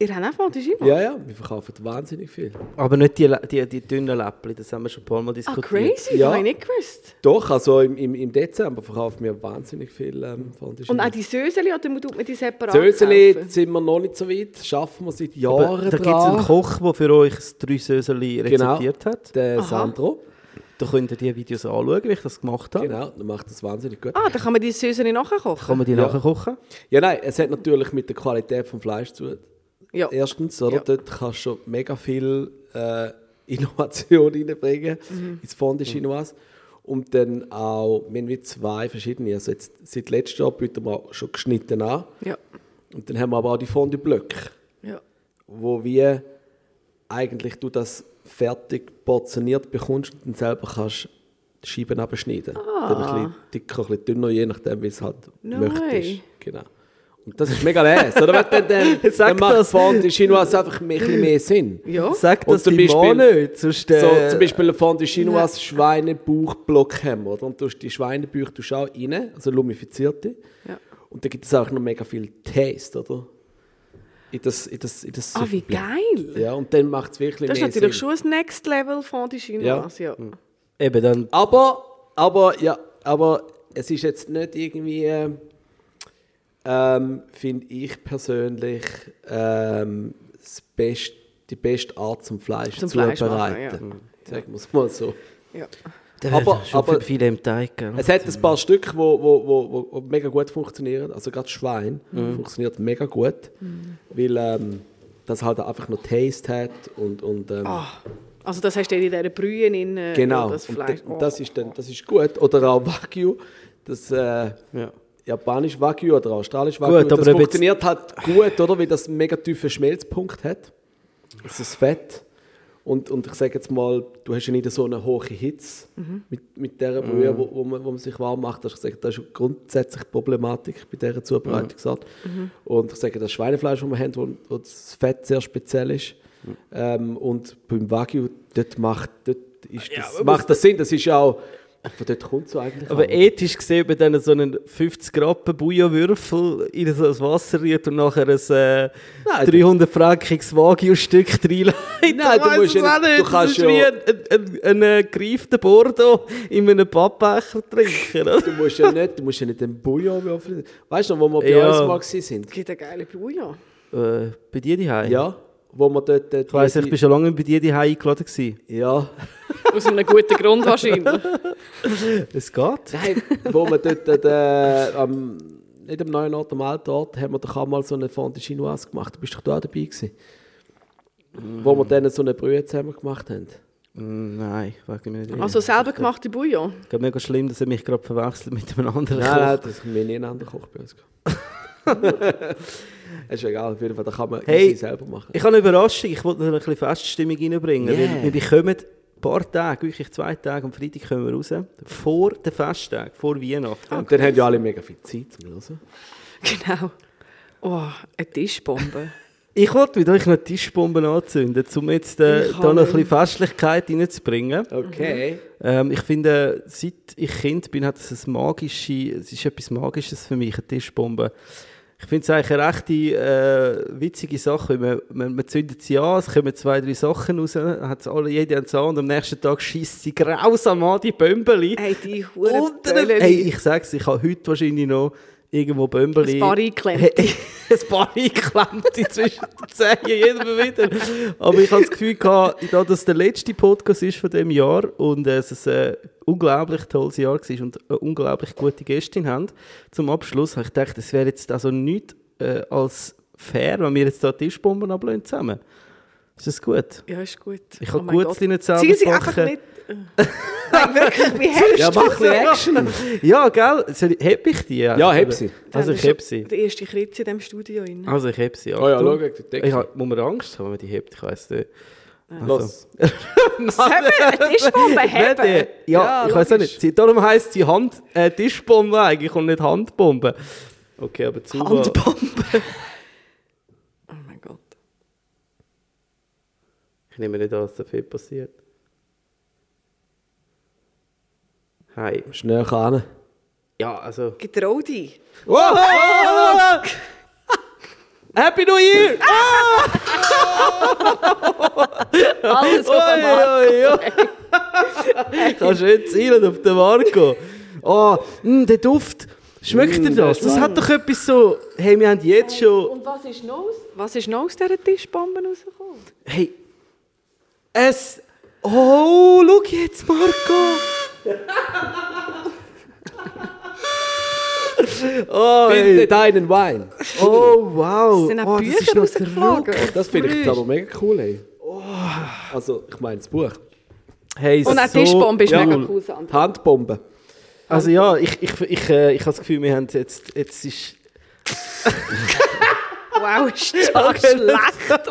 Ihr habt auch Fondue? Ja, ja, wir verkaufen wahnsinnig viel. Aber nicht die, die, die dünnen Läppchen, das haben wir schon ein paar Mal Ah, diskutiert. crazy, Ja. das habe ich nicht gewusst. Doch, also im, im, im Dezember verkaufen wir wahnsinnig viel ähm, Fondue Und auch die Söseli, oder tut man die separat Söseli kaufen? sind wir noch nicht so weit, schaffen wir seit Aber Jahren da gibt es einen. Koch, der für euch das drei Söseli Genau. rezeptiert hat. Der Aha. Sandro. Da könnt ihr die Videos anschauen, wie ich das gemacht habe. Genau, dann macht das wahnsinnig gut. Ah, dann kann man die Süße nachher kochen. Kann man die Ja. nachher kochen? Ja, nein, es hat natürlich mit der Qualität vom Fleisch zu tun. Ja. Erstens, oder? Ja. Dort kannst du schon mega viel äh, Innovation [laughs] reinbringen Mhm. ins Fondue Chinoise. Und dann auch, wir haben wie zwei verschiedene. Also jetzt, seit letztem Jahr bieten wir schon geschnitten an. Ja. Und dann haben wir aber auch die Fondue-Blöcke, ja. wo wir eigentlich du das fertig portioniert bekommst und dann selber kannst die Scheiben abschneiden. Dann ein bisschen dicker, ein bisschen dünner, je nachdem, wie es halt Ah. No möchtest. Genau. Das ist mega les, oder? Wenn dann, [laughs] dann, dann macht das. Fondue Chinoise einfach ein bisschen mehr Sinn. Ja. Sag das zum Beispiel- nicht, sonst... Äh, So, zum Beispiel ein Fondue Chinoise Schweinebauchblock haben, oder? Und du hast die Schweinebauch du auch rein, also lumifizierte. Ja. Und da gibt es auch noch mega viel Taste, oder? In das, in das, in das Ah, wie geil. Ja, und dann macht es wirklich Das ist natürlich Sinn. schon ein Next Level von die Chinoise. Ja. Eben, dann... Aber, aber, ja, aber es ist jetzt nicht irgendwie, äh, ähm, finde ich persönlich, ähm, das best, die beste Art zum Fleisch Zum zu Fleisch machen, bereiten. Sagen wir es mal so. Ja. dann aber- aber, schon aber- viele im Teig, gell? Es hat ein paar Stück, wo, wo, wo, wo- mega gut funktionieren. Also gerade Schwein Mhm. funktioniert mega gut, weil ähm, das halt einfach noch Taste hat und, und ähm, Ah, also das hast du in dieser Brühe in äh, genau. das und, Fleisch. und das ist dann das ist gut. Oder auch Wagyu, das äh, Ja. Japanisch Wagyu oder australisch Wagyu. Gut, aber das funktioniert halt gut, oder? Weil das einen mega tiefen Schmelzpunkt hat. Das ist Fett. Und, und ich sage jetzt mal, du hast ja nicht so eine hohe Hitze mit, mit dieser Brühe, wo, wo, man, wo man sich warm macht. Also ich sage, das ist grundsätzlich die Problematik bei dieser Zubereitungsart. Und ich sage, das Schweinefleisch, das wir haben, wo, wo das Fett sehr speziell ist. Ähm, und beim Wagyu, dort macht, dort ist das, macht das Sinn. Das ist ja auch, von dort kommt so eigentlich Aber an. ethisch gesehen, wenn dann so einen 50 Rappen Bouillonwürfel in so ein Wasser rührt und nachher ein äh, Nein, 300 frankiges Wagyu-Stück [laughs] reinlegt. Nein, du musst es ja nicht- du Das kannst ist ja- wie ein, ein, gereifter Bordeaux in einem Pappbecher trinken. Oder? Du musst ja nicht, du musst ja nicht den Bouillon würfeln. Weißt du noch, wo wir bei Ja. uns mal sind? Es gibt eine geile Bouillon. Äh, bei dir daheim? Ja, wo wir dort... dort Ich weiss, ich bin schon lange bei dir daheim eingeladen gewesen. Ja, [laughs] Aus einem guten Grund wahrscheinlich. Es geht. nein, wo wir dort, äh, am, nicht am neuen Ort, am alten Ort, haben wir doch auch mal so eine Fondue Chinoise gemacht. Du bist doch da auch dabei gewesen. Wo wir dann so eine Brühe zusammen gemacht haben. Mm, Nein, wegen mir nicht. Also selber gemachte Bouillon. Ich glaube, mega schlimm, dass er mich gerade verwechselt mit einem anderen Nein, Koch. nein, das wir nie einen anderen Koch bei uns. [laughs] ist egal, auf jeden Fall, das kann man Hey, selber machen. Ich habe eine Überraschung, ich wollte noch ein bisschen Feststimmung reinbringen. Yeah. Weil wir bekommen ein paar Tage, wirklich zwei Tage, am Freitag kommen wir raus, vor den Festtagen, vor Weihnachten. Und dann haben ja alle mega viel Zeit zum Hören. [laughs] Genau. Oh, eine Tischbombe. [laughs] Ich wollte mit euch noch Tischbomben anzünden, um jetzt äh, da noch ein bisschen Festlichkeit reinzubringen. Okay. Ähm, ich finde, seit ich Kind bin, hat es ein magische, es ist etwas Magisches für mich, eine Tischbombe. Ich finde es eigentlich eine rechte äh, witzige Sache, man, man, man zündet sie an, es kommen zwei, drei Sachen raus, hat's alle, jede hat an und am nächsten Tag schießt sie grausam an, die Bömbeli. Hey, die Huren Hey, ich sag's, ich habe heute wahrscheinlich noch irgendwo Bömbeli. Ein paar eingeklemmt. [laughs] ein paar eingeklemmt zwischen den Zehen, [laughs] Mal wieder. Aber ich habe das Gefühl gehabt, da das der letzte Podcast ist von diesem Jahr und äh, es ein unglaublich tolles Jahr war und eine unglaublich gute Gästin haben, zum Abschluss habe ich gedacht, es wäre jetzt also nichts äh, als fair, wenn wir jetzt da Tischbomben ablehnen zusammen. Ist das gut? Ja, ist gut. Ich Oh habe Gutzli Gott. nicht selber Zieh sie einfach backen. nicht. [laughs] Nein, wirklich, wie hältst Ja, du mach ein bisschen Action. Ja, gell? Soll ich, heb ich die? Ja, heb sie. Also ich heb sie. Der erste Kritz in diesem Studio. Rein. Also ich heb sie. Oh ja, Achtung. schau, der Deckel. Ich hab, muss man Angst haben, wenn man die hebt? Ich weiss nicht. Los. [laughs] Wir? Eine Tischbombe die- ja, Ja, ich weiß auch nicht. Sie, darum heisst sie Hand, äh, Tischbombe eigentlich und nicht Handbombe. Okay, aber zu. Handbombe. oh mein Gott. Ich nehme nicht an, dass da viel passiert. Hi. Schnell ran. Ja, also. Getrau dich. Happy New Year! [laughs] Alles auf einmal. Oi, oi, oi. Kannst schön zielen auf den Marco. Oh, mh, der Duft. Schmeckt dir das? Das hat doch etwas so. Hey, wir haben jetzt schon. Und was ist noch aus, was ist noch aus dieser Tischbombe rausgekommen? Hey, es. Oh, schau jetzt, Marco! [laughs] oh, Finde deinen Wein. oh, wow. Sind auch oh, Bücher ist noch Das finde ich aber mega cool, ey. Also, ich meine das Buch. Hey, Und auch so die Tischbombe ist cool. mega cool. Sandra. Handbombe. Also ja, ich, ich, ich, äh, ich habe das Gefühl, wir haben jetzt, jetzt ist... [laughs] Wow, ist das schlecht.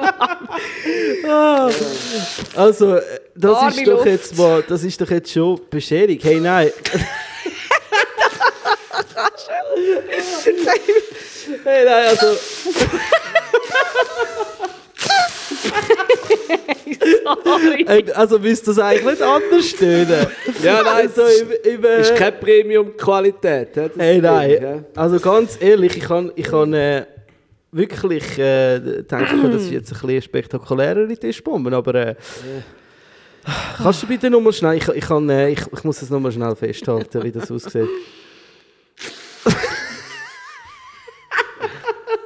Also, äh, das ist doch Luft. jetzt mal, das ist doch jetzt schon Bescherung. Hey, nein. [laughs] hey, nein, also... Sorry. Äh, Also müsste das eigentlich nicht anders stehen. Ja, nein, also im, im, äh, Ist keine Premium-Qualität. Hey, nein. Also ganz ehrlich, ich kann, ich kann äh, wirklich äh, denken, das ist jetzt ein bisschen spektakulärere Tischbombe, aber äh, kannst du bitte nochmal schnell, ich, ich, kann, äh, ich, ich muss das nochmal schnell festhalten, wie das aussieht.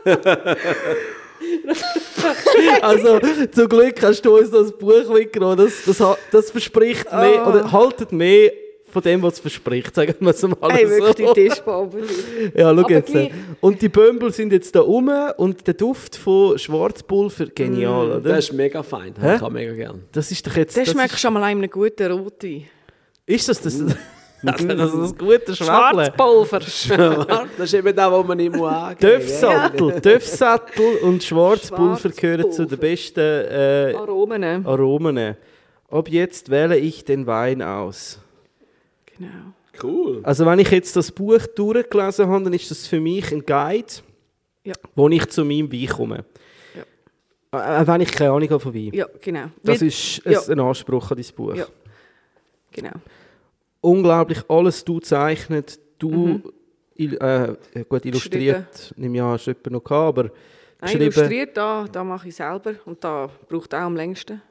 [laughs] also zum Glück hast du uns das Buch mitgenommen, das, das, das verspricht mehr, oder haltet mehr von dem, was es verspricht, sagen wir es mal Hey, wirklich so. die Tischbombe. Ja, schau Aber jetzt. gleich- Und die Bömbel sind jetzt da rum und der Duft von Schwarzpulver, genial, oder? Das ist mega fein. Hä? Ich mega gern. Das ist doch jetzt... Das das schmeckt ist, schon mal einem guten Rotwein. ist das das... [laughs] Das, das, das gute Schwäble. Schwarzpulver. das ist eben das, was man nicht muss angeben Döfsattel, Döfsattel und Schwarzpulver gehören zu den besten äh, Aromen. Aromen. Ab jetzt wähle ich den Wein aus. Genau. Cool. Also wenn ich jetzt das Buch durchgelesen habe, dann ist das für mich ein Guide, Ja. wo ich zu meinem Wein komme. Äh, wenn ich keine Ahnung habe von Wein. Ja, genau. Das ist ein, ja. ein Anspruch an dein Buch. Ja. Genau. Unglaublich, alles du zeichnet, du Mhm. il, äh, gut illustriert, nehme ich an, hast du noch gehabt, aber Nein, geschrieben. illustriert, da, da mache ich selber und da braucht auch am längsten.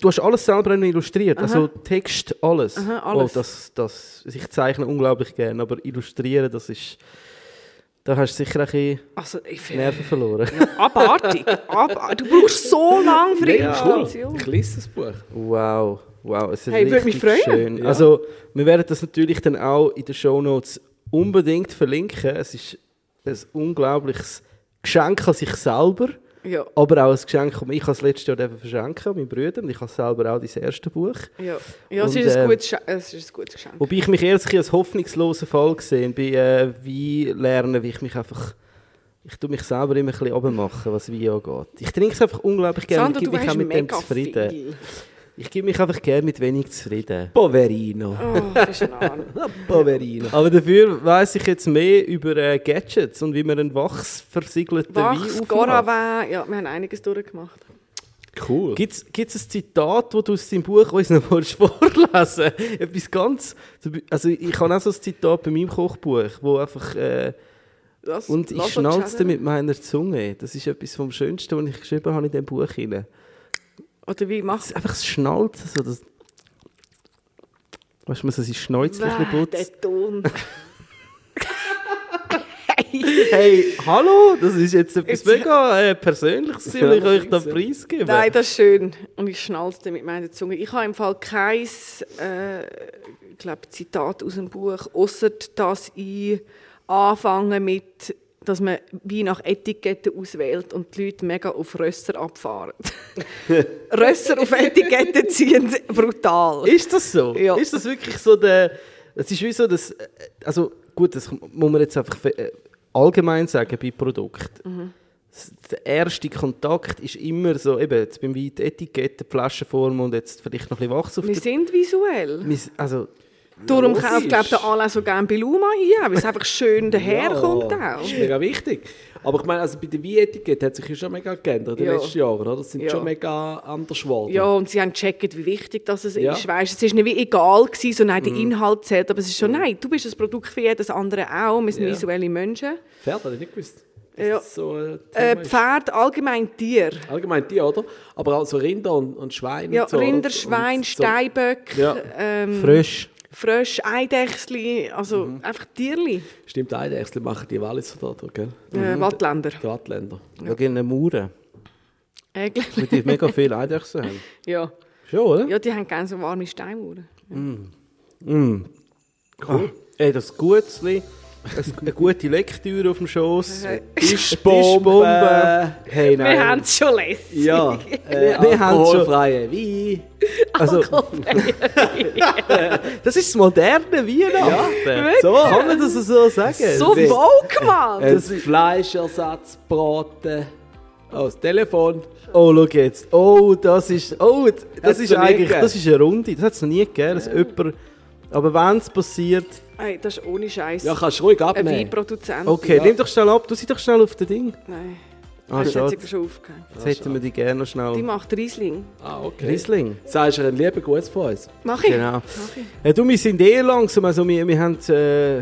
Du hast alles selber noch illustriert, also Text, alles. Aha, alles. Oh, das, das, ich zeichne unglaublich gerne, aber illustrieren, das ist, da hast du sicher ein bisschen Also. Nerven verloren. Abartig. Ab, du brauchst so lange für Mega cool. Illustration. Ich lese das Buch. Wow, wow, es ist Hey, würde richtig mich freuen. schön. Also, wir werden das natürlich dann auch in den Shownotes unbedingt verlinken. Es ist ein unglaubliches Geschenk an sich selber, Ja, aber auch ein Geschenk, das ich das letzte Jahr durfte verschenken meinen Brüdern. Und Ich habe selber auch dein erste Buch. ja. ja es, Und, ist ein äh, gutes, Sche- es ist ein gutes Geschenk. Wobei ich mich ehrlich als hoffnungslosen Fall gesehen bei äh, Wein lernen, wie ich mich einfach... Ich tue mich selber immer ein bisschen runtermachen, was Wein angeht. Ich trinke es einfach unglaublich gerne Sandra, und auch weißt mit dem zufrieden. viel. Ich gebe mich einfach gerne mit wenig zufrieden. Poverino. Oh, das ist ein Ahn. [laughs] Poverino. Aber dafür weiss ich jetzt mehr über äh, Gadgets und wie man einen wachsversiegelten Wein Wachs, aufmacht. Goravin, ja, wir haben einiges durchgemacht. Cool. Gibt es ein Zitat, das du aus deinem Buch uns noch [laughs] vorlesen Etwas ganz... Also ich habe auch so ein Zitat bei meinem Kochbuch, wo einfach... Äh, Das, und ich schnalzte mit meiner Zunge. Das ist etwas vom Schönsten, was ich geschrieben habe in diesem Buch. hinein. Oder wie Das machst ist einfach das Schnalzen. So das weißt du, man so sein Schnäuzchen ein bisschen putzt. der Ton. [laughs] Hey, hallo, das ist jetzt etwas Jetzt- mega äh, Persönliches, will ich euch da preisgeben. Nein, das ist schön. Und ich schnalzte mit meiner Zunge. Ich habe im Fall kein äh, ich Zitat aus dem Buch, außer dass ich anfange mit, dass man wie nach Etiketten auswählt und die Leute mega auf Rösser abfahren. [laughs] Rösser auf Etiketten ziehen, brutal. Ist das so? Ja. Ist das wirklich so der... Es ist wie so, dass... Also gut, das muss man jetzt einfach äh, allgemein sagen bei Produkten. Mhm. Der erste Kontakt ist immer so, eben jetzt beim Wein die Etikette, die Flaschenform und jetzt vielleicht noch ein bisschen Wachs auf Wir sind visuell. Also, Darum kauft glaub, der Alain so gerne Beluma hier, weil es einfach schön [laughs] daherkommt Das auch. ist mega wichtig. Aber ich meine, also bei der Wein-Etikette hat sich ja schon mega geändert in den Ja. letzten Jahren. Oder? Das sind Ja. schon mega anders geworden. Ja, und sie haben gecheckt, wie wichtig das es Ja. ist. Weißt, es ist nicht wie egal gewesen, so nein, der Mhm. Inhalt zählt, aber es ist schon, nein, du bist ein Produkt wie jedes andere auch. Wir sind Ja. visuelle Menschen. Pferd hätte ich nicht gewusst. Ja. das so Äh, ist. Pferd, allgemein Tier. Allgemein die, oder? Aber auch so Rinder und, und Schweine. Ja, und so? Rinder, Schwein, so- Steinböck, Ja. ähm, frisch. Frösch, Eidechsli, also Mhm. einfach Tierli. Stimmt, Eidechsel machen die Walliser da, da, gell? Äh, Wattländer. Die Wattländer. Ja. Gegen eine Mauern. Eigentlich. Weil die mega [laughs] viele Eidechsen haben. Ja. Schon, oder? Ja, die haben gerne so warme Steinuhren. Mm. Cool. Ey, das Gutzli, eine gute Lektüre auf dem Schoss. Tischbombe. Hey, Wir nein. haben es schon lässig. Ja, [laughs] äh, Wir haben schon- alkoholfreie Wein. Also, [laughs] das ist das moderne Weihnachten. So. Kann man das so sagen? So Das- woke, Mann! Ein Fleischersatzbraten. Oh, das Telefon. Oh, schau jetzt. Oh, das ist. Oh, das ist eigentlich. Das ist eine Runde. Das hat es noch nie gegeben. Dass jemand, aber wenn es passiert. Hey, das ist ohne Scheiß. Ja, kannst du ruhig Ein abnehmen. Weinproduzent. Okay, Ja. nimm doch schnell ab. Du sie doch schnell auf das Ding. Nein, Ah, das hat sich schon aufgehört. Jetzt hätten wir die gerne noch Die schnell. macht Riesling. Ah, okay. Riesling. Sagst du ein lieber Gutes von uns? Mach ich. Genau. Mach ich. Du, wir sind eh langsam. Also, wir, wir haben. Äh,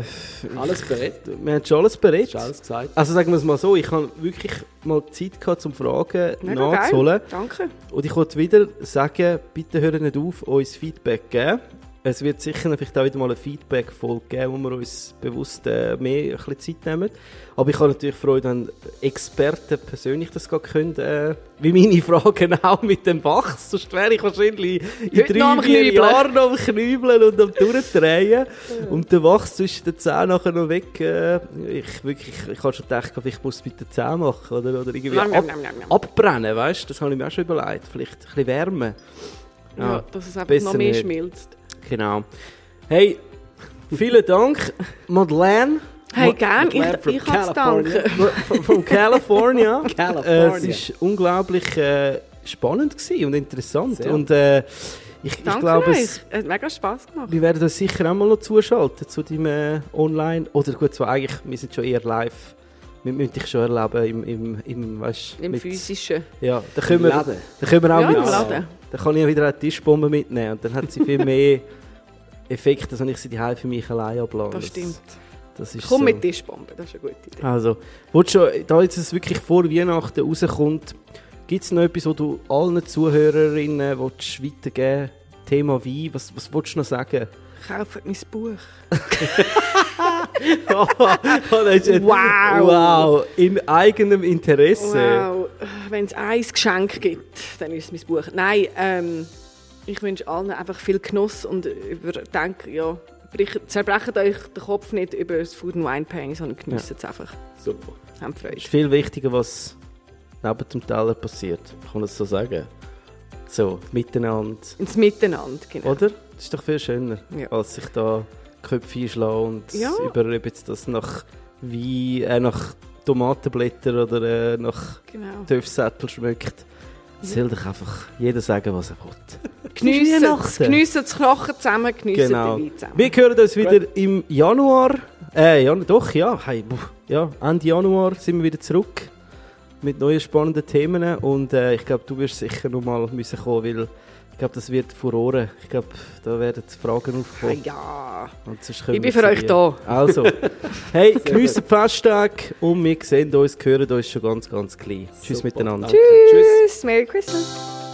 Alles bereit? wir haben schon alles bereit. Ist alles gesagt? Also sagen wir es mal so, ich habe wirklich mal Zeit gehabt, zum Fragen Mega nachzuholen. geil. Danke. Und ich wollte wieder sagen, bitte hören nicht auf, uns Feedback zu geben. Es wird sicher vielleicht auch wieder mal eine Feedback-Folge geben, wo wir uns bewusst äh, mehr ein bisschen Zeit nehmen. Aber ich habe natürlich Freude, wenn Experten persönlich das gar können, äh, wie meine [laughs] Fragen auch mit dem Wachs. Sonst wäre ich wahrscheinlich in Heute drei, vier. Jahren noch am Knübeln und am Durchdrehen. Und der Wachs zwischen den Zähnen nachher noch weg. Äh, ich, wirklich, ich habe schon gedacht, vielleicht muss es mit den Zähnen machen oder, oder irgendwie ab, abbrennen, weißt? Das habe ich mir auch schon überlegt. Vielleicht ein bisschen Wärme. Ja, dass es einfach noch mehr schmilzt. Genau. Hey, vielen Dank, Madeleine. Hey, gern. Ich, ich kann danken. [laughs] Von California. [laughs] California. Äh, es war unglaublich äh, spannend gewesen und interessant. Sehr. Und äh, ich, ich glaube, Es hat mega Spass gemacht. wir werden uns sicher auch mal noch zuschalten zu deinem äh, Online. Oder gut, zwar eigentlich, wir sind schon eher live. Wir müssen dich schon erleben im, im, im, weißt, Im mit- physischen. Ja, da können wir, da können wir auch Ja, mit, Laden. Da kann ich wieder eine Tischbombe mitnehmen und dann hat sie viel mehr [laughs] Effekt, als wenn ich sie die für mich allein ablade. Das stimmt. Das ist Komm so. mit Tischbombe, das ist eine gute Idee. Also, willst schon, da jetzt es wirklich vor Weihnachten rauskommt, gibt es noch etwas, wo du allen Zuhörerinnen willst weitergeben Thema Wein, was, was willst du noch sagen? Kauft mein Buch. [laughs] oh, ist ein- Wow. wow! In eigenem Interesse. Wow. Wenn es ein Geschenk gibt, dann ist es mein Buch. Nein, ähm, ich wünsche allen einfach viel Genuss und überdenkt, ja, zerbrecht euch den Kopf nicht über das Food and Wine Pairing, sondern genießt es einfach. Super. Habt Freude. Es ist viel wichtiger, was neben dem Teller passiert. Kann man das so sagen? So, miteinander. Ins Miteinander, genau. Oder? Das ist doch viel schöner, Ja. als sich da Köpfe einschlagen und Ja. über ob jetzt das nach Wein, äh, nach Tomatenblätter oder äh, nach genau. Töpfsättel schmeckt. Soll doch einfach jeder sagen, was er will. [laughs] Geniessen geniessen das Knochen zusammen, geniessen Genau. den Wein zusammen. Wir hören uns wieder im Januar. Äh, ja, doch, ja. Hey, ja. Ende Januar sind wir wieder zurück mit neuen spannenden Themen. Und äh, ich glaube, du wirst sicher noch mal müssen kommen, weil ich glaube, das wird furore. Ich glaube, da werden Fragen Ah, aufkommen. ja. Und sonst können Ich bin für euch dir. da. Also, [laughs] hey, geniessen den Festtag und wir sehen uns, hören uns schon ganz, ganz klein. Tschüss Super. miteinander. Tschüss. Tschüss, Merry Christmas.